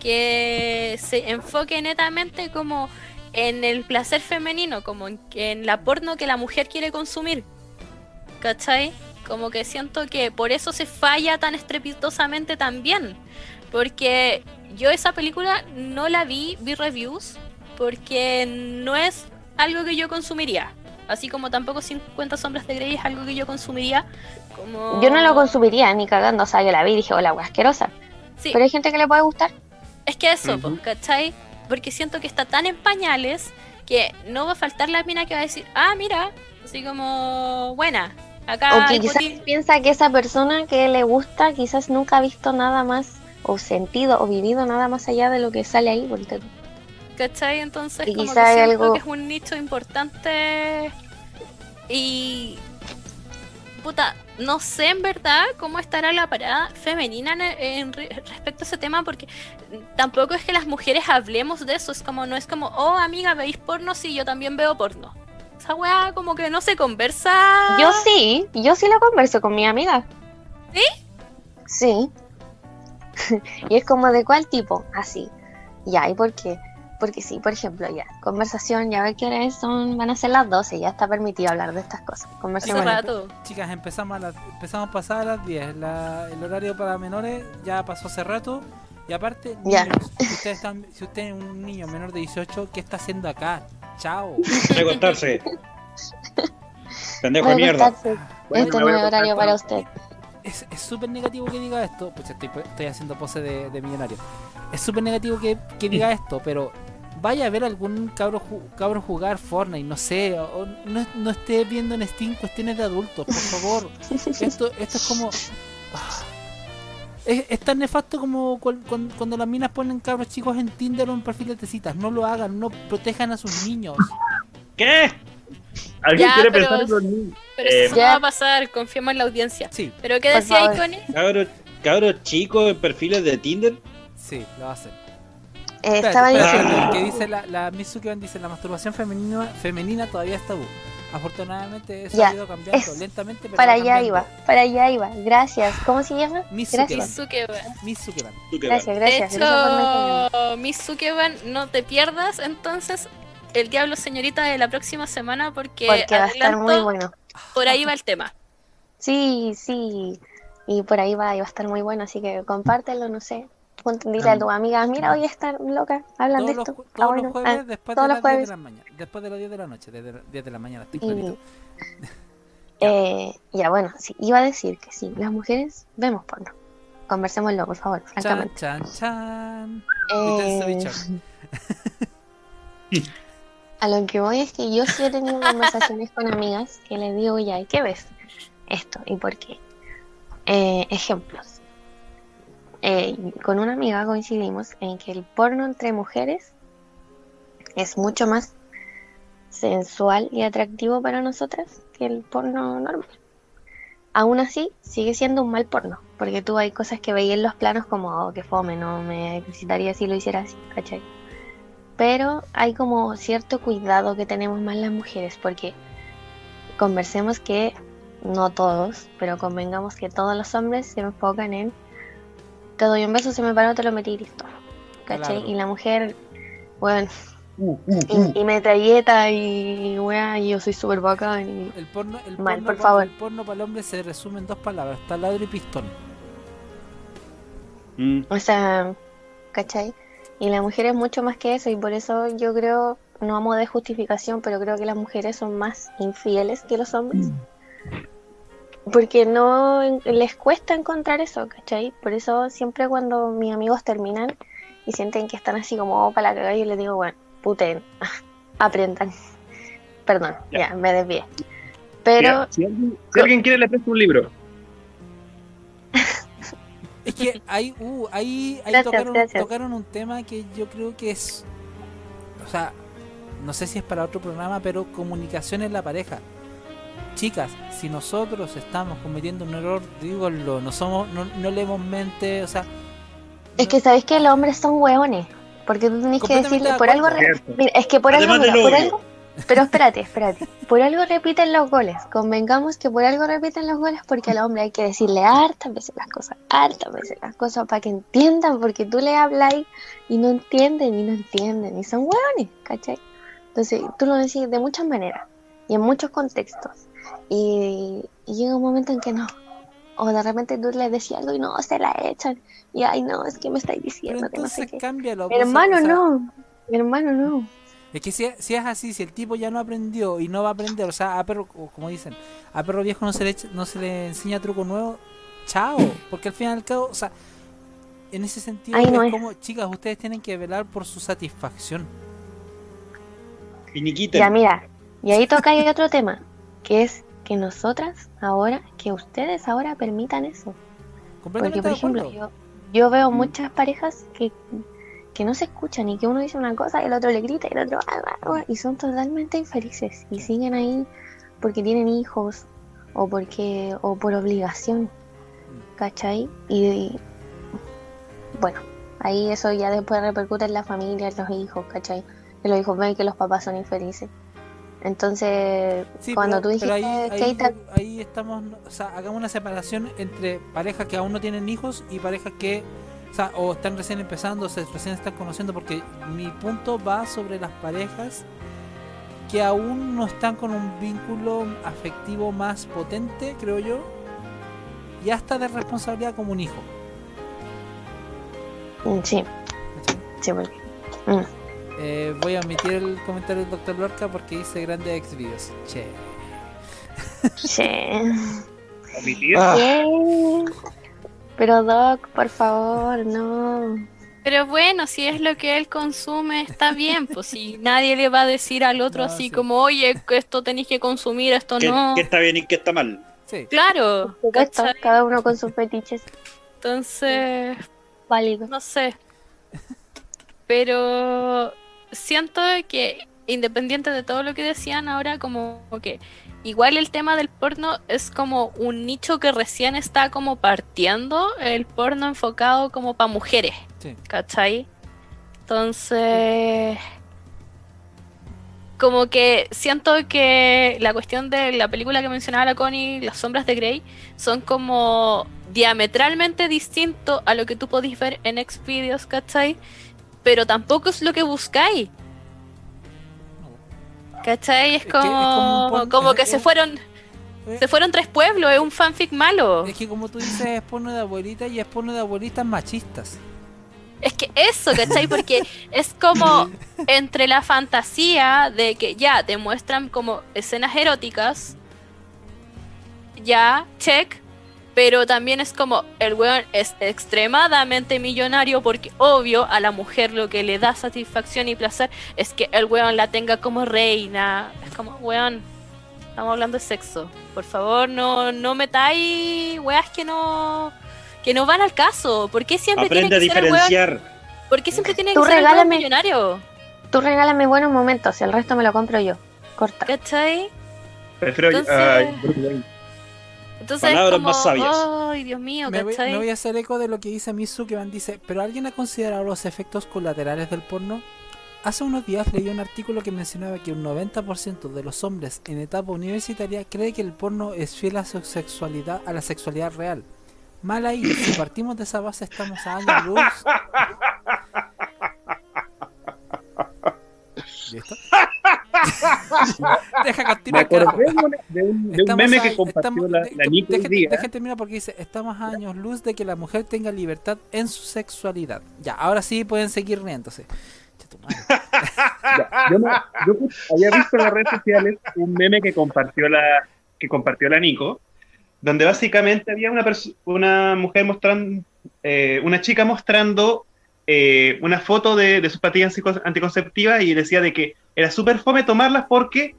[SPEAKER 4] Que se enfoque netamente como en el placer femenino, como en, en la porno que la mujer quiere consumir. ¿Cachai? Como que siento que por eso se falla tan estrepitosamente también. Porque yo esa película no la vi, vi reviews, porque no es algo que yo consumiría. Así como tampoco 50 sombras de Grey es algo que yo consumiría como...
[SPEAKER 2] Yo no lo consumiría ni cagando, o sea, yo la vi y dije, hola, asquerosa.
[SPEAKER 4] Sí,
[SPEAKER 2] Pero hay gente que le puede gustar.
[SPEAKER 4] Es que eso,
[SPEAKER 1] Ujú.
[SPEAKER 4] pues, ¿cachai? Porque siento que está tan en pañales que no va a faltar la mina que va a decir, ah, mira, así como, buena, acá
[SPEAKER 2] O que quizás
[SPEAKER 4] Poti-
[SPEAKER 2] piensa que esa persona que le gusta quizás nunca ha visto nada más o sentido o vivido nada más allá de lo que sale ahí. tú.
[SPEAKER 4] ¿Cachai? Entonces,
[SPEAKER 2] Y
[SPEAKER 4] como que siento
[SPEAKER 2] algo-
[SPEAKER 4] que es un nicho importante y. Puta, no sé en verdad cómo estará la parada femenina en, en re- respecto a ese tema, porque tampoco es que las mujeres hablemos de eso, es como, no es como, oh amiga, ¿veis porno? Sí, yo también veo porno. Esa weá como que no se conversa.
[SPEAKER 2] Yo sí, yo sí lo converso con mi amiga.
[SPEAKER 4] ¿Sí?
[SPEAKER 2] Sí. y es como de cuál tipo, así. Ya, ¿y por qué? Porque sí, por ejemplo, ya, conversación, ya ver qué hora es, son, van a ser las 12, ya está permitido hablar de estas cosas.
[SPEAKER 4] Hace
[SPEAKER 2] Conversación.
[SPEAKER 4] rato.
[SPEAKER 3] Chicas, empezamos a, las, empezamos a pasar a las 10. La- el horario para menores ya pasó hace rato. Y aparte,
[SPEAKER 2] Ya.
[SPEAKER 3] niños, si usted, están, si usted es un niño menor de 18, ¿qué está haciendo acá? Chao.
[SPEAKER 6] Recostarse. Pendejo de mierda.
[SPEAKER 1] Bueno,
[SPEAKER 2] este no es horario para usted.
[SPEAKER 3] Es es súper negativo que diga esto. Pues estoy, estoy haciendo pose de, de millonario. Es súper negativo que, que diga esto, pero vaya a ver algún cabro, ju- cabro jugar Fortnite, no sé, o, o no, no esté viendo en Steam cuestiones de adultos, por favor. Esto, esto es como. ah, Es, es tan nefasto como cuando, cuando las minas ponen cabros chicos en Tinder o en perfiles de citas. No lo hagan, no protejan a sus niños.
[SPEAKER 6] ¿Qué?
[SPEAKER 1] ¿Alguien
[SPEAKER 4] Ya,
[SPEAKER 1] quiere
[SPEAKER 4] pero-
[SPEAKER 1] pensar en los niños?
[SPEAKER 4] Pero
[SPEAKER 1] Eh,
[SPEAKER 4] eso no
[SPEAKER 2] Ya.
[SPEAKER 4] va a pasar, confiemos en la audiencia.
[SPEAKER 3] Sí,
[SPEAKER 4] ¿Pero qué decía. Icone?
[SPEAKER 6] Cabros cabros chicos en perfiles de Tinder.
[SPEAKER 3] sí, lo hacen.
[SPEAKER 2] Eh, estaba diciendo.
[SPEAKER 3] que dice la, la dice la masturbación femenina, femenina todavía es tabú. Afortunadamente eso
[SPEAKER 2] Ya,
[SPEAKER 3] ha ido cambiando
[SPEAKER 2] es-
[SPEAKER 3] lentamente, pero
[SPEAKER 2] Para allá iba, para allá iba. Gracias. ¿Cómo se llama?
[SPEAKER 3] Miss
[SPEAKER 2] Gracias.
[SPEAKER 3] Zuckerman.
[SPEAKER 4] Mizuke,
[SPEAKER 3] Miss Zuckerman.
[SPEAKER 6] ¿Tú qué
[SPEAKER 2] Gracias,
[SPEAKER 4] De hecho, Mizuke-ban, no te pierdas entonces el Diablo Señorita de la próxima semana porque,
[SPEAKER 2] Porque va a estar muy bueno.
[SPEAKER 4] por ahí va el tema.
[SPEAKER 2] Sí, sí. Y por ahí va, y va a estar muy bueno, así que compártelo, no sé. Dile a tu amiga, mira, hoy están loca, hablan de
[SPEAKER 3] Todos, los,
[SPEAKER 2] esto. Ah,
[SPEAKER 3] todos
[SPEAKER 2] bueno,
[SPEAKER 3] los jueves
[SPEAKER 2] ah,
[SPEAKER 3] después
[SPEAKER 2] todos
[SPEAKER 3] de
[SPEAKER 2] los
[SPEAKER 3] las 10 de la mañana. Después de las 10 de la noche, desde las 10 de la mañana, estoy
[SPEAKER 2] Y-
[SPEAKER 3] clarito.
[SPEAKER 2] eh, ya, bueno, sí, iba a decir que sí, las mujeres vemos porno. Conversémoslo, por favor,
[SPEAKER 3] Chan,
[SPEAKER 2] francamente.
[SPEAKER 3] chan, chan.
[SPEAKER 2] Eh, a lo que voy es que yo sí he tenido conversaciones con amigas que les digo, ya, ¿y qué ves? Esto, ¿y por qué? Eh, ejemplos. Eh, con una amiga coincidimos en que el porno entre mujeres es mucho más sensual y atractivo para nosotras que el porno normal. Aún así, sigue siendo un mal porno, porque tú hay cosas que veía en los planos como, oh, que fome, no me excitaría si lo hiciera así, ¿cachai? Pero hay como cierto cuidado que tenemos más las mujeres, porque conversemos que, no todos, pero convengamos que todos los hombres se enfocan en, te doy un beso, se me paró, te lo metí y listo, ¿cachai?
[SPEAKER 3] Claro.
[SPEAKER 2] Y la mujer, bueno,
[SPEAKER 1] Uh, uh, uh.
[SPEAKER 2] y, y metralleta y weá, y yo soy súper bacán y
[SPEAKER 3] El porno, el
[SPEAKER 2] Mal,
[SPEAKER 3] porno
[SPEAKER 2] por
[SPEAKER 3] pa-
[SPEAKER 2] favor.
[SPEAKER 3] El porno para el hombre se resume en dos palabras: taladro y pistón.
[SPEAKER 6] Mm,
[SPEAKER 2] O sea, ¿cachai? Y la mujer es mucho más que eso y por eso yo creo, no amo de justificación, pero creo que las mujeres son más infieles que los hombres. Porque no les cuesta encontrar eso, ¿cachai? Por eso siempre cuando mis amigos terminan y sienten que están así como oh, para la cagada, yo les digo, bueno, puten, aprendan. Perdón,
[SPEAKER 1] Ya.
[SPEAKER 2] ya, me desvié. Pero
[SPEAKER 1] si, alguien, si alguien quiere, le presto un libro.
[SPEAKER 3] Es que ahí, uh,
[SPEAKER 2] Gracias,
[SPEAKER 3] tocaron,
[SPEAKER 2] gracias.
[SPEAKER 3] tocaron un tema que yo creo que es. O sea, no sé si es para otro programa, pero comunicación en la pareja. Chicas, si nosotros estamos cometiendo un error, díganlo, no somos, no, no leemos mente, o sea.
[SPEAKER 2] es que sabéis que los hombres son hueones. Porque tú tenés que decirle,
[SPEAKER 3] de
[SPEAKER 2] por algo. Mira, es que por algo, mira, por algo, pero espérate, espérate, por algo repiten los goles, convengamos que por algo repiten los goles porque al hombre hay que decirle hartas veces las cosas, hartas veces las cosas para que entiendan, porque tú le hablas y- y no entienden, y no entienden, y son hueones, ¿cachai? Entonces, tú lo decís de muchas maneras, y en muchos contextos, y, y llega un momento en que no, o de repente tú le decías algo y no, se la echan. Y ay, no, es que me estáis
[SPEAKER 3] Pero
[SPEAKER 2] diciendo que no sé qué.
[SPEAKER 3] cámbialo.
[SPEAKER 2] Mi
[SPEAKER 3] pues,
[SPEAKER 2] hermano
[SPEAKER 3] o sea,
[SPEAKER 2] no, mi hermano no.
[SPEAKER 3] Es que si, si es así, si el tipo ya no aprendió y no va a aprender, o sea, a perro, o como dicen, a perro viejo no se le, echa- no se le enseña truco nuevo, chao. Porque al fin y al cabo, o sea, en ese sentido,
[SPEAKER 2] no
[SPEAKER 3] es
[SPEAKER 2] es.
[SPEAKER 3] como, chicas, ustedes tienen que velar por su satisfacción.
[SPEAKER 6] Finiquiten.
[SPEAKER 2] Ya, mira, y ahí toca ahí otro tema, que es que nosotras ahora, que ustedes ahora permitan eso. Porque, por ejemplo, yo, yo veo muchas parejas que, que no se escuchan y que uno dice una cosa y el otro le grita y el otro ah, ah, ah, y son totalmente infelices y siguen ahí porque tienen hijos o porque o por obligación, ¿cachai? Y, y, bueno, ahí eso ya después repercute en la familia, en los hijos, ¿cachai? Que los hijos ven que los papás son infelices. Entonces,
[SPEAKER 3] Sí,
[SPEAKER 2] cuando
[SPEAKER 3] pero-
[SPEAKER 2] tú dijiste
[SPEAKER 3] ahí,
[SPEAKER 2] que
[SPEAKER 3] ahí, estamos, o sea, hagamos una separación entre parejas que aún no tienen hijos y parejas que, o sea, o están recién empezando, o se recién están conociendo, porque mi punto va sobre las parejas que aún no están con un vínculo afectivo más potente, creo yo, y hasta de responsabilidad como un hijo.
[SPEAKER 2] Mm, Sí, sí, porque
[SPEAKER 3] Eh, voy a omitir el comentario del doctor Lorca porque dice grandes exvideos. Che.
[SPEAKER 1] Omitir.
[SPEAKER 6] Ah,
[SPEAKER 2] Bien. Pero Doc, por favor, no.
[SPEAKER 4] Pero bueno, si es lo que él consume, está bien. Pues si nadie le va a decir al otro
[SPEAKER 3] No,
[SPEAKER 4] así
[SPEAKER 3] sí.
[SPEAKER 4] como, oye, esto tenéis que consumir, esto
[SPEAKER 6] ¿qué,
[SPEAKER 4] no.
[SPEAKER 6] qué está bien y qué está mal?
[SPEAKER 3] Sí.
[SPEAKER 4] Claro,
[SPEAKER 2] cada uno con sus fetiches
[SPEAKER 4] Entonces,
[SPEAKER 2] válidos.
[SPEAKER 4] no sé. Pero siento que independiente de todo lo que decían ahora, como que igual el tema del porno es como un nicho que recién está como partiendo, el porno enfocado como para mujeres,
[SPEAKER 3] Sí.
[SPEAKER 4] ¿cachai? Entonces, como que siento que la cuestión de la película que mencionaba la Connie, Las sombras de Grey, son como diametralmente distinto a lo que tú podéis ver en Xvideos, ¿cachai? Pero tampoco es lo que buscáis. ¿Cachai? Es
[SPEAKER 3] Es que- es como
[SPEAKER 4] como, que
[SPEAKER 3] es
[SPEAKER 4] se fueron,
[SPEAKER 3] Eh,
[SPEAKER 4] se fueron tres pueblos, es un fanfic malo.
[SPEAKER 3] Es que como tú dices, es porno de abuelita y es porno de abuelitas machistas.
[SPEAKER 4] Es que eso, ¿cachai? Porque es como entre la fantasía de que ya te muestran como escenas eróticas, ya, check, pero también es como el weón es extremadamente millonario porque obvio a la mujer lo que le da satisfacción y placer es que el weón la tenga como reina. Es como, weón, estamos hablando de sexo. Por favor, no, no metáis weas que no que no van al caso. ¿Por qué siempre
[SPEAKER 6] Aprende a
[SPEAKER 4] tiene que ser el weón. ¿Por qué siempre tiene que
[SPEAKER 2] Tú
[SPEAKER 4] ser el weón millonario?
[SPEAKER 2] Tú regálame buenos momentos y el resto me lo compro yo. Corta.
[SPEAKER 4] ¿Cachai?
[SPEAKER 1] Prefiero
[SPEAKER 4] Entonces-
[SPEAKER 1] Wayne.
[SPEAKER 4] Entonces
[SPEAKER 6] Palabras
[SPEAKER 4] como,
[SPEAKER 6] más sabias.
[SPEAKER 4] Ay, Dios mío,
[SPEAKER 3] Me voy, me voy a hacer eco de lo que dice Misu que van dice, pero ¿alguien ha considerado los efectos colaterales del porno? Hace unos días leí un artículo que mencionaba que un 90% de los hombres en etapa universitaria cree que el porno es fiel a su sexualidad, a la sexualidad real. Mal ahí, si partimos de esa base estamos a años luz. ¿Listo? Deja
[SPEAKER 1] Me
[SPEAKER 3] continuar.
[SPEAKER 1] acordé
[SPEAKER 3] carajo.
[SPEAKER 1] de un, de un- meme
[SPEAKER 3] a-
[SPEAKER 1] que compartió
[SPEAKER 3] estamos-
[SPEAKER 1] la,
[SPEAKER 3] de-
[SPEAKER 1] la Nico
[SPEAKER 3] dejen terminar porque dice, estamos a años luz de que la mujer tenga libertad en su sexualidad. Ya, ahora sí pueden seguir riéndose.
[SPEAKER 1] Ya, Yo, no- yo había visto en las redes sociales un meme que compartió la, que compartió la Nico, donde básicamente había una, una mujer mostrando, eh, una chica mostrando eh, una foto de, sus pastillas antico- anticonceptivas y decía de que era súper fome tomarlas porque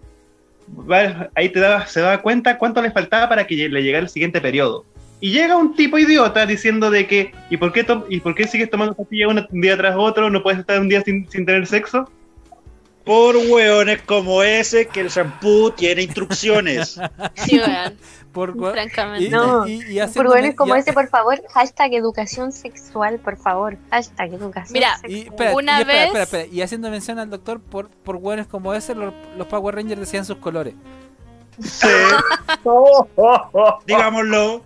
[SPEAKER 1] ahí te daba, se daba cuenta cuánto le faltaba para que le llegara el siguiente periodo. Y llega un tipo idiota diciendo de que, ¿y por qué, ¿y por qué sigues tomando pastillas un día tras otro? ¿No puedes estar un día sin, sin tener sexo?
[SPEAKER 6] Por hueones como ese que el shampoo tiene instrucciones.
[SPEAKER 4] Sí, weón,
[SPEAKER 3] Por
[SPEAKER 4] francamente.
[SPEAKER 3] y,
[SPEAKER 2] No,
[SPEAKER 3] y- y
[SPEAKER 2] Por
[SPEAKER 3] men-
[SPEAKER 2] como
[SPEAKER 3] y-
[SPEAKER 2] ese, por favor, hashtag educación sexual, por favor. Hashtag educación
[SPEAKER 4] Mira,
[SPEAKER 3] y,
[SPEAKER 2] sexual.
[SPEAKER 3] espera,
[SPEAKER 4] Una
[SPEAKER 3] y espera,
[SPEAKER 4] vez-
[SPEAKER 3] espera, espera, y haciendo mención al doctor, por, por hueones como ese, los, los Power Rangers decían sus colores.
[SPEAKER 6] Sí,
[SPEAKER 1] Oh, oh, oh,
[SPEAKER 6] digámoslo.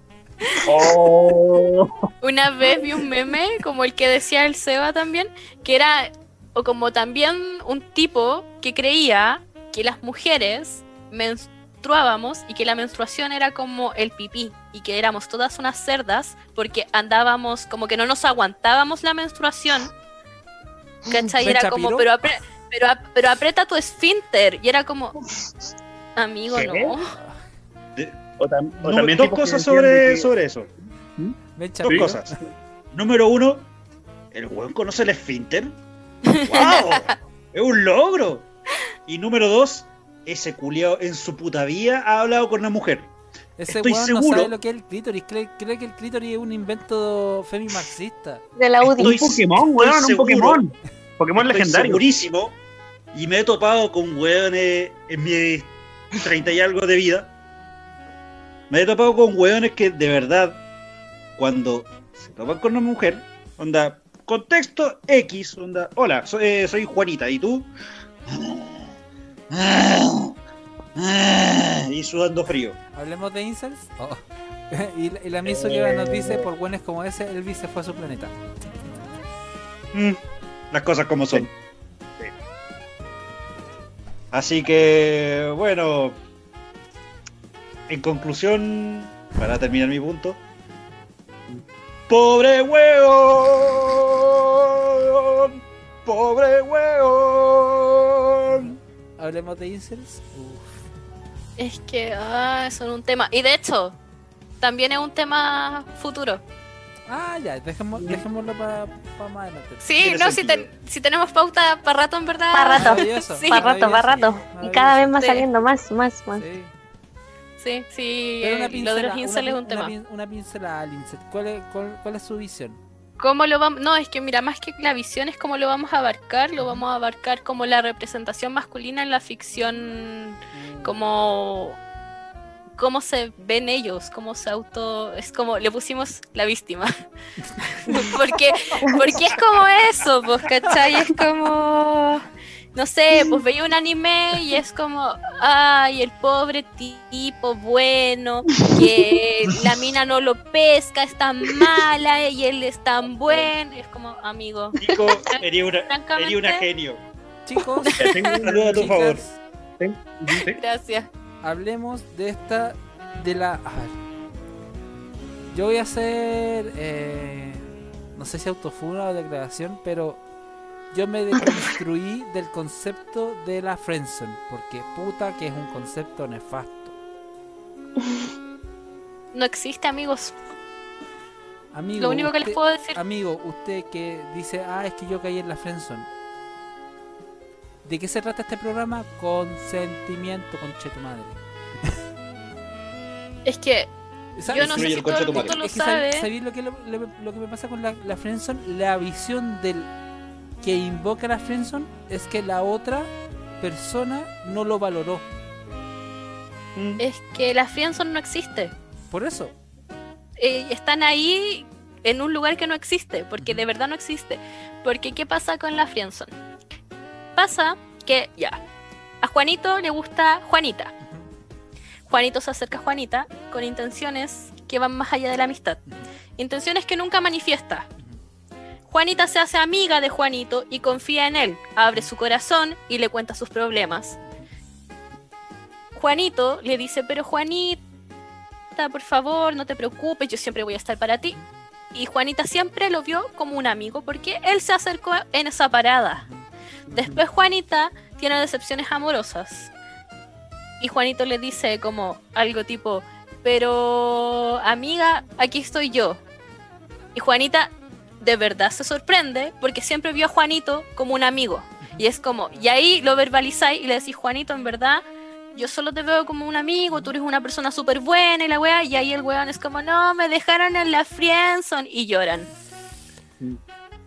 [SPEAKER 1] oh.
[SPEAKER 4] Una vez vi un meme, como el que decía el Seba también, que era, o como también un tipo que creía que las mujeres menstruábamos y que la menstruación era como el pipí y que éramos todas unas cerdas porque andábamos como que no nos aguantábamos la menstruación. ¿Cachai? Y
[SPEAKER 3] ¿Ven
[SPEAKER 4] era como, pero, apre- pero, ap- pero aprieta tu esfínter. Y era como, amigo,
[SPEAKER 1] ¿Qué?
[SPEAKER 4] no.
[SPEAKER 1] O, tam- o
[SPEAKER 6] No,
[SPEAKER 1] también
[SPEAKER 6] dos cosas sobre,
[SPEAKER 1] que-
[SPEAKER 6] sobre eso.
[SPEAKER 3] Ven,
[SPEAKER 6] Dos cosas. Número uno, ¿el weón conoce el esfínter? ¡Wow! ¡Es un logro! Y número dos, ese culiao en su puta vida ha hablado con una mujer.
[SPEAKER 3] Ese
[SPEAKER 6] Estoy
[SPEAKER 3] weón no
[SPEAKER 6] seguro.
[SPEAKER 3] sabe lo que es el clítoris. Cree, cree que el clítoris es un invento femimarxista.
[SPEAKER 2] De la UDI.
[SPEAKER 6] Estoy-
[SPEAKER 1] Un Pokémon, weón, un
[SPEAKER 6] seguro.
[SPEAKER 1] Pokémon. Pokémon
[SPEAKER 6] Estoy
[SPEAKER 1] legendario.
[SPEAKER 6] segurísimo. Y me he topado con weones en mis 30 y algo de vida. Me he topado con weones que de verdad, cuando se topan con una mujer, onda, contexto X, onda, hola, soy, eh, soy Juanita, ¿y tú? Y sudando frío.
[SPEAKER 3] Hablemos de incels. Oh. y, la- y la miso que nos dice, por buenos como ese, Elvis se fue a su planeta.
[SPEAKER 6] Mm, las cosas como son.
[SPEAKER 1] Sí.
[SPEAKER 6] Así que, bueno, en conclusión, para terminar mi punto, pobre hueón, pobre hueón.
[SPEAKER 3] Hablemos de incels. Uf.
[SPEAKER 4] Es que, ah, es un tema. Y de hecho, también es un tema futuro.
[SPEAKER 3] Ah, ya, dejemos, dejémoslo para más adelante.
[SPEAKER 4] Sí, no, si, ten- si tenemos pauta para rato, en verdad.
[SPEAKER 2] Pa' rato.
[SPEAKER 4] Sí.
[SPEAKER 2] Para rato, para rato. Y cada vez más
[SPEAKER 4] Sí.
[SPEAKER 2] saliendo más, más, más.
[SPEAKER 3] Sí.
[SPEAKER 4] Sí, sí,
[SPEAKER 3] Pero una
[SPEAKER 4] eh, lo de los incels es un tema.
[SPEAKER 3] Una, pin- una pincelada al incel. ¿Cuál es, cuál, cuál es su visión?
[SPEAKER 4] ¿Cómo lo vamos? No, es que mira, más que la visión es cómo lo vamos a abarcar, lo vamos a abarcar como la representación masculina en la ficción, como cómo se ven ellos, cómo se auto, es como le pusimos la víctima, porque porque es como eso, pues, ¿cachai? Es como no sé, pues veía un anime y es como, ay, el pobre tipo bueno, que la mina no lo pesca, es tan mala y él es tan bueno. Y es como, amigo,
[SPEAKER 6] Nico, eres una, una genio.
[SPEAKER 3] Chicos,
[SPEAKER 1] tengo una-
[SPEAKER 6] Saluda a tu
[SPEAKER 3] chicas,
[SPEAKER 6] favor.
[SPEAKER 1] ¿Sí?
[SPEAKER 4] gracias.
[SPEAKER 3] hablemos de esta, de la... A ver. Yo voy a hacer, eh, no sé si autofuna o declaración, pero yo me deconstruí del concepto de la friendzone, porque puta que es un concepto nefasto.
[SPEAKER 4] No existe, amigos.
[SPEAKER 3] Amigo,
[SPEAKER 4] Lo único que les puedo decir,
[SPEAKER 3] Amigo, usted que dice, ah, es que yo caí en la friendzone. ¿De qué se trata este programa? Consentimiento, conche tu madre.
[SPEAKER 4] es que
[SPEAKER 3] ¿Sabe-
[SPEAKER 4] yo no sé si
[SPEAKER 6] el
[SPEAKER 4] todo el mundo lo
[SPEAKER 3] Es que sab-
[SPEAKER 4] sabe.
[SPEAKER 3] ¿sabéis lo que, lo, lo- lo que me pasa con la, la friendzone? La visión del que invoca la friendzone es que la otra persona no lo valoró.
[SPEAKER 6] Mm.
[SPEAKER 4] Es que la friendzone no existe.
[SPEAKER 3] Por eso.
[SPEAKER 4] eh, están ahí en un lugar que no existe, porque de verdad no existe. Porque ¿qué pasa con la friendzone? Pasa que ya, a Juanito le gusta Juanita. Juanito se acerca a Juanita con intenciones que van más allá de la amistad. Intenciones que nunca manifiesta. Juanita se hace amiga de Juanito y confía en él, abre su corazón y le cuenta sus problemas. Juanito le dice, pero Juanita, por favor, no te preocupes, yo siempre voy a estar para ti. Y Juanita siempre lo vio como un amigo porque él se acercó en esa parada. Después Juanita tiene decepciones amorosas. Y Juanito le dice como algo tipo, pero amiga, aquí estoy yo. Y Juanita de verdad se sorprende porque siempre vio a Juanito como un amigo. Y es como, y ahí lo verbalizáis y le decís, Juanito, en verdad, yo solo te veo como un amigo, tú eres una persona súper buena y la wea, y ahí el weón es como, no, me dejaron en la friendzone y lloran.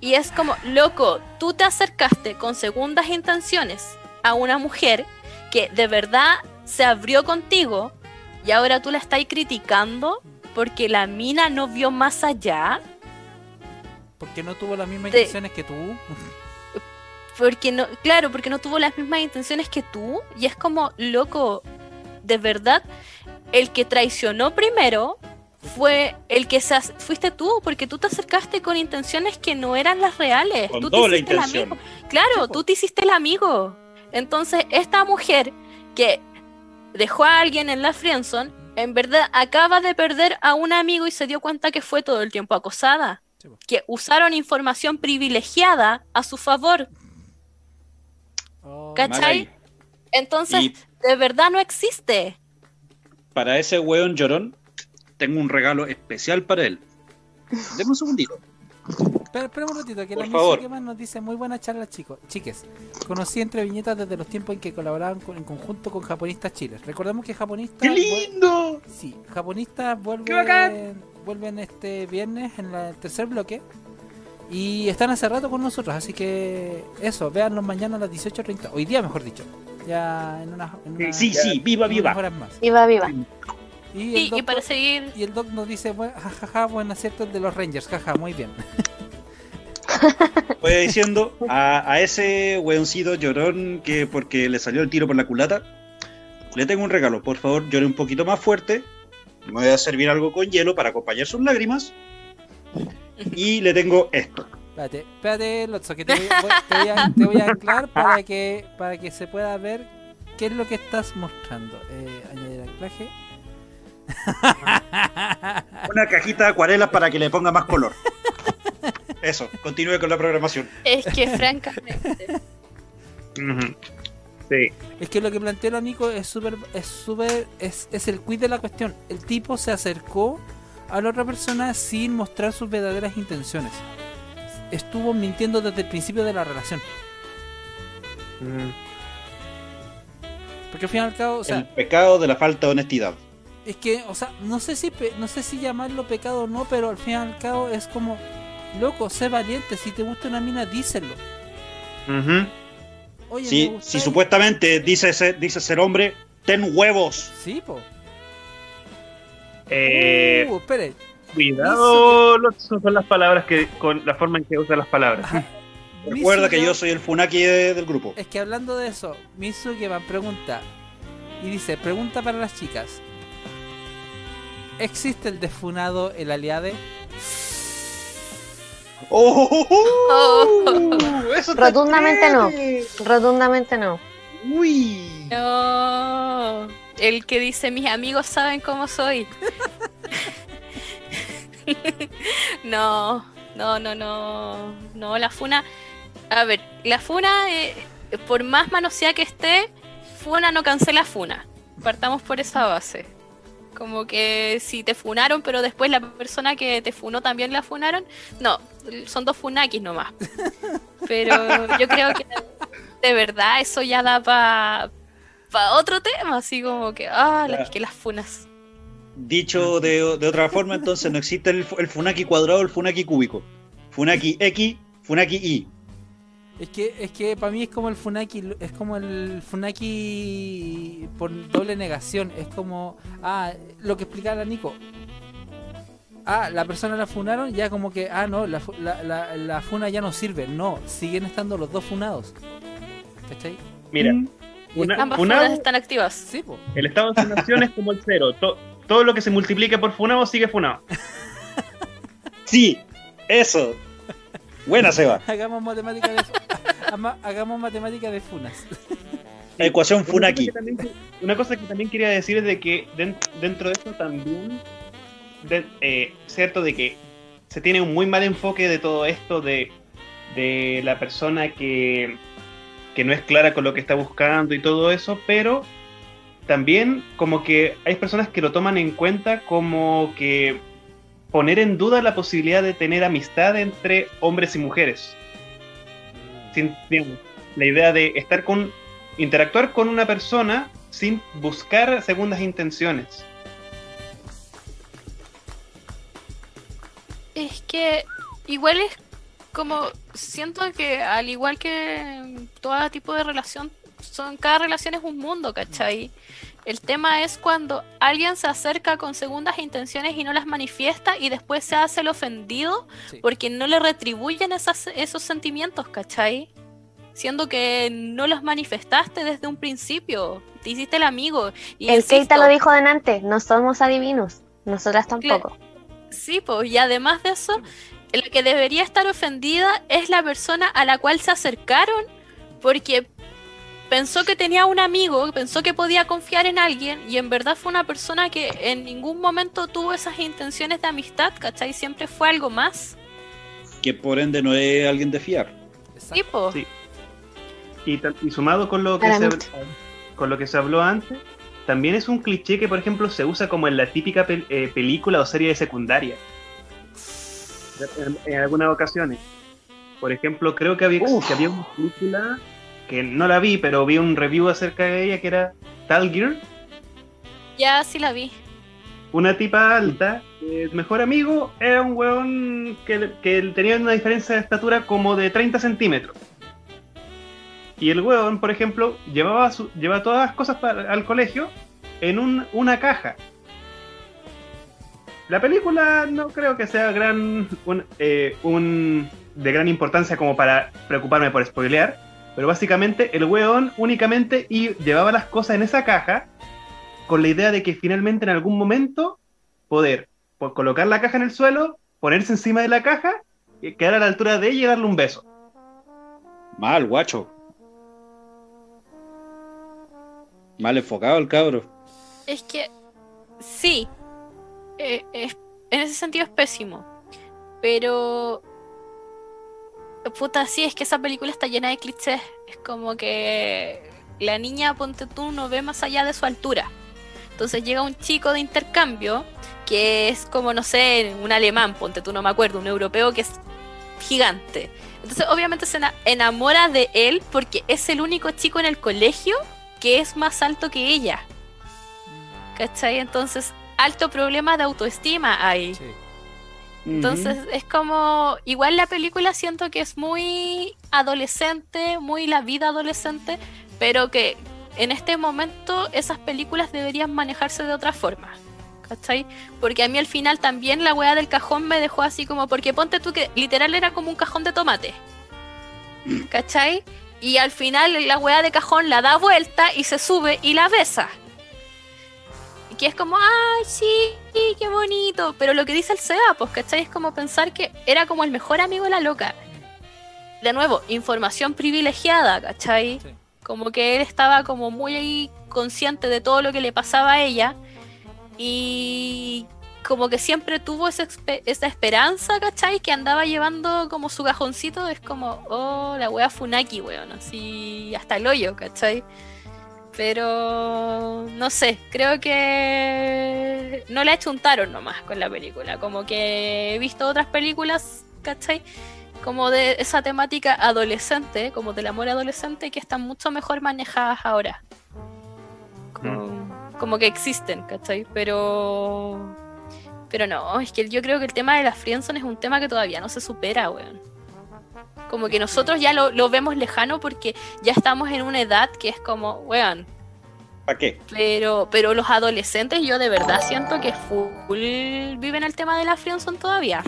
[SPEAKER 4] Y es como, loco, tú te acercaste con segundas intenciones a una mujer que de verdad se abrió contigo y ahora tú la estás criticando porque la mina no vio más allá.
[SPEAKER 3] Porque no tuvo las mismas
[SPEAKER 4] De-
[SPEAKER 3] intenciones que tú.
[SPEAKER 4] Porque no, claro, porque no tuvo las mismas intenciones que tú. Y es como, loco, de verdad, el que traicionó primero fue el que se fuiste tú, porque tú te acercaste con intenciones que no eran las reales.
[SPEAKER 6] Con
[SPEAKER 4] tú te hiciste el
[SPEAKER 6] intención.
[SPEAKER 4] amigo. Claro,
[SPEAKER 3] Sí,
[SPEAKER 4] tú te hiciste el amigo. Entonces, esta mujer que dejó a alguien en la friendzone, en verdad acaba de perder a un amigo y se dio cuenta que fue todo el tiempo acosada.
[SPEAKER 3] Sí.
[SPEAKER 4] Que usaron información privilegiada a su favor.
[SPEAKER 3] Oh,
[SPEAKER 4] ¿Cachai? Entonces,
[SPEAKER 6] Y
[SPEAKER 4] de verdad no existe.
[SPEAKER 6] para ese weón llorón, tengo un regalo especial para él. Deme un segundito.
[SPEAKER 3] Espera, espera un ratito, que
[SPEAKER 6] Por
[SPEAKER 3] la
[SPEAKER 6] favor.
[SPEAKER 3] más nos dice muy buena charla, chicos. Chiques, conocí entre viñetas desde los tiempos en que colaboraban con- en conjunto con Japonistas Chiles. Recordemos que Japonistas.
[SPEAKER 6] ¡Qué lindo!
[SPEAKER 3] Sí, Japonistas
[SPEAKER 1] ¡Qué bacán!
[SPEAKER 3] vuelven, vuelven este viernes en la- el tercer bloque. Y están hace rato con nosotros, así que eso, véanlos mañana a las 18.30. Hoy día, mejor dicho. Ya en unas en unas-
[SPEAKER 6] Sí, sí, viva, viva.
[SPEAKER 3] horas más.
[SPEAKER 2] Viva, viva.
[SPEAKER 3] Y
[SPEAKER 4] Sí, para seguir,
[SPEAKER 3] y el doc nos dice, "Buen- jajaja, buen acierto el de los Rangers, jaja, muy bien.
[SPEAKER 6] Voy diciendo a, a ese weoncito llorón que porque le salió el tiro por la culata, le tengo un regalo. Por favor, llore un poquito más fuerte. Me voy a servir algo con hielo para acompañar sus lágrimas. Y le tengo esto.
[SPEAKER 3] Espérate, espérate, Lotso, que te voy, voy- te voy a, te voy a anclar para que, para que se pueda ver qué es lo que estás mostrando. Eh, añadir anclaje.
[SPEAKER 6] Una cajita de acuarelas para que le ponga más color. Eso, continúe con la programación.
[SPEAKER 4] es que francamente.
[SPEAKER 1] Sí.
[SPEAKER 3] Es que lo que planteó el Nico es súper, es súper, es, es el quiz de la cuestión. El tipo se acercó a la otra persona sin mostrar sus verdaderas intenciones. Estuvo mintiendo desde el principio de la relación.
[SPEAKER 1] Mm.
[SPEAKER 3] Porque al fin y al cabo, o sea,
[SPEAKER 6] el pecado de la falta de honestidad.
[SPEAKER 3] es que, o sea, no sé si pe- no sé si llamarlo pecado o no, pero al fin y al cabo es como, loco, sé valiente, si te gusta una mina, díselo.
[SPEAKER 1] Ujú.
[SPEAKER 3] Oye,
[SPEAKER 6] Si, supuestamente dice ser, dice ser hombre, ten huevos.
[SPEAKER 3] Sí, po.
[SPEAKER 1] Eh,
[SPEAKER 3] Uh, espere.
[SPEAKER 1] cuidado Lotso, con las palabras que, con la forma en que usa las palabras.
[SPEAKER 3] Ajá.
[SPEAKER 6] Recuerda que yo soy el funaki de- del grupo.
[SPEAKER 3] Es que hablando de eso, Mitsugeman pregunta y dice, pregunta para las chicas. ¿Existe el defunado, el aliade?
[SPEAKER 6] ¡Oh!
[SPEAKER 4] Oh.
[SPEAKER 6] Eso
[SPEAKER 2] Rotundamente no. Rotundamente no.
[SPEAKER 6] Uy.
[SPEAKER 4] no. El que dice mis amigos saben cómo soy. no, no, no, no. No, la funa. A ver, la funa, eh, por más manoseada que esté, funa no cancela funa. Partamos por esa base. Como que si te funaron, pero después la persona que te funó también la funaron. No, son dos funakis nomás. Pero yo creo que de verdad eso ya da para otro tema, así como que, ah,
[SPEAKER 6] Ya.
[SPEAKER 4] las que las funas.
[SPEAKER 6] Dicho de, de otra forma, entonces no existe el, el funaki cuadrado, el funaki cúbico. Funaki X, funaki Y.
[SPEAKER 3] Es que, es que para mí es como el Funaki, es como el Funaki por doble negación. Es como, ah, lo que explicaba la Nico. Ah, la persona la funaron, ya como que, ah, no, la, la, la, la funa ya no sirve. No, siguen estando los dos funados. ¿Cachai?
[SPEAKER 1] Mira,
[SPEAKER 6] Mm.
[SPEAKER 1] una-
[SPEAKER 4] Ambas
[SPEAKER 1] funado-
[SPEAKER 4] funas están activas.
[SPEAKER 3] Sí, po.
[SPEAKER 1] el estado de fundación es como el cero. To- todo lo que se multiplique por funado sigue funado.
[SPEAKER 6] Sí, eso. Buena, Seba.
[SPEAKER 3] Hagamos matemática de, ama- hagamos matemática de funas.
[SPEAKER 6] Ecuación
[SPEAKER 1] Una cosa,
[SPEAKER 6] funaki.
[SPEAKER 1] que también, una cosa que también quería decir es de que den- dentro de eso también, de- eh, cierto de que se tiene un muy mal enfoque de todo esto de, de la persona que, que no es clara con lo que está buscando y todo eso, pero también como que hay personas que lo toman en cuenta como que poner en duda la posibilidad de tener amistad entre hombres y mujeres. Sin, la idea de estar con interactuar con una persona sin buscar segundas intenciones.
[SPEAKER 4] Es que igual es como siento que al igual que todo tipo de relación son cada relación es un mundo, ¿cachai? El tema es cuando alguien se acerca con segundas intenciones y no las manifiesta y después se hace el ofendido
[SPEAKER 3] Sí.
[SPEAKER 4] porque no le retribuyen esas- esos sentimientos, ¿cachai? Siendo que no los manifestaste desde un principio, te hiciste el amigo. Y
[SPEAKER 2] El
[SPEAKER 4] insisto,
[SPEAKER 2] Keita lo dijo delante, no somos adivinos. Nosotras tampoco.
[SPEAKER 4] Sí, pues, y además de eso, la que debería estar ofendida es la persona a la cual se acercaron, porque pensó que tenía un amigo, pensó que podía confiar en alguien y en verdad fue una persona que en ningún momento tuvo esas intenciones de amistad, ¿cachai? Siempre fue algo más.
[SPEAKER 6] Que por ende no es alguien de fiar.
[SPEAKER 4] Tipo,
[SPEAKER 1] Sí. Y, y sumado con lo que se,
[SPEAKER 2] Claramente.
[SPEAKER 1] con lo que se habló antes, también es un cliché que, por ejemplo, se usa como en la típica pel- eh, película o serie de secundaria. En, en algunas ocasiones. Por ejemplo, creo que había, que había una película que no la vi, pero vi un review acerca de ella que era Tal Girl,
[SPEAKER 4] ya sí la vi.
[SPEAKER 1] una tipa alta, el mejor amigo era un weón que, que tenía una diferencia de estatura como de 30 centímetros. Y el weón, por ejemplo, llevaba, su, llevaba todas las cosas para- al colegio en un- una caja. La película no creo que sea gran eh, un- de gran importancia como para preocuparme por spoilear, pero básicamente el weón únicamente y llevaba las cosas en esa caja con la idea de que finalmente en algún momento poder po- colocar la caja en el suelo, ponerse encima de la caja, y quedar a la altura de ella y darle un beso.
[SPEAKER 6] Mal, guacho. Mal enfocado el cabro.
[SPEAKER 4] Es que sí, eh, en ese sentido es pésimo, pero puta, sí, es que esa película está llena de clichés. Es como que la niña, ponte tú, no ve más allá de su altura. Entonces llega un chico de intercambio que es como, no sé, un alemán, ponte tú, no me acuerdo, un europeo que es gigante. Entonces obviamente se ena- enamora de él porque es el único chico en el colegio que es más alto que ella. ¿Cachai? Entonces, alto problema de autoestima hay.
[SPEAKER 3] Sí.
[SPEAKER 4] Entonces, es como, igual la película siento que es muy adolescente, muy la vida adolescente, pero que en este momento esas películas deberían manejarse de otra forma. ¿Cachai? Porque a mí al final también la weá del cajón me dejó así como, porque ponte tú que literal era como un cajón de tomate. ¿Cachai? Y al final la weá de cajón la da vuelta y se sube y la besa. Y que es como, ay, sí, qué bonito. Pero lo que dice el SEA, pues, ¿cachai? Es como pensar que era como el mejor amigo de la loca. De nuevo, información privilegiada, ¿cachai?
[SPEAKER 3] Sí.
[SPEAKER 4] Como que él estaba como muy consciente de todo lo que le pasaba a ella. Y como que siempre tuvo esa, espe- esa esperanza, ¿cachai? Que andaba llevando como su cajoncito. Es como, oh, la wea Funaki, weón. Así hasta el hoyo, ¿cachai? Pero no sé, creo que no le achuntaron nomás con la película. Como que he visto otras películas, ¿cachai? Como de esa temática adolescente, como del amor adolescente, que están mucho mejor manejadas ahora. Como, como que existen, ¿cachai? Pero. Pero no, es que yo creo que el tema de la friendzone es un tema que todavía no se supera, weón. Como que nosotros ya lo, lo vemos lejano porque ya estamos en una edad que es como, weón,
[SPEAKER 6] ¿Para qué?
[SPEAKER 4] pero, pero los adolescentes yo de verdad siento que full viven el tema de la friendzone todavía.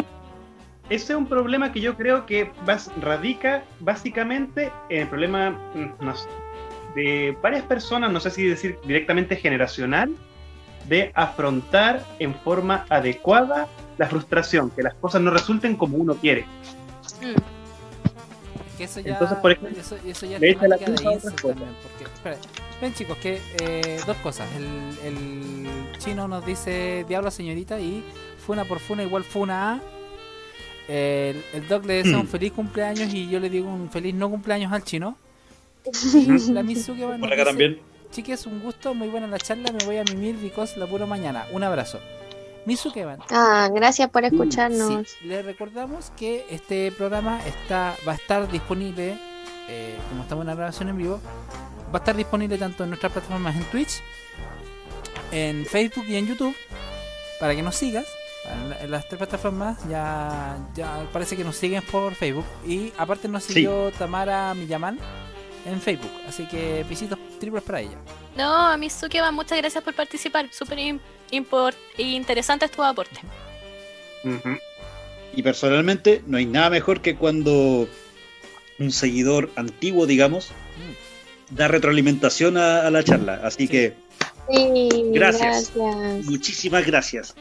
[SPEAKER 1] Ese es un problema que yo creo que bas- radica básicamente en el problema mm, no sé, de varias personas, no sé si decir directamente generacional, de afrontar en forma adecuada la frustración, que las cosas no resulten como uno quiere.
[SPEAKER 4] Mm.
[SPEAKER 3] Que eso ya,
[SPEAKER 1] Entonces, por ejemplo,
[SPEAKER 3] eso, eso ya es
[SPEAKER 1] le echa la
[SPEAKER 3] de
[SPEAKER 1] culpa
[SPEAKER 3] también, porque, espera, ven chicos, que eh, dos cosas. El, el chino nos dice Diablo señorita y Funa por Funa igual Funa A. El, el Doc le desea un feliz cumpleaños y yo le digo un feliz no cumpleaños al chino. Y la Mizuki
[SPEAKER 6] Por acá
[SPEAKER 3] dice,
[SPEAKER 6] también.
[SPEAKER 3] Chiques, un gusto, muy buena la charla, me voy a mimir because la puro mañana. Un abrazo. Misukeban,
[SPEAKER 2] Ah, gracias por escucharnos.
[SPEAKER 3] Sí, les recordamos que este programa está va a estar disponible, eh, como estamos en una grabación en vivo, va a estar disponible tanto en nuestras plataformas en Twitch, en Facebook y en YouTube, para que nos sigas. En, la- las tres plataformas ya, ya parece que nos siguen por Facebook. Y aparte nos
[SPEAKER 1] Sí.
[SPEAKER 3] siguió Tamara Millaman en Facebook. Así que besitos triples para ella.
[SPEAKER 4] No, a mi Sukeba, muchas gracias por participar. Súper interesante tu aporte.
[SPEAKER 6] Y personalmente no hay nada mejor que cuando un seguidor antiguo, digamos, da retroalimentación a, a la charla. Así
[SPEAKER 3] Sí.
[SPEAKER 6] que
[SPEAKER 2] Sí,
[SPEAKER 6] Gracias.
[SPEAKER 2] gracias.
[SPEAKER 6] muchísimas gracias.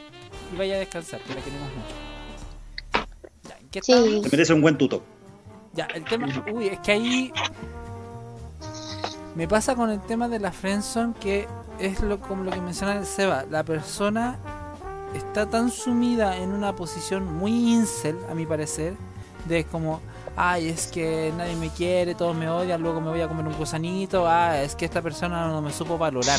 [SPEAKER 3] Y vaya a descansar, que la queremos mucho. Ya, ¿en qué
[SPEAKER 2] Sí.
[SPEAKER 6] Te merece un buen tuto.
[SPEAKER 3] Ya, el tema. Uy, es que ahí. Me pasa con el tema de la friendzone que es lo como lo que menciona el Seba, la persona está tan sumida en una posición muy incel, a mi parecer, de como, ay, es que nadie me quiere, todos me odian, luego me voy a comer un gusanito, ah, es que esta persona no me supo valorar.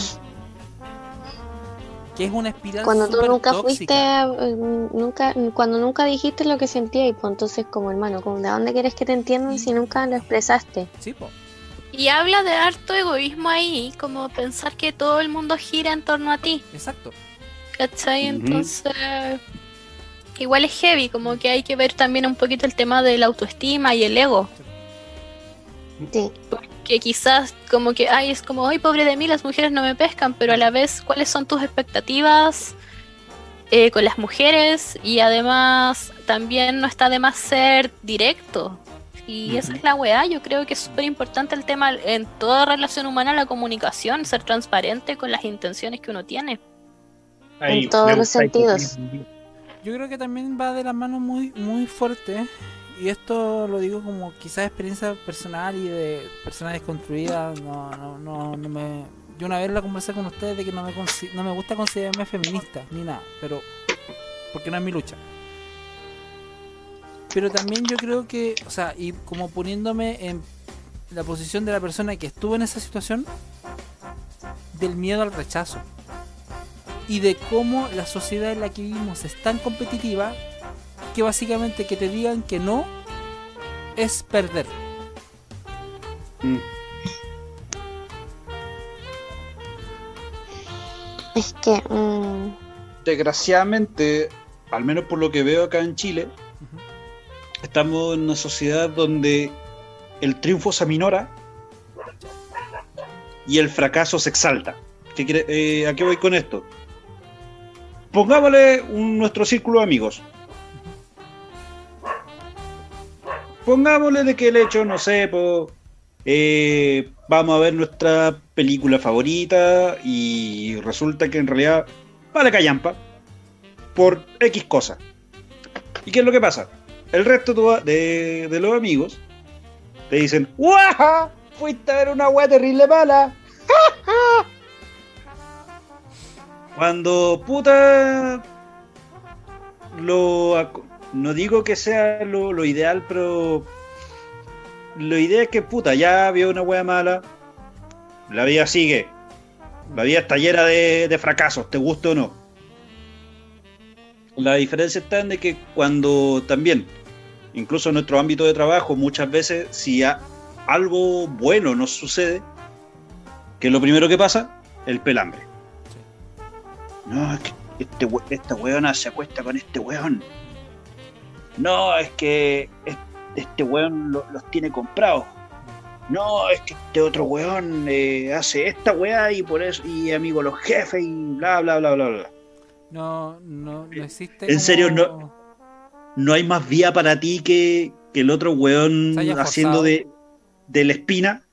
[SPEAKER 3] Que es una espiral
[SPEAKER 2] Cuando tú nunca
[SPEAKER 3] tóxica.
[SPEAKER 2] fuiste, eh, nunca, cuando nunca dijiste lo que sentías, y pues entonces como hermano, como, ¿de dónde quieres que te entiendan si nunca lo expresaste?
[SPEAKER 3] Sí, po.
[SPEAKER 4] Y habla de harto egoísmo ahí, como pensar que todo el mundo gira en torno a ti,
[SPEAKER 3] exacto.
[SPEAKER 4] ¿cachai?
[SPEAKER 1] Ujú.
[SPEAKER 4] Entonces, igual es heavy, como que hay que ver también un poquito el tema de la autoestima y el ego.
[SPEAKER 2] Sí.
[SPEAKER 4] que quizás como que, ay, es como, ay, pobre de mí, las mujeres no me pescan, pero a la vez, ¿cuáles son tus expectativas eh, con las mujeres? Y además, también no está de más ser directo. Y esa es la weá, yo creo que es súper importante el tema en toda relación humana, la comunicación, ser transparente con las intenciones que uno tiene.
[SPEAKER 1] Ahí,
[SPEAKER 2] En todos los sentidos.
[SPEAKER 3] Yo creo que también va de la mano muy, muy fuerte. Y esto lo digo como quizás experiencia personal y de personas desconstruidas. No, no, no, no me. Yo una vez la conversé con ustedes de que no me, no me gusta considerarme feminista ni nada, pero. Porque no es mi lucha. Pero también yo creo que, o sea, y como poniéndome en la posición de la persona que estuvo en esa situación, del miedo al rechazo y de cómo la sociedad en la que vivimos es tan competitiva que básicamente que te digan que no es perder.
[SPEAKER 1] Mm.
[SPEAKER 2] Es que, mm,
[SPEAKER 6] Desgraciadamente, al menos por lo que veo acá en Chile. Estamos en una sociedad donde el triunfo se aminora y el fracaso se exalta. ¿Qué quiere- eh, ¿A qué voy con esto? Pongámosle nuestro círculo de amigos. Pongámosle de que el hecho, no sé, eh, vamos a ver nuestra película favorita y resulta que en realidad vale callampa por X cosa. ¿Y qué es lo que pasa? El resto de, de los amigos te dicen, ¡Guaja! Fuiste a ver una weá terrible mala. ¡Ja, ja!". Cuando puta lo no digo que sea lo, lo ideal, pero lo ideal es que puta, ya vio una wea mala, la vida sigue. La vida está llena de, de fracasos, te guste o no. La diferencia está en de que cuando también, incluso en nuestro ámbito de trabajo, muchas veces si a- algo bueno nos sucede, que lo primero que pasa, el pelambre. No, es que este, esta weona se acuesta con este weón. No, es que es- este weón lo- los tiene comprados. No, es que este otro weón eh, hace esta weá y por eso, y amigo los jefes y bla bla bla bla bla.
[SPEAKER 3] No, no, no existe.
[SPEAKER 6] En serio,
[SPEAKER 3] como-
[SPEAKER 6] No hay más vía para ti que, que el otro weón haciendo de, de la espina.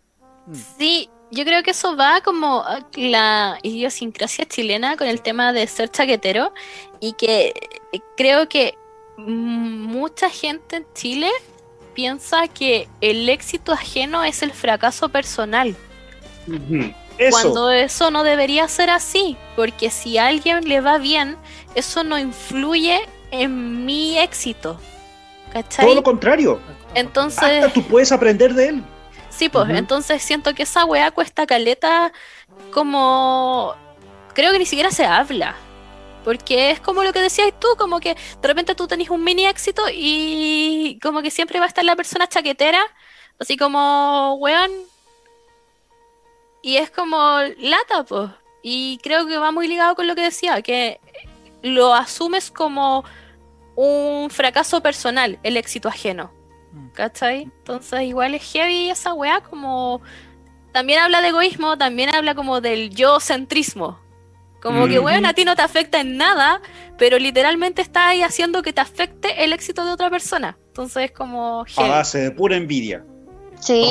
[SPEAKER 3] Mm.
[SPEAKER 4] Sí, yo creo que eso va como a la idiosincrasia chilena con el tema de ser chaquetero y que eh, creo que mucha gente en Chile piensa que el éxito ajeno es el fracaso personal.
[SPEAKER 6] Eso.
[SPEAKER 4] cuando eso no debería ser así, porque si a alguien le va bien, eso no influye en mi éxito. ¿Cachai?
[SPEAKER 6] Todo lo contrario.
[SPEAKER 4] Entonces,
[SPEAKER 6] Hasta tú puedes aprender de él.
[SPEAKER 4] Sí, pues entonces siento que esa weá cuesta caleta como... Creo que ni siquiera se habla. Porque es como lo que decías tú, como que de repente tú tenés un mini éxito y como que siempre va a estar la persona chaquetera, así como, weón. Y es como lata, pues. Y creo que va muy ligado con lo que decía, que lo asumes como un fracaso personal, el éxito ajeno.
[SPEAKER 3] Mm.
[SPEAKER 4] ¿Cachai? Entonces igual es heavy esa weá como... También habla de egoísmo, también habla como del yo centrismo. Como que,
[SPEAKER 1] Ujú.
[SPEAKER 4] weón, a ti no te afecta en nada, pero literalmente estás ahí haciendo que te afecte el éxito de otra persona. Entonces es como
[SPEAKER 6] A
[SPEAKER 4] heavy.
[SPEAKER 6] base de pura envidia.
[SPEAKER 2] sí,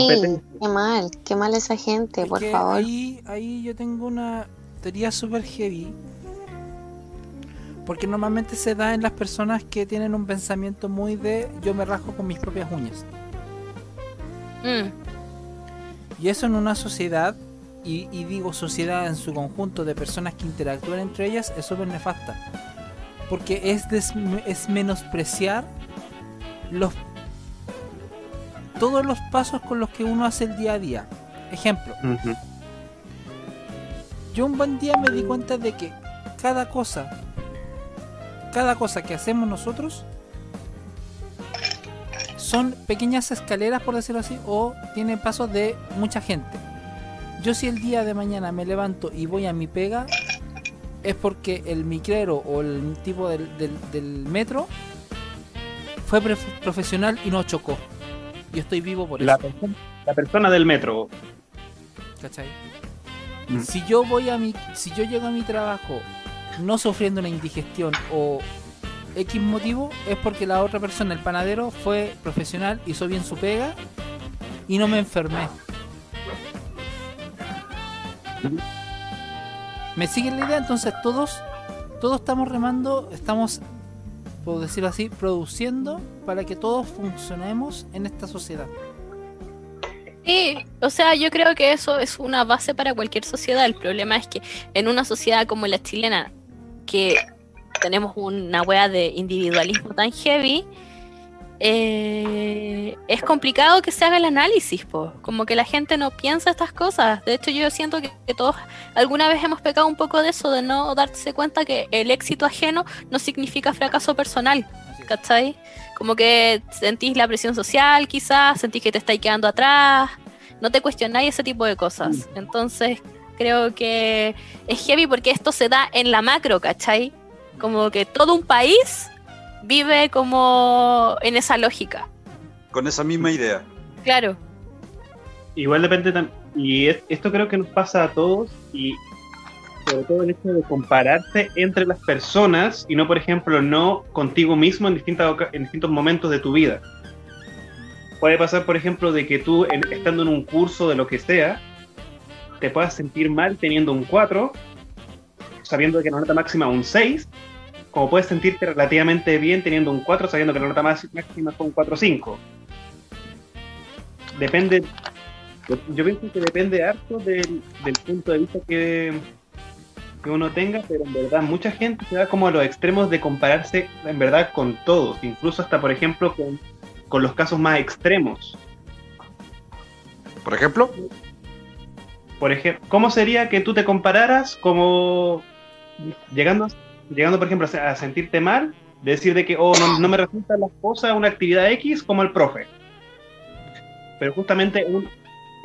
[SPEAKER 2] qué mal, qué mal esa gente,
[SPEAKER 3] Es
[SPEAKER 2] por favor.
[SPEAKER 3] Ahí, ahí yo tengo una teoría super heavy. Porque normalmente se da en las personas que tienen un pensamiento muy de yo me rasco con mis propias uñas.
[SPEAKER 4] Mm,
[SPEAKER 3] Y eso en una sociedad, y, y digo sociedad en su conjunto de personas que interactúan entre ellas, es súper nefasta. Porque es, des- es menospreciar los todos los pasos con los que uno hace el día a día. Ejemplo, yo un buen día me di cuenta de que cada cosa, cada cosa que hacemos nosotros son pequeñas escaleras, por decirlo así, o tiene pasos de mucha gente. Yo si el día de mañana me levanto y voy a mi pega, es porque el micrero o el tipo del, del- del metro fue profesional y no chocó. Yo estoy vivo por eso.
[SPEAKER 1] La, persona- la persona del metro.
[SPEAKER 3] ¿Cachai?
[SPEAKER 1] Mm.
[SPEAKER 3] Si yo voy a mi, si yo llego a mi trabajo no sufriendo una indigestión o X motivo, es porque la otra persona, el panadero, fue profesional, hizo bien su pega y no me enfermé. ¿Me siguen la idea? Entonces todos, todos estamos remando, estamos, por decirlo así, produciendo para que todos funcionemos en esta sociedad.
[SPEAKER 4] Sí, o sea, yo creo que eso es una base para cualquier sociedad. El problema es que en una sociedad como la chilena, que tenemos una wea de individualismo tan heavy, eh, es complicado que se haga el análisis, po. como que la gente no piensa estas cosas. De hecho, yo siento que, que todos alguna vez hemos pecado un poco de eso, de no darse cuenta que el éxito ajeno no significa fracaso personal. ¿cachai? Como que sentís la presión social, quizás, sentís que te estáis quedando atrás, no te cuestionáis ese tipo de cosas. Entonces, creo que es heavy porque esto se da en la macro, ¿cachai? Como que todo un país vive como en esa lógica.
[SPEAKER 6] Con esa misma idea.
[SPEAKER 4] Claro.
[SPEAKER 1] Igual depende tam- Y es- esto creo que nos pasa a todos y sobre todo el hecho de compararse entre las personas y no, por ejemplo, no contigo mismo en, distintas, en distintos momentos de tu vida. Puede pasar, por ejemplo, de que tú, en- estando en un curso de lo que sea, te puedas sentir mal teniendo un 4, sabiendo que la nota máxima es un 6, como puedes sentirte relativamente bien teniendo un 4, sabiendo que la nota máxima fue un 4-5. Depende yo, yo pienso que depende harto del, del punto de vista que, que uno tenga, pero en verdad mucha gente se da como a los extremos de compararse en verdad con todos, incluso hasta por ejemplo con, con los casos más extremos.
[SPEAKER 6] Por ejemplo,
[SPEAKER 1] Por ejemplo, ¿cómo sería que tú te compararas como llegando, llegando por ejemplo a se- a sentirte mal, de decir de que oh, no, no me resulta las cosas una actividad X como el profe? Pero justamente un-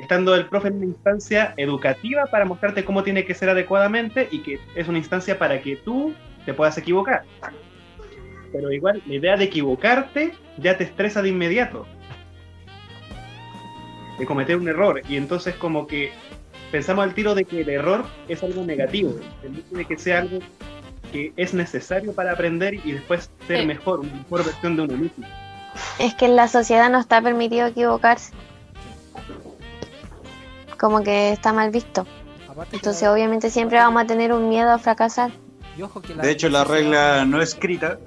[SPEAKER 1] estando el profe en una instancia educativa para mostrarte cómo tiene que ser adecuadamente y que es una instancia para que tú te puedas equivocar. Pero igual, la idea de equivocarte ya te estresa de inmediato. De cometer un error. Y entonces como que pensamos al tiro de que el error es algo negativo. De que sea algo que es necesario para aprender y después ser
[SPEAKER 4] Sí.
[SPEAKER 1] mejor, una mejor versión de uno mismo.
[SPEAKER 2] Es que en la sociedad no está permitido equivocarse. Como que está mal visto.
[SPEAKER 3] Aparte
[SPEAKER 2] Entonces
[SPEAKER 3] la-
[SPEAKER 2] obviamente siempre vamos a tener un miedo a fracasar.
[SPEAKER 6] de hecho, la regla no escrita,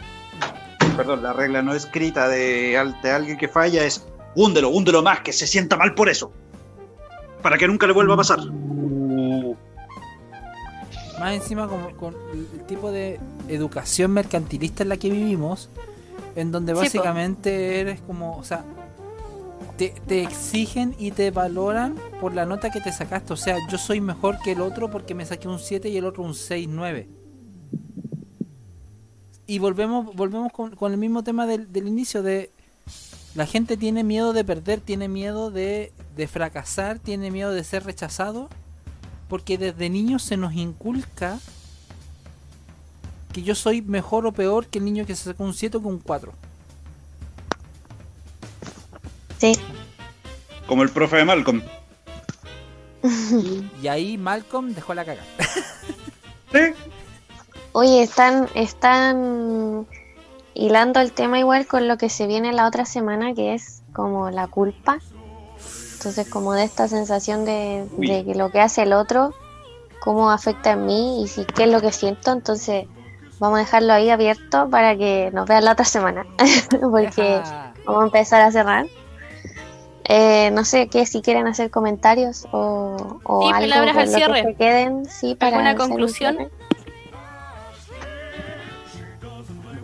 [SPEAKER 6] perdón, la regla no escrita de, de alguien que falla es húndelo, húndelo más, que se sienta mal por eso. Para que nunca le vuelva a pasar.
[SPEAKER 1] Uh,
[SPEAKER 3] Más encima con, con el tipo de educación mercantilista en la que vivimos, en donde
[SPEAKER 4] Sí,
[SPEAKER 3] básicamente eres como, o sea, te, te exigen y te valoran por la nota que te sacaste. O sea, yo soy mejor que el otro porque me saqué un 7 y el otro un 6, 9. Y volvemos, volvemos con, con el mismo tema del, del inicio de la gente tiene miedo de perder, tiene miedo de, de fracasar, tiene miedo de ser rechazado, porque desde niños se nos inculca que yo soy mejor o peor que el niño que se sacó un 7 o que un 4.
[SPEAKER 2] Sí.
[SPEAKER 6] Como el profe de Malcolm.
[SPEAKER 3] Y ahí Malcolm dejó la caga.
[SPEAKER 2] Oye, están, están hilando el tema igual con lo que se viene la otra semana, que es como la culpa. Entonces, como de esta sensación de, de que lo que hace el otro, cómo afecta a mí y si qué es lo que siento. Entonces, vamos a dejarlo ahí abierto para que nos vean la otra semana, porque vamos a empezar a cerrar. Eh, no sé qué, si quieren hacer comentarios o, o
[SPEAKER 4] Sí,
[SPEAKER 2] algo
[SPEAKER 4] palabras al
[SPEAKER 2] lo que
[SPEAKER 4] cierre.
[SPEAKER 2] se queden, sí, para
[SPEAKER 4] ¿Alguna conclusión?
[SPEAKER 2] cierre.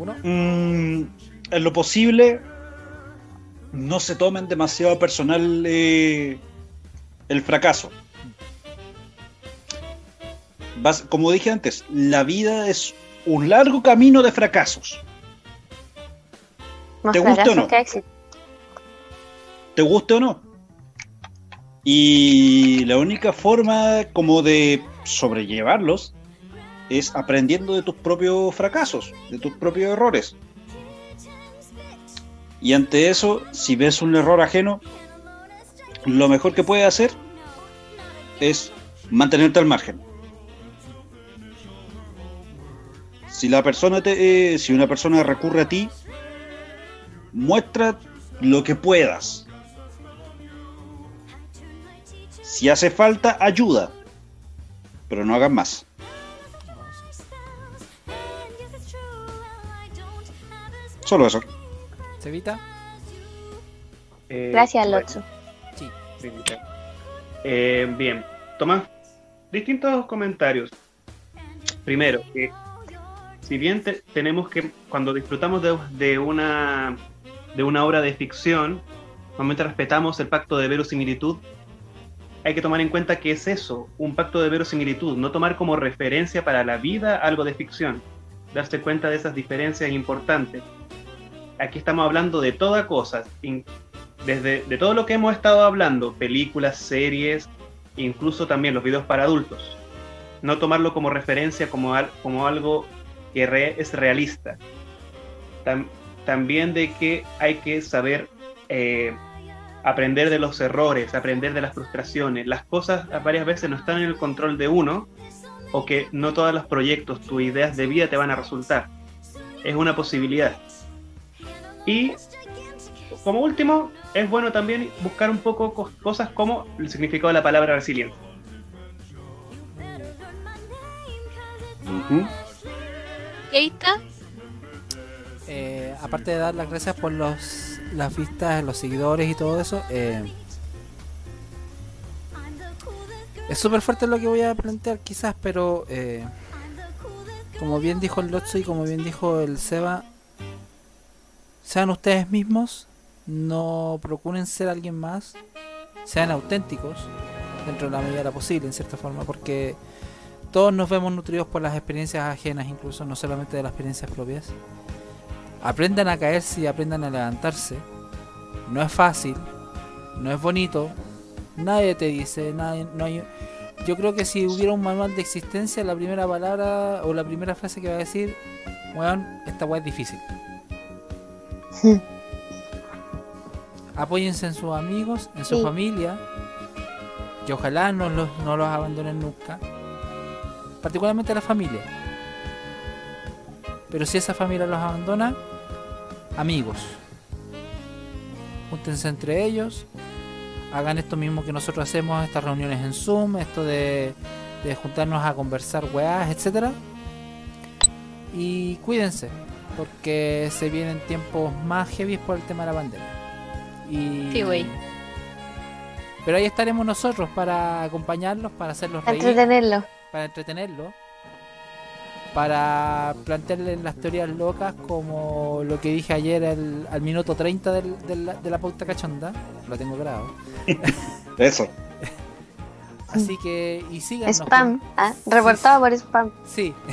[SPEAKER 3] ¿Ninguno?
[SPEAKER 6] Mm, en lo posible, no se tomen demasiado personal eh, el fracaso. Vas- como dije antes, la vida es un largo camino de fracasos.
[SPEAKER 2] Más
[SPEAKER 6] ¿Te gusta o no? te guste o no. Y la única forma como de sobrellevarlos es aprendiendo de tus propios fracasos, de tus propios errores. Y ante eso, si ves un error ajeno, lo mejor que puedes hacer es mantenerte al margen. Si la persona te, eh, si una persona recurre a ti, muestra lo que puedas. Si hace falta, ayuda. Pero no hagan más. Solo eso.
[SPEAKER 3] ¿Cevita?
[SPEAKER 1] Eh,
[SPEAKER 2] Gracias, Lotso.
[SPEAKER 3] Sí.
[SPEAKER 1] Eh, bien, Tomás, distintos comentarios. Primero, que si bien te- tenemos que, cuando disfrutamos de, de una, de una obra de ficción, normalmente respetamos el pacto de verosimilitud, hay que tomar en cuenta que es eso, un pacto de verosimilitud, no tomar como referencia para la vida algo de ficción, darse cuenta de esas diferencias importantes. Aquí estamos hablando de toda cosa, in- desde de todo lo que hemos estado hablando, películas, series, incluso también los videos para adultos. No tomarlo como referencia, como, al- como algo que re- es realista. Tam- también de que hay que saber eh, aprender de los errores, aprender de las frustraciones. Las cosas varias veces no están en el control de uno o que no todos los proyectos, tus ideas de vida te van a resultar. Es una posibilidad. Y como último, es bueno también buscar un poco cos- cosas como el significado de la palabra resiliencia.
[SPEAKER 4] Keita,
[SPEAKER 3] Eh, aparte de dar las gracias por los, las vistas, los seguidores y todo eso, eh, es súper fuerte lo que voy a plantear quizás, pero eh, como bien dijo el Lotso y como bien dijo el Seba, sean ustedes mismos, no procuren ser alguien más, sean auténticos dentro de la medida de lo posible, en cierta forma, porque todos nos vemos nutridos por las experiencias ajenas, incluso no solamente de las experiencias propias. Aprendan a caerse y aprendan a levantarse. No es fácil, no es bonito, nadie te dice, nadie, no hay... Yo creo que si hubiera un manual de existencia, la primera palabra o la primera frase que va a decir, weón, esta weá es difícil. Apóyense en sus amigos, en su
[SPEAKER 2] Sí.
[SPEAKER 3] familia, que ojalá no los, no los abandonen nunca, particularmente la familia. Pero si esa familia los abandona, amigos, júntense entre ellos, hagan esto mismo que nosotros hacemos, estas reuniones en Zoom, esto de, de juntarnos a conversar weás, etcétera. Y cuídense, porque se vienen tiempos más heavy por el tema de la pandemia. Y...
[SPEAKER 4] Sí, güey.
[SPEAKER 3] Pero ahí estaremos nosotros para acompañarlos, para hacerlos reír
[SPEAKER 2] Entretenerlo.
[SPEAKER 3] para entretenerlo, para plantearles las teorías locas como lo que dije ayer al, al minuto 30 del- del- de la pauta cachonda, lo tengo grabado.
[SPEAKER 6] Eso.
[SPEAKER 3] Así que, y síganos.
[SPEAKER 2] Spam.
[SPEAKER 3] por-
[SPEAKER 2] Ah, reportado por spam.
[SPEAKER 3] sí.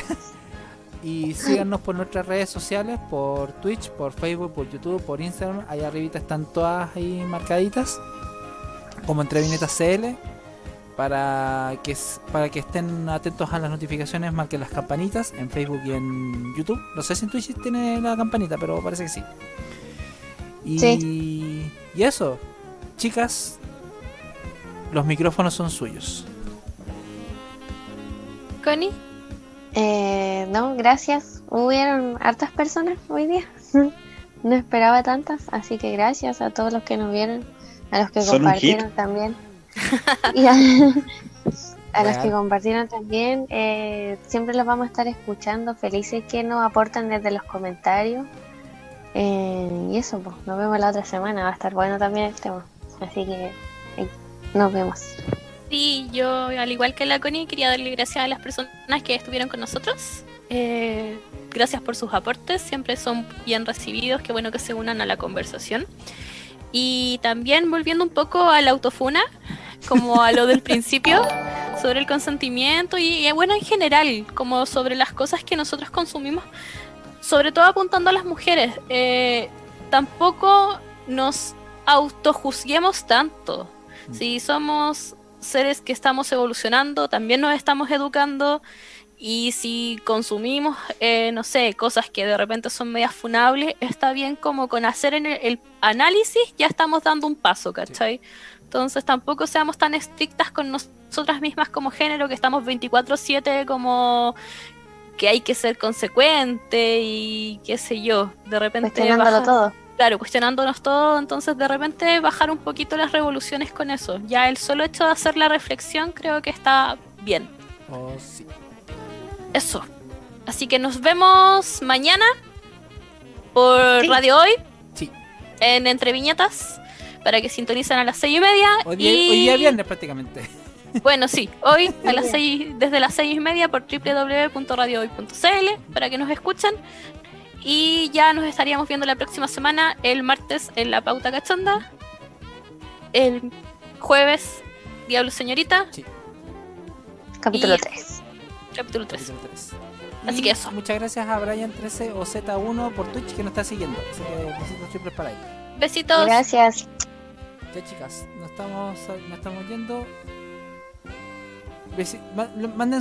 [SPEAKER 3] y síganos por nuestras redes sociales, por Twitch, por Facebook, por YouTube, por Instagram. Ahí arribita están todas ahí marcaditas, como entre viñetas CL. para que para que estén atentos a las notificaciones, marquen las campanitas en Facebook y en YouTube. No sé si en Twitch tiene la campanita, pero parece que sí. Y, y eso, chicas, los micrófonos son suyos.
[SPEAKER 4] Connie,
[SPEAKER 2] Eh, no, gracias. Hubieron hartas personas hoy día. No esperaba tantas, así que gracias a todos los que nos vieron, a los que compartieron también. Y a, a los que compartieron también, eh, siempre los vamos a estar escuchando, felices que nos aportan desde los comentarios. Eh, y eso, pues, nos vemos la otra semana, va a estar bueno también el tema. Así que eh, nos vemos.
[SPEAKER 4] Sí, yo, al igual que la Connie, quería darle gracias a las personas que estuvieron con nosotros. Eh, gracias por sus aportes, siempre son bien recibidos, qué bueno que se unan a la conversación. Y también volviendo un poco a la autofuna, como a lo del principio, sobre el consentimiento y, y, bueno, en general, como sobre las cosas que nosotros consumimos, sobre todo apuntando a las mujeres. Eh, tampoco nos autojuzguemos tanto. Si somos seres que estamos evolucionando, también nos estamos educando. Y si consumimos, eh, no sé, cosas que de repente son medias funables, está bien como con hacer en el, el análisis ya estamos dando un paso, ¿cachai? Entonces tampoco seamos tan estrictas con nosotras mismas como género, que estamos 24/7 como que hay que ser consecuente y qué sé yo, de repente... Baja-
[SPEAKER 2] todo.
[SPEAKER 4] Claro, cuestionándonos todo, entonces de repente bajar un poquito las revoluciones con eso. Ya el solo hecho de hacer la reflexión creo que está bien.
[SPEAKER 3] Oh, sí.
[SPEAKER 4] Eso. Así que nos vemos mañana por
[SPEAKER 2] Sí.
[SPEAKER 4] Radio Hoy
[SPEAKER 3] Sí.
[SPEAKER 4] en Entre Viñetas para que sintonicen a las seis y media.
[SPEAKER 3] Hoy día,
[SPEAKER 4] y...
[SPEAKER 3] hoy día viernes prácticamente.
[SPEAKER 4] Bueno, sí, hoy a las seis, desde las seis y media por www.radiohoy.cl para que nos escuchen. Y ya nos estaríamos viendo la próxima semana, el martes en la pauta cachonda. El jueves, Diablo Señorita,
[SPEAKER 2] Capítulo
[SPEAKER 4] Y-
[SPEAKER 2] 3.
[SPEAKER 4] capítulo 3.
[SPEAKER 3] Capítulo tres.
[SPEAKER 4] Así
[SPEAKER 3] Y
[SPEAKER 4] que eso.
[SPEAKER 3] Muchas gracias a Brian13 o Z1 por Twitch que nos está siguiendo. Así que besitos triples para él.
[SPEAKER 4] Besitos.
[SPEAKER 2] Gracias.
[SPEAKER 3] Ya chicas, nos estamos, nos estamos yendo. Besi- ma- manden